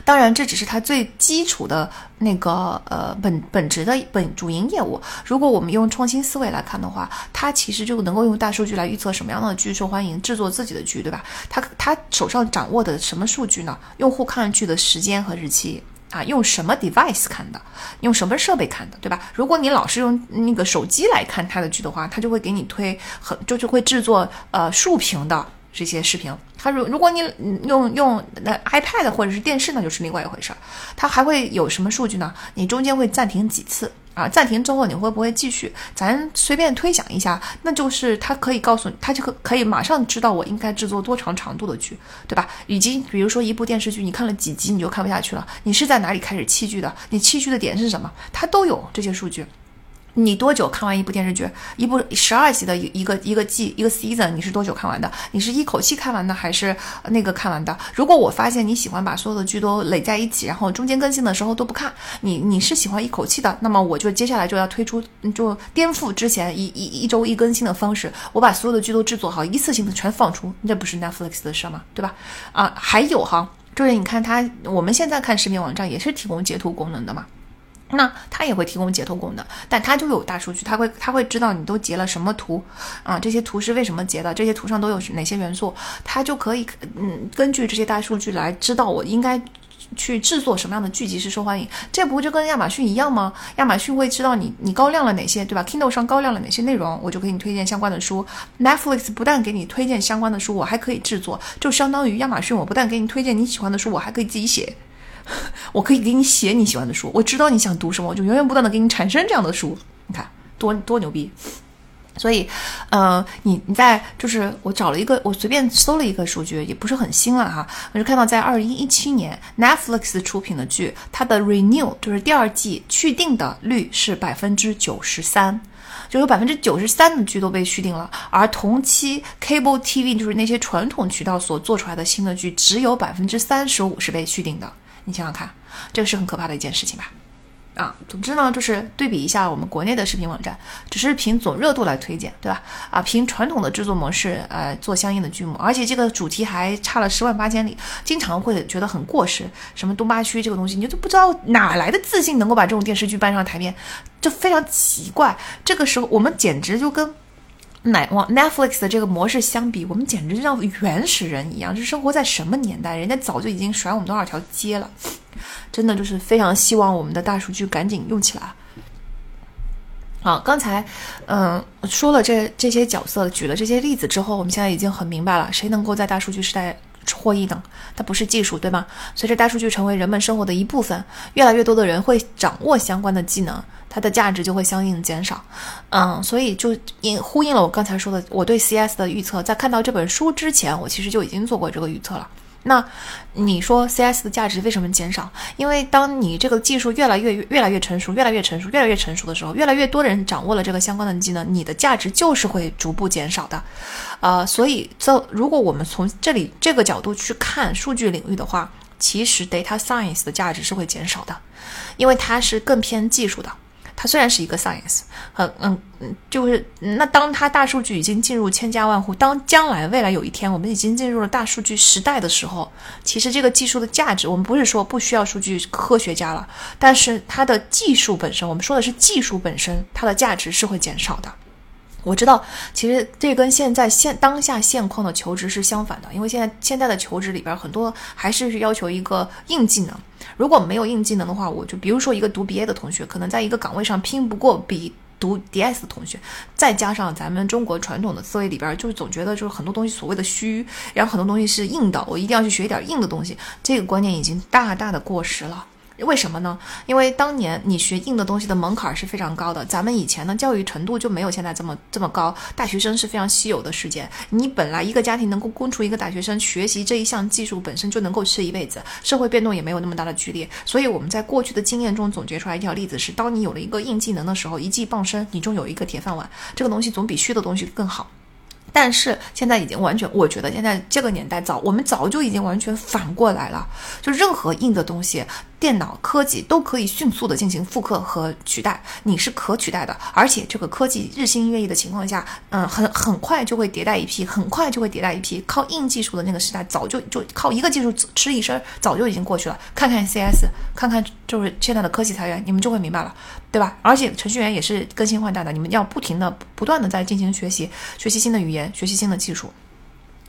当然，这只是它最基础的那个呃本本职的本主营业务。如果我们用创新思维来看的话，它其实就能够用大数据来预测什么样的剧受欢迎，制作自己的剧，对吧？它它手上掌握的什么数据呢？用户看剧的时间和日期啊，用什么 device 看的，用什么设备看的，对吧？如果你老是用那个手机来看他的剧的话，他就会给你推很就是会制作呃竖屏的。这些视频，他如如果你用用那 iPad 或者是电视，那就是另外一回事儿。它还会有什么数据呢？你中间会暂停几次啊？暂停之后你会不会继续？咱随便推想一下，那就是他可以告诉你，他就可可以马上知道我应该制作多长长度的剧，对吧？以及比如说一部电视剧，你看了几集你就看不下去了，你是在哪里开始弃剧的？你弃剧的点是什么？它都有这些数据。你多久看完一部电视剧？一部十二集的一一个一个季一个 season，你是多久看完的？你是一口气看完的，还是那个看完的？如果我发现你喜欢把所有的剧都垒在一起，然后中间更新的时候都不看，你你是喜欢一口气的，那么我就接下来就要推出，就颠覆之前一一一周一更新的方式，我把所有的剧都制作好，一次性的全放出，那不是 Netflix 的事吗？对吧？啊，还有哈，就是你看它，我们现在看视频网站也是提供截图功能的嘛。那它也会提供截图功能，但它就有大数据，它会它会知道你都截了什么图啊，这些图是为什么截的，这些图上都有哪些元素，它就可以嗯根据这些大数据来知道我应该去制作什么样的剧集是受欢迎。这不就跟亚马逊一样吗？亚马逊会知道你你高亮了哪些，对吧？Kindle 上高亮了哪些内容，我就给你推荐相关的书。Netflix 不但给你推荐相关的书，我还可以制作，就相当于亚马逊，我不但给你推荐你喜欢的书，我还可以自己写。我可以给你写你喜欢的书，我知道你想读什么，我就源源不断的给你产生这样的书。你看多多牛逼！所以，呃，你你在就是我找了一个，我随便搜了一个数据，也不是很新了哈。我就看到在二零一七年，Netflix 出品的剧，它的 renew 就是第二季续订的率是百分之九十三，就有百分之九十三的剧都被续订了。而同期 Cable TV 就是那些传统渠道所做出来的新的剧，只有百分之三十五是被续订的。你想想看，这个是很可怕的一件事情吧？啊，总之呢，就是对比一下我们国内的视频网站，只是凭总热度来推荐，对吧？啊，凭传统的制作模式，呃，做相应的剧目，而且这个主题还差了十万八千里，经常会觉得很过时。什么东八区这个东西，你就不知道哪来的自信能够把这种电视剧搬上台面，就非常奇怪。这个时候，我们简直就跟。奶往 Netflix 的这个模式相比，我们简直就像原始人一样，是生活在什么年代？人家早就已经甩我们多少条街了，真的就是非常希望我们的大数据赶紧用起来。好，刚才嗯说了这这些角色，举了这些例子之后，我们现在已经很明白了，谁能够在大数据时代获益呢？它不是技术，对吗？随着大数据成为人们生活的一部分，越来越多的人会掌握相关的技能。它的价值就会相应减少，嗯，所以就应呼应了我刚才说的，我对 CS 的预测，在看到这本书之前，我其实就已经做过这个预测了。那你说 CS 的价值为什么减少？因为当你这个技术越来越越来越成熟，越来越成熟，越来越成熟的时候，越来越多人掌握了这个相关的技能，你的价值就是会逐步减少的。呃，所以，这如果我们从这里这个角度去看数据领域的话，其实 data science 的价值是会减少的，因为它是更偏技术的。它虽然是一个 science，很嗯嗯，就是那当它大数据已经进入千家万户，当将来未来有一天我们已经进入了大数据时代的时候，其实这个技术的价值，我们不是说不需要数据科学家了，但是它的技术本身，我们说的是技术本身，它的价值是会减少的。我知道，其实这跟现在现当下现况的求职是相反的，因为现在现在的求职里边很多还是要求一个硬技能。如果没有硬技能的话，我就比如说一个读 BA 的同学，可能在一个岗位上拼不过比读 DS 的同学，再加上咱们中国传统的思维里边，就是总觉得就是很多东西所谓的虚，然后很多东西是硬的，我一定要去学一点硬的东西，这个观念已经大大的过时了。为什么呢？因为当年你学硬的东西的门槛是非常高的，咱们以前呢教育程度就没有现在这么这么高，大学生是非常稀有的事件。你本来一个家庭能够供出一个大学生学习这一项技术，本身就能够吃一辈子，社会变动也没有那么大的剧烈。所以我们在过去的经验中总结出来一条例子是：当你有了一个硬技能的时候，一技傍身，你终有一个铁饭碗。这个东西总比虚的东西更好。但是现在已经完全，我觉得现在这个年代早，我们早就已经完全反过来了，就任何硬的东西。电脑科技都可以迅速的进行复刻和取代，你是可取代的，而且这个科技日新月异的情况下，嗯，很很快就会迭代一批，很快就会迭代一批。靠硬技术的那个时代早就就靠一个技术吃一身，早就已经过去了。看看 CS，看看就是现在的科技裁员，你们就会明白了，对吧？而且程序员也是更新换代的，你们要不停的不断的在进行学习，学习新的语言，学习新的技术。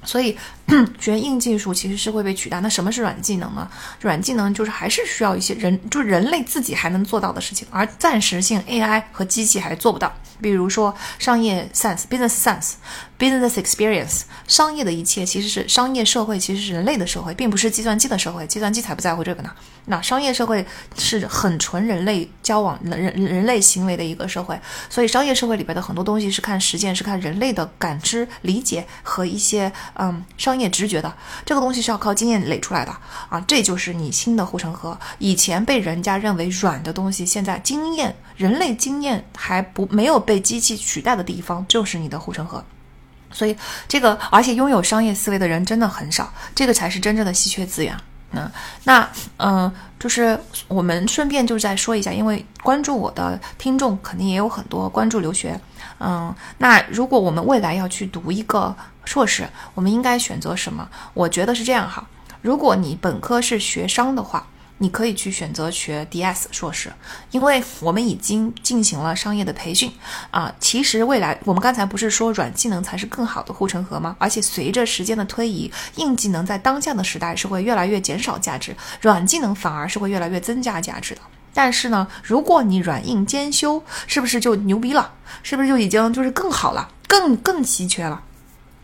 所以，学硬技术其实是会被取代。那什么是软技能呢？软技能就是还是需要一些人，就人类自己还能做到的事情，而暂时性 AI 和机器还做不到。比如说商业 sense，business sense business experience，商业的一切其实是商业社会，其实是人类的社会，并不是计算机的社会。计算机才不在乎这个呢。那商业社会是很纯人类交往、人人人类行为的一个社会，所以商业社会里边的很多东西是看实践，是看人类的感知、理解和一些嗯商业直觉的。这个东西是要靠经验累出来的啊，这就是你新的护城河。以前被人家认为软的东西，现在经验、人类经验还不没有被机器取代的地方，就是你的护城河。所以这个，而且拥有商业思维的人真的很少，这个才是真正的稀缺资源。嗯，那嗯，就是我们顺便就再说一下，因为关注我的听众肯定也有很多关注留学。嗯，那如果我们未来要去读一个硕士，我们应该选择什么？我觉得是这样哈，如果你本科是学商的话。你可以去选择学 DS 硕士，因为我们已经进行了商业的培训啊。其实未来我们刚才不是说软技能才是更好的护城河吗？而且随着时间的推移，硬技能在当下的时代是会越来越减少价值，软技能反而是会越来越增加价值的。但是呢，如果你软硬兼修，是不是就牛逼了？是不是就已经就是更好了，更更稀缺了？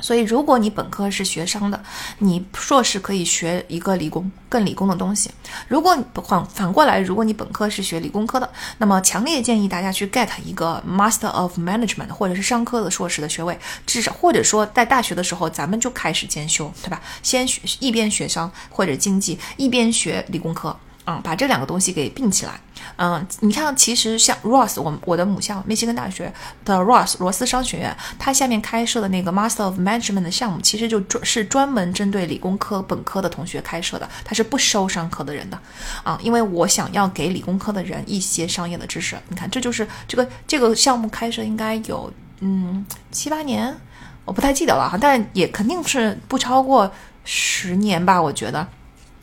所以，如果你本科是学商的，你硕士可以学一个理工更理工的东西。如果反反过来，如果你本科是学理工科的，那么强烈建议大家去 get 一个 Master of Management 或者是商科的硕士的学位，至少或者说在大学的时候咱们就开始兼修，对吧？先学一边学商或者经济，一边学理工科。啊，把这两个东西给并起来。嗯，你看，其实像 Ross，我我的母校密歇根大学的 Ross 罗斯商学院，它下面开设的那个 Master of Management 的项目，其实就专是专门针对理工科本科的同学开设的，它是不收商科的人的。啊，因为我想要给理工科的人一些商业的知识。你看，这就是这个这个项目开设应该有嗯七八年，我不太记得了哈，但也肯定是不超过十年吧，我觉得。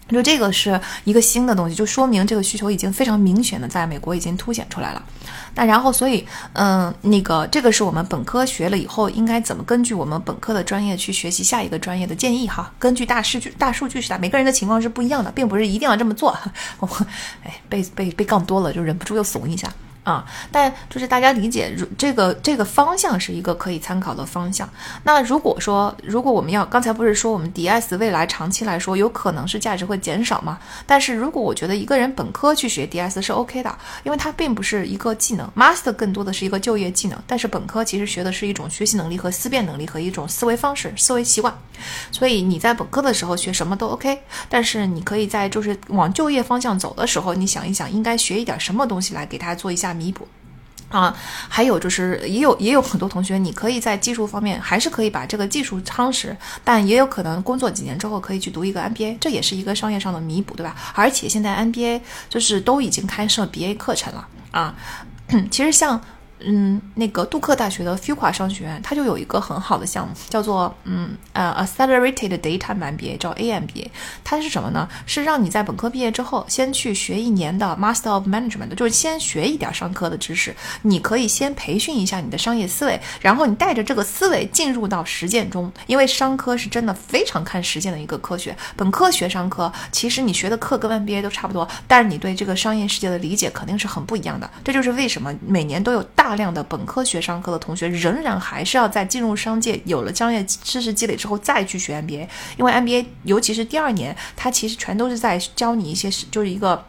就这个是一个新的东西，就说明这个需求已经非常明显的在美国已经凸显出来了。那然后，所以，嗯，那个这个是我们本科学了以后应该怎么根据我们本科的专业去学习下一个专业的建议哈。根据大数据，大数据时代，每个人的情况是不一样的，并不是一定要这么做。我，哎，被被被杠多了，就忍不住又怂一下。啊，但就是大家理解，如这个这个方向是一个可以参考的方向。那如果说，如果我们要刚才不是说我们 DS 未来长期来说有可能是价值会减少吗？但是如果我觉得一个人本科去学 DS 是 OK 的，因为它并不是一个技能，Master 更多的是一个就业技能。但是本科其实学的是一种学习能力和思辨能力和一种思维方式、思维习惯。所以你在本科的时候学什么都 OK，但是你可以在就是往就业方向走的时候，你想一想应该学一点什么东西来给他做一下。弥补，啊，还有就是也有也有很多同学，你可以在技术方面还是可以把这个技术夯实，但也有可能工作几年之后可以去读一个 MBA，这也是一个商业上的弥补，对吧？而且现在 MBA 就是都已经开设 BA 课程了啊，其实像。嗯，那个杜克大学的 Fuqua 商学院，它就有一个很好的项目，叫做嗯呃 Accelerated Data MBA，叫 AMBA。它是什么呢？是让你在本科毕业之后，先去学一年的 Master of Management，就是先学一点商科的知识。你可以先培训一下你的商业思维，然后你带着这个思维进入到实践中。因为商科是真的非常看实践的一个科学。本科学商科，其实你学的课跟 MBA 都差不多，但是你对这个商业世界的理解肯定是很不一样的。这就是为什么每年都有大大量的本科学商科的同学仍然还是要在进入商界有了商业知识积累之后再去学 MBA，因为 MBA 尤其是第二年，它其实全都是在教你一些就是一个。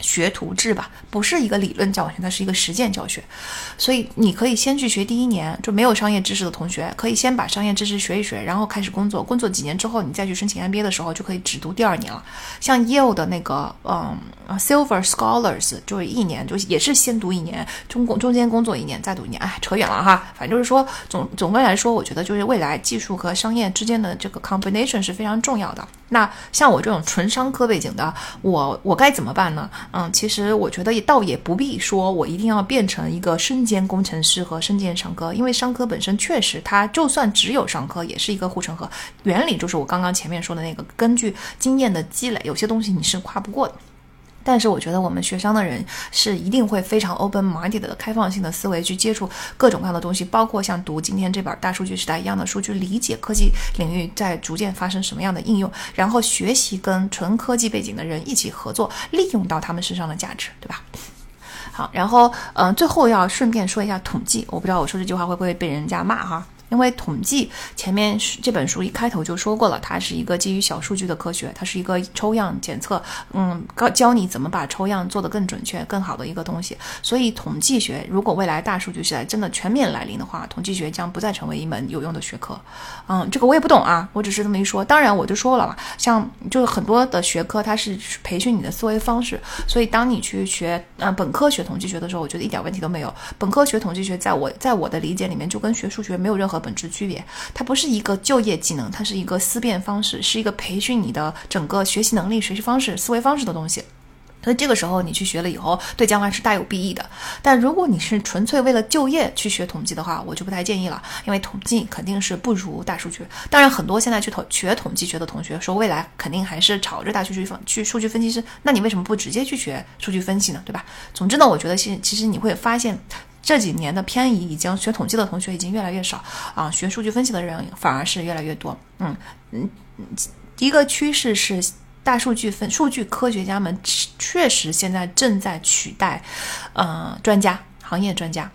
学徒制吧，不是一个理论教学，它是一个实践教学，所以你可以先去学第一年，就没有商业知识的同学，可以先把商业知识学一学，然后开始工作，工作几年之后，你再去申请 MBA 的时候，就可以只读第二年了。像 Yale 的那个，嗯，Silver Scholars 就是一年，就也是先读一年，中工中间工作一年，再读一年。哎，扯远了哈，反正就是说，总总归来说，我觉得就是未来技术和商业之间的这个 combination 是非常重要的。那像我这种纯商科背景的，我我该怎么办呢？嗯，其实我觉得也倒也不必说我一定要变成一个身兼工程师和身兼商科，因为商科本身确实它就算只有商科，也是一个护城河。原理就是我刚刚前面说的那个，根据经验的积累，有些东西你是跨不过的。但是我觉得我们学商的人是一定会非常 open minded 的开放性的思维去接触各种各样的东西，包括像读今天这本《大数据时代》一样的书，去理解科技领域在逐渐发生什么样的应用，然后学习跟纯科技背景的人一起合作，利用到他们身上的价值，对吧？好，然后嗯，最后要顺便说一下统计，我不知道我说这句话会不会被人家骂哈。因为统计前面这本书一开头就说过了，它是一个基于小数据的科学，它是一个抽样检测，嗯，教教你怎么把抽样做得更准确、更好的一个东西。所以统计学如果未来大数据时代真的全面来临的话，统计学将不再成为一门有用的学科。嗯，这个我也不懂啊，我只是这么一说。当然我就说了嘛，像就是很多的学科它是培训你的思维方式，所以当你去学呃本科学统计学的时候，我觉得一点问题都没有。本科学统计学在我在我的理解里面就跟学数学没有任何。本质区别，它不是一个就业技能，它是一个思辨方式，是一个培训你的整个学习能力、学习方式、思维方式的东西。所以这个时候你去学了以后，对将来是大有裨益的。但如果你是纯粹为了就业去学统计的话，我就不太建议了，因为统计肯定是不如大数据。当然，很多现在去统学统计学的同学说，未来肯定还是朝着大数据方去数据分析师。那你为什么不直接去学数据分析呢？对吧？总之呢，我觉得其其实你会发现。这几年的偏移，已经学统计的同学已经越来越少啊，学数据分析的人反而是越来越多。嗯嗯，一个趋势是大数据分数据科学家们确实现在正在取代，呃，专家行业专家。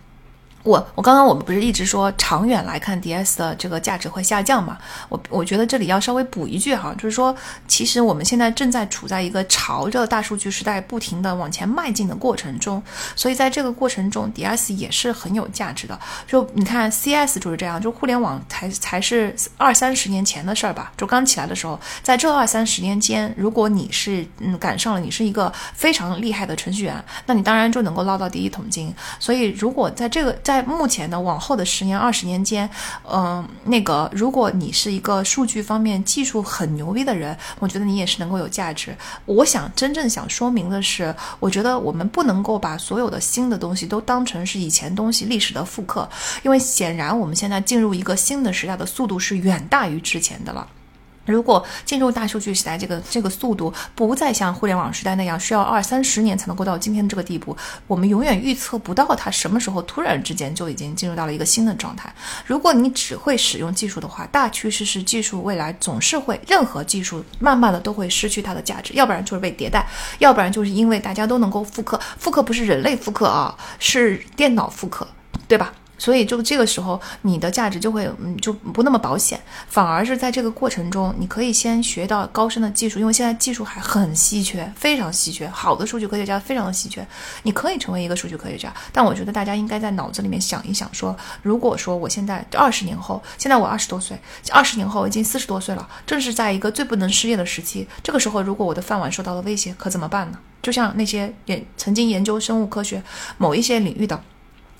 我我刚刚我们不是一直说长远来看 D S 的这个价值会下降嘛？我我觉得这里要稍微补一句哈，就是说其实我们现在正在处在一个朝着大数据时代不停的往前迈进的过程中，所以在这个过程中 D S 也是很有价值的。就你看 C S 就是这样，就互联网才才是二三十年前的事儿吧？就刚起来的时候，在这二三十年间，如果你是嗯赶上了，你是一个非常厉害的程序员，那你当然就能够捞到第一桶金。所以如果在这个在在目前的往后的十年、二十年间，嗯，那个，如果你是一个数据方面技术很牛逼的人，我觉得你也是能够有价值。我想真正想说明的是，我觉得我们不能够把所有的新的东西都当成是以前东西历史的复刻，因为显然我们现在进入一个新的时代的速度是远大于之前的了。如果进入大数据时代，这个这个速度不再像互联网时代那样需要二三十年才能够到今天这个地步，我们永远预测不到它什么时候突然之间就已经进入到了一个新的状态。如果你只会使用技术的话，大趋势是技术未来总是会，任何技术慢慢的都会失去它的价值，要不然就是被迭代，要不然就是因为大家都能够复刻，复刻不是人类复刻啊，是电脑复刻，对吧？所以，就这个时候，你的价值就会嗯就不那么保险，反而是在这个过程中，你可以先学到高深的技术，因为现在技术还很稀缺，非常稀缺，好的数据科学家非常的稀缺。你可以成为一个数据科学家，但我觉得大家应该在脑子里面想一想，说如果说我现在二十年后，现在我二十多岁，二十年后已经四十多岁了，正是在一个最不能失业的时期，这个时候如果我的饭碗受到了威胁，可怎么办呢？就像那些研曾经研究生物科学某一些领域的。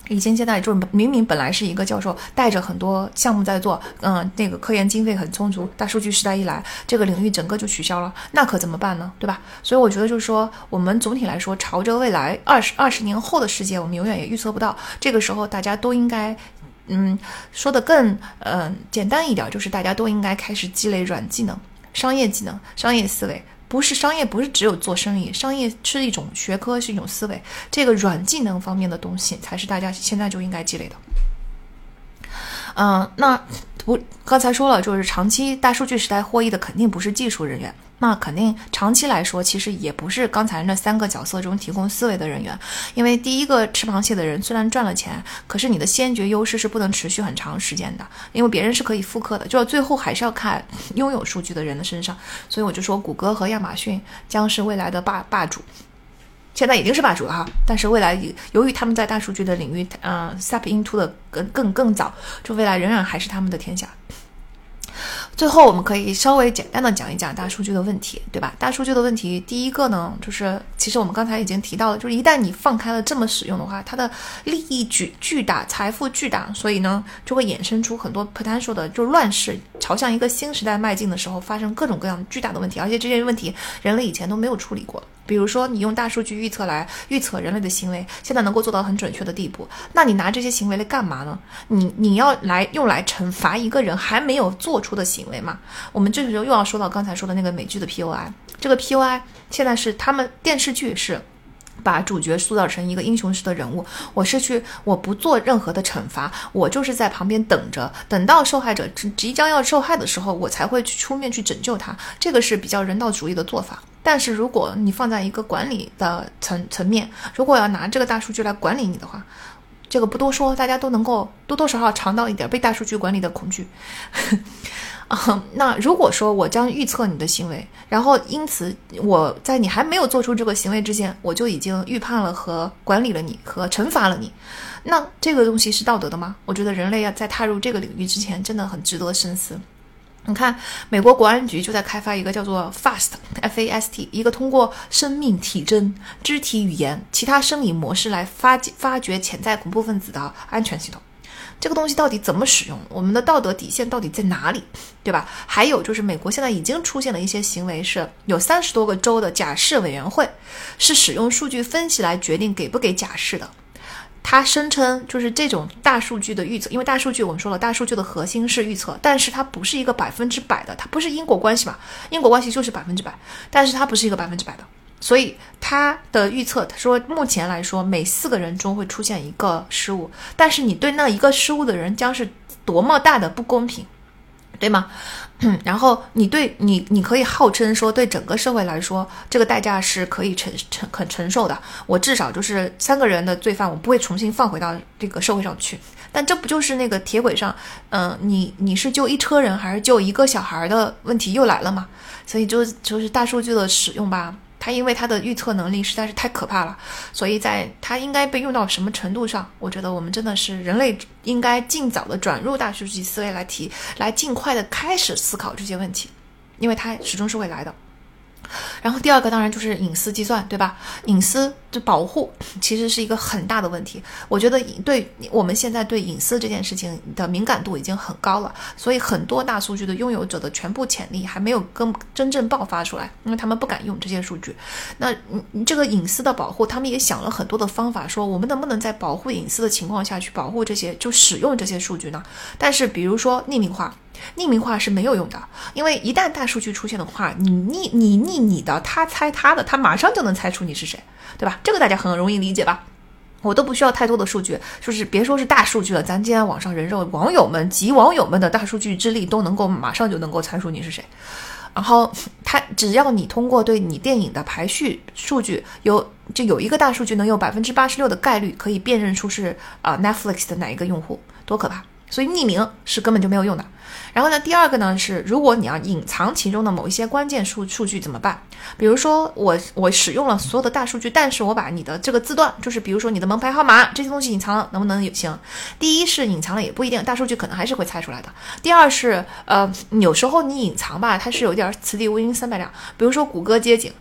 已经现在就是明明本来是一个教授带着很多项目在做，嗯，那个科研经费很充足，大数据时代一来，这个领域整个就取消了，那可怎么办呢？对吧？所以我觉得就是说，我们总体来说朝着未来二十二十年后的世界，我们永远也预测不到。这个时候大家都应该，嗯，说的更嗯简单一点，就是大家都应该开始积累软技能、商业技能、商业思维。不是商业，不是只有做生意，商业是一种学科，是一种思维。这个软技能方面的东西，才是大家现在就应该积累的。嗯，那不刚才说了，就是长期大数据时代获益的肯定不是技术人员。那肯定长期来说，其实也不是刚才那三个角色中提供思维的人员，因为第一个吃螃蟹的人虽然赚了钱，可是你的先决优势是不能持续很长时间的，因为别人是可以复刻的，就是最后还是要看 拥有数据的人的身上。所以我就说，谷歌和亚马逊将是未来的霸霸主，现在已经是霸主了哈，但是未来由于他们在大数据的领域，呃，step into 的更更更早，就未来仍然还是他们的天下。最后，我们可以稍微简单的讲一讲大数据的问题，对吧？大数据的问题，第一个呢，就是其实我们刚才已经提到了，就是一旦你放开了这么使用的话，它的利益巨巨大，财富巨大，所以呢，就会衍生出很多 potential 的就乱世，朝向一个新时代迈进的时候，发生各种各样巨大的问题，而且这些问题人类以前都没有处理过。比如说，你用大数据预测来预测人类的行为，现在能够做到很准确的地步，那你拿这些行为来干嘛呢？你你要来用来惩罚一个人还没有做出的行为嘛？我们这时候又要说到刚才说的那个美剧的 POI，这个 POI 现在是他们电视剧是。把主角塑造成一个英雄式的人物，我是去，我不做任何的惩罚，我就是在旁边等着，等到受害者即将要受害的时候，我才会去出面去拯救他。这个是比较人道主义的做法。但是如果你放在一个管理的层层面，如果要拿这个大数据来管理你的话，这个不多说，大家都能够多多少少尝到一点被大数据管理的恐惧。那如果说我将预测你的行为，然后因此我在你还没有做出这个行为之前，我就已经预判了和管理了你和惩罚了你，那这个东西是道德的吗？我觉得人类要在踏入这个领域之前，真的很值得深思。你看，美国国安局就在开发一个叫做 FAST（F A S T） 一个通过生命体征、肢体语言、其他生理模式来发发掘潜在恐怖分子的安全系统。这个东西到底怎么使用？我们的道德底线到底在哪里，对吧？还有就是，美国现在已经出现了一些行为，是有三十多个州的假释委员会是使用数据分析来决定给不给假释的。他声称，就是这种大数据的预测，因为大数据我们说了，大数据的核心是预测，但是它不是一个百分之百的，它不是因果关系嘛？因果关系就是百分之百，但是它不是一个百分之百的。所以他的预测，他说目前来说，每四个人中会出现一个失误，但是你对那一个失误的人将是多么大的不公平，对吗？然后你对你，你可以号称说对整个社会来说，这个代价是可以承承可承受的。我至少就是三个人的罪犯，我不会重新放回到这个社会上去。但这不就是那个铁轨上，嗯，你你是救一车人还是救一个小孩的问题又来了嘛？所以就就是大数据的使用吧。他因为他的预测能力实在是太可怕了，所以在他应该被用到什么程度上？我觉得我们真的是人类应该尽早的转入大数据思维来提，来尽快的开始思考这些问题，因为它始终是会来的。然后第二个当然就是隐私计算，对吧？隐私的保护其实是一个很大的问题。我觉得对我们现在对隐私这件事情的敏感度已经很高了，所以很多大数据的拥有者的全部潜力还没有跟真正爆发出来，因为他们不敢用这些数据。那这个隐私的保护，他们也想了很多的方法，说我们能不能在保护隐私的情况下去保护这些就使用这些数据呢？但是比如说匿名化。匿名化是没有用的，因为一旦大数据出现的话，你匿你匿你的，他猜他的，他马上就能猜出你是谁，对吧？这个大家很容易理解吧？我都不需要太多的数据，就是别说是大数据了，咱今天网上人肉网友们及网友们的大数据之力都能够马上就能够猜出你是谁。然后他只要你通过对你电影的排序数据有就有一个大数据能有百分之八十六的概率可以辨认出是啊 Netflix 的哪一个用户，多可怕！所以匿名是根本就没有用的。然后呢，第二个呢是，如果你要隐藏其中的某一些关键数数据怎么办？比如说我我使用了所有的大数据，但是我把你的这个字段，就是比如说你的门牌号码这些东西隐藏了，能不能也行？第一是隐藏了也不一定，大数据可能还是会猜出来的。第二是呃，有时候你隐藏吧，它是有点此地无银三百两。比如说谷歌街景，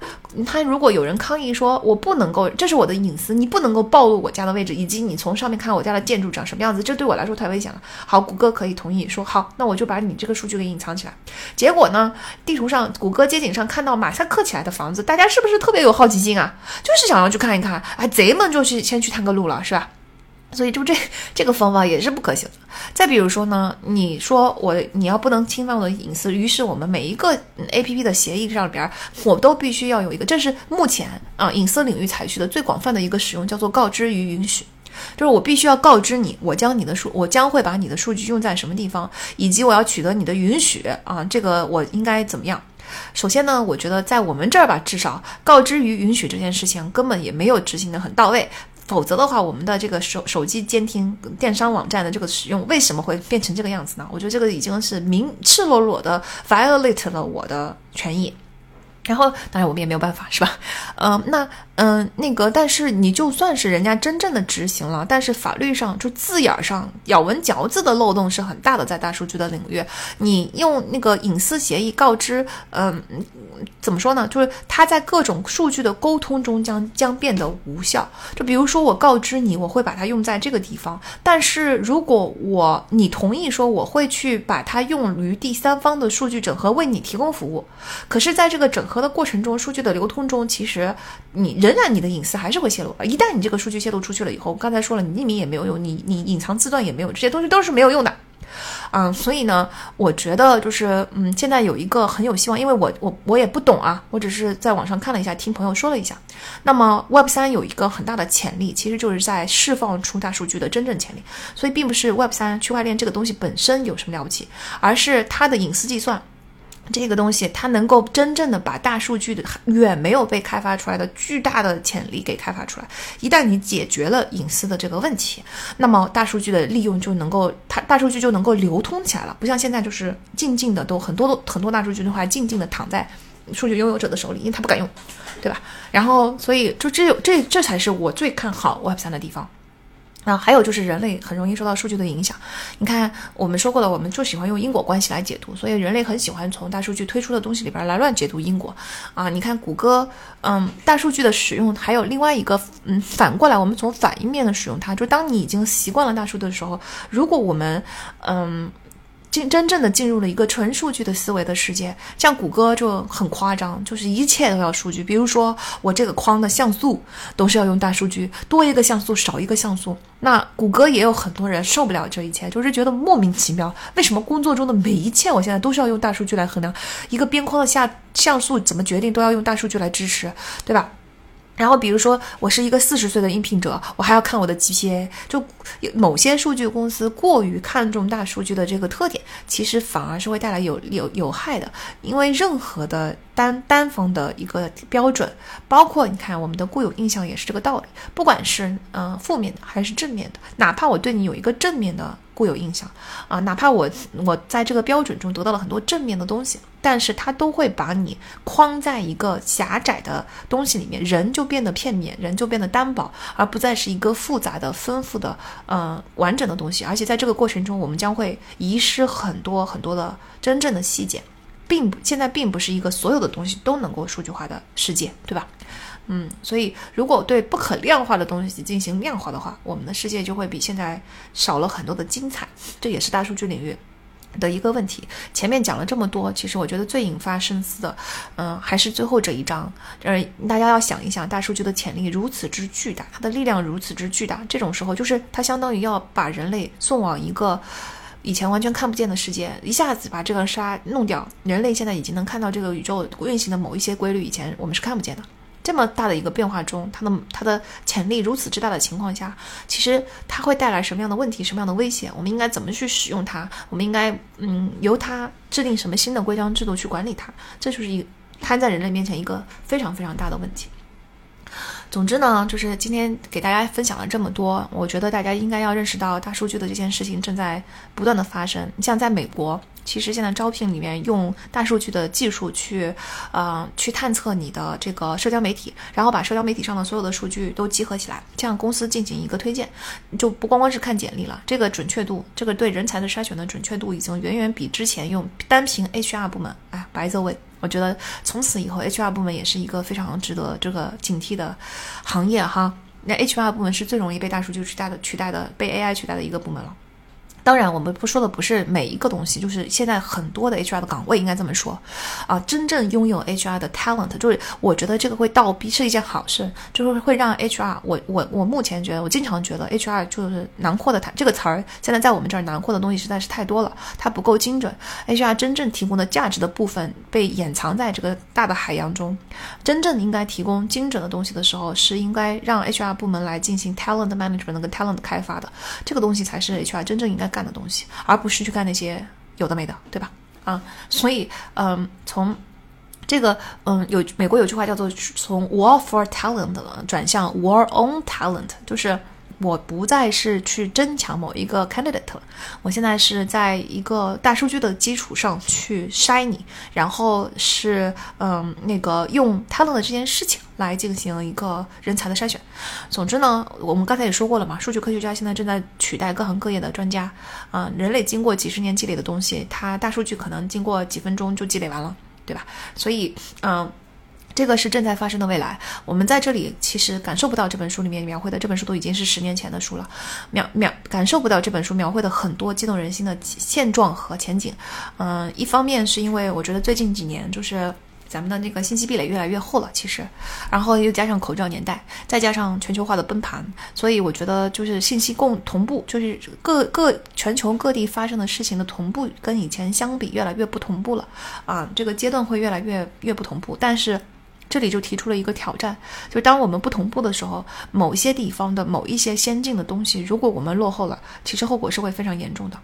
它如果有人抗议说我不能够，这是我的隐私，你不能够暴露我家的位置，以及你从上面看我家的建筑长什么样子，这对我来说太危险了。好，谷歌可以同意说好，那我就就把。你这个数据给隐藏起来，结果呢？地图上、谷歌街景上看到马赛克起来的房子，大家是不是特别有好奇心啊？就是想要去看一看，哎，贼们就去先去探个路了，是吧？所以就这这个方法也是不可行的。再比如说呢，你说我你要不能侵犯我的隐私，于是我们每一个 A P P 的协议上边，我都必须要有一个，这是目前啊隐私领域采取的最广泛的一个使用，叫做告知与允许。就是我必须要告知你，我将你的数，我将会把你的数据用在什么地方，以及我要取得你的允许啊，这个我应该怎么样？首先呢，我觉得在我们这儿吧，至少告知与允许这件事情根本也没有执行的很到位。否则的话，我们的这个手手机监听电商网站的这个使用为什么会变成这个样子呢？我觉得这个已经是明赤裸裸的 violate 了我的权益。然后，当然我们也没有办法，是吧？嗯，那嗯，那个，但是你就算是人家真正的执行了，但是法律上就字眼上咬文嚼字的漏洞是很大的，在大数据的领域，你用那个隐私协议告知，嗯，怎么说呢？就是它在各种数据的沟通中将将变得无效。就比如说，我告知你，我会把它用在这个地方，但是如果我你同意说我会去把它用于第三方的数据整合，为你提供服务，可是在这个整合的过程中，数据的流通中，其实你仍然你的隐私还是会泄露。一旦你这个数据泄露出去了以后，刚才说了，你匿名也没有用，你你隐藏字段也没有，这些东西都是没有用的。嗯，所以呢，我觉得就是嗯，现在有一个很有希望，因为我我我也不懂啊，我只是在网上看了一下，听朋友说了一下。那么 Web 三有一个很大的潜力，其实就是在释放出大数据的真正潜力。所以并不是 Web 三区块链这个东西本身有什么了不起，而是它的隐私计算。这个东西它能够真正的把大数据的远没有被开发出来的巨大的潜力给开发出来。一旦你解决了隐私的这个问题，那么大数据的利用就能够，它大数据就能够流通起来了。不像现在就是静静的都很多很多大数据的话静静的躺在数据拥有者的手里，因为他不敢用，对吧？然后所以就只有这这才是我最看好 Web 三的地方。那还有就是人类很容易受到数据的影响。你看，我们说过了，我们就喜欢用因果关系来解读，所以人类很喜欢从大数据推出的东西里边来乱解读因果啊。你看谷歌，嗯，大数据的使用还有另外一个，嗯，反过来我们从反应面的使用它，就当你已经习惯了大数据的时候，如果我们，嗯。进真正的进入了一个纯数据的思维的世界，像谷歌就很夸张，就是一切都要数据。比如说我这个框的像素都是要用大数据，多一个像素少一个像素。那谷歌也有很多人受不了这一切，就是觉得莫名其妙，为什么工作中的每一切我现在都是要用大数据来衡量？一个边框的下像素怎么决定都要用大数据来支持，对吧？然后，比如说，我是一个四十岁的应聘者，我还要看我的 GPA。就某些数据公司过于看重大数据的这个特点，其实反而是会带来有有有害的。因为任何的单单方的一个标准，包括你看我们的固有印象也是这个道理。不管是嗯负面的还是正面的，哪怕我对你有一个正面的。固有印象啊，哪怕我我在这个标准中得到了很多正面的东西，但是它都会把你框在一个狭窄的东西里面，人就变得片面，人就变得单薄，而不再是一个复杂的、丰富的、呃完整的东西。而且在这个过程中，我们将会遗失很多很多的真正的细节，并不现在并不是一个所有的东西都能够数据化的世界，对吧？嗯，所以如果对不可量化的东西进行量化的话，我们的世界就会比现在少了很多的精彩。这也是大数据领域的一个问题。前面讲了这么多，其实我觉得最引发深思的，嗯，还是最后这一章。呃，大家要想一想，大数据的潜力如此之巨大，它的力量如此之巨大，这种时候就是它相当于要把人类送往一个以前完全看不见的世界，一下子把这个沙弄掉。人类现在已经能看到这个宇宙运行的某一些规律，以前我们是看不见的。这么大的一个变化中，它的它的潜力如此之大的情况下，其实它会带来什么样的问题，什么样的危险？我们应该怎么去使用它？我们应该嗯，由它制定什么新的规章制度去管理它？这就是一摊在人类面前一个非常非常大的问题。总之呢，就是今天给大家分享了这么多，我觉得大家应该要认识到大数据的这件事情正在不断的发生。你像在美国。其实现在招聘里面用大数据的技术去，呃，去探测你的这个社交媒体，然后把社交媒体上的所有的数据都集合起来，这样公司进行一个推荐，就不光光是看简历了，这个准确度，这个对人才的筛选的准确度已经远远比之前用单凭 HR 部门，哎，白泽伟，我觉得从此以后 HR 部门也是一个非常值得这个警惕的行业哈。那 HR 部门是最容易被大数据取代的，取代的被 AI 取代的一个部门了。当然，我们不说的不是每一个东西，就是现在很多的 HR 的岗位应该这么说，啊，真正拥有 HR 的 talent，就是我觉得这个会倒逼是一件好事，就是会让 HR，我我我目前觉得，我经常觉得 HR 就是囊括的它这个词儿，现在在我们这儿囊括的东西实在是太多了，它不够精准，HR 真正提供的价值的部分被掩藏在这个大的海洋中，真正应该提供精准的东西的时候，是应该让 HR 部门来进行 talent management 跟 talent 开发的，这个东西才是 HR 真正应该。干的东西，而不是去干那些有的没的，对吧？啊，所以，嗯，从这个，嗯，有美国有句话叫做从 war for talent 转向 war on talent，就是我不再是去争抢某一个 candidate 了，我现在是在一个大数据的基础上去筛你，然后是，嗯，那个用 talent 这件事情来进行一个人才的筛选。总之呢，我们刚才也说过了嘛，数据科学家现在正在取代各行各业的专家，啊，人类经过几十年积累的东西，它大数据可能经过几分钟就积累完了。对吧？所以，嗯，这个是正在发生的未来。我们在这里其实感受不到这本书里面描绘的，这本书都已经是十年前的书了，描描感受不到这本书描绘的很多激动人心的现状和前景。嗯，一方面是因为我觉得最近几年就是。咱们的那个信息壁垒越来越厚了，其实，然后又加上口罩年代，再加上全球化的崩盘，所以我觉得就是信息共同步，就是各各全球各地发生的事情的同步，跟以前相比越来越不同步了啊，这个阶段会越来越越不同步。但是这里就提出了一个挑战，就当我们不同步的时候，某些地方的某一些先进的东西，如果我们落后了，其实后果是会非常严重的。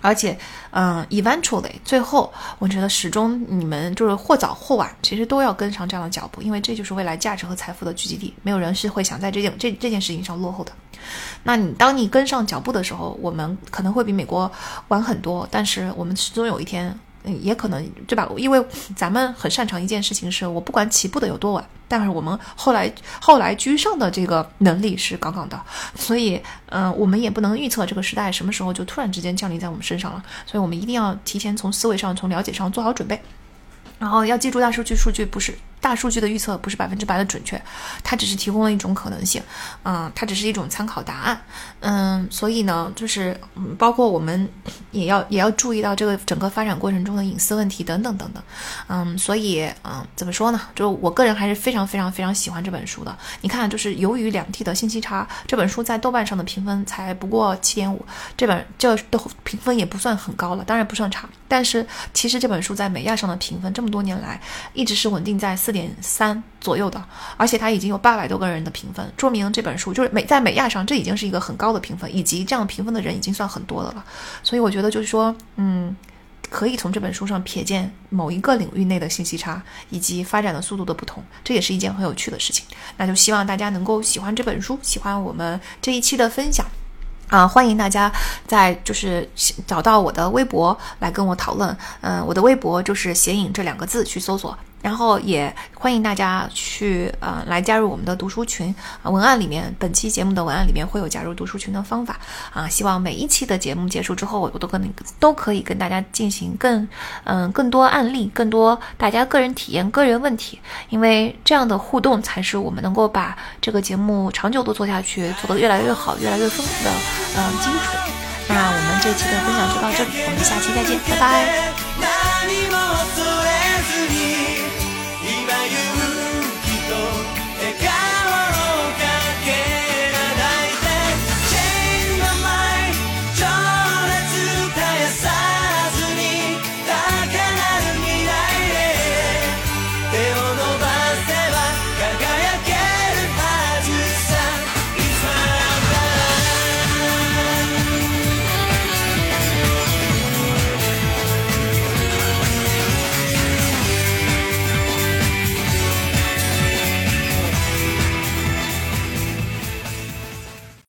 而且，嗯，eventually，最后，我觉得始终你们就是或早或晚，其实都要跟上这样的脚步，因为这就是未来价值和财富的聚集地。没有人是会想在这件这这件事情上落后的。那你当你跟上脚步的时候，我们可能会比美国晚很多，但是我们始终有一天。嗯，也可能对吧？因为咱们很擅长一件事情，是我不管起步的有多晚，但是我们后来后来居上的这个能力是杠杠的，所以嗯，我们也不能预测这个时代什么时候就突然之间降临在我们身上了，所以我们一定要提前从思维上、从了解上做好准备，然后要记住大数据，数据不是。大数据的预测不是百分之百的准确，它只是提供了一种可能性，嗯，它只是一种参考答案，嗯，所以呢，就是嗯，包括我们也要也要注意到这个整个发展过程中的隐私问题等等等等，嗯，所以嗯，怎么说呢？就我个人还是非常非常非常喜欢这本书的。你看，就是由于两地的信息差，这本书在豆瓣上的评分才不过七点五，这本这的评分也不算很高了，当然不算差，但是其实这本书在美亚上的评分这么多年来一直是稳定在四。四点三左右的，而且它已经有八百多个人的评分，说明这本书就是美在美亚上，这已经是一个很高的评分，以及这样评分的人已经算很多的了。所以我觉得就是说，嗯，可以从这本书上瞥见某一个领域内的信息差以及发展的速度的不同，这也是一件很有趣的事情。那就希望大家能够喜欢这本书，喜欢我们这一期的分享。啊，欢迎大家在就是找到我的微博来跟我讨论。嗯，我的微博就是“写影”这两个字去搜索。然后也欢迎大家去呃来加入我们的读书群啊，文案里面本期节目的文案里面会有加入读书群的方法啊。希望每一期的节目结束之后，我都跟你都可以跟大家进行更嗯更多案例，更多大家个人体验、个人问题，因为这样的互动才是我们能够把这个节目长久的做下去，做得越来越好、越来越丰富的嗯基础。那我们这期的分享就到这里，我们下期再见，拜拜。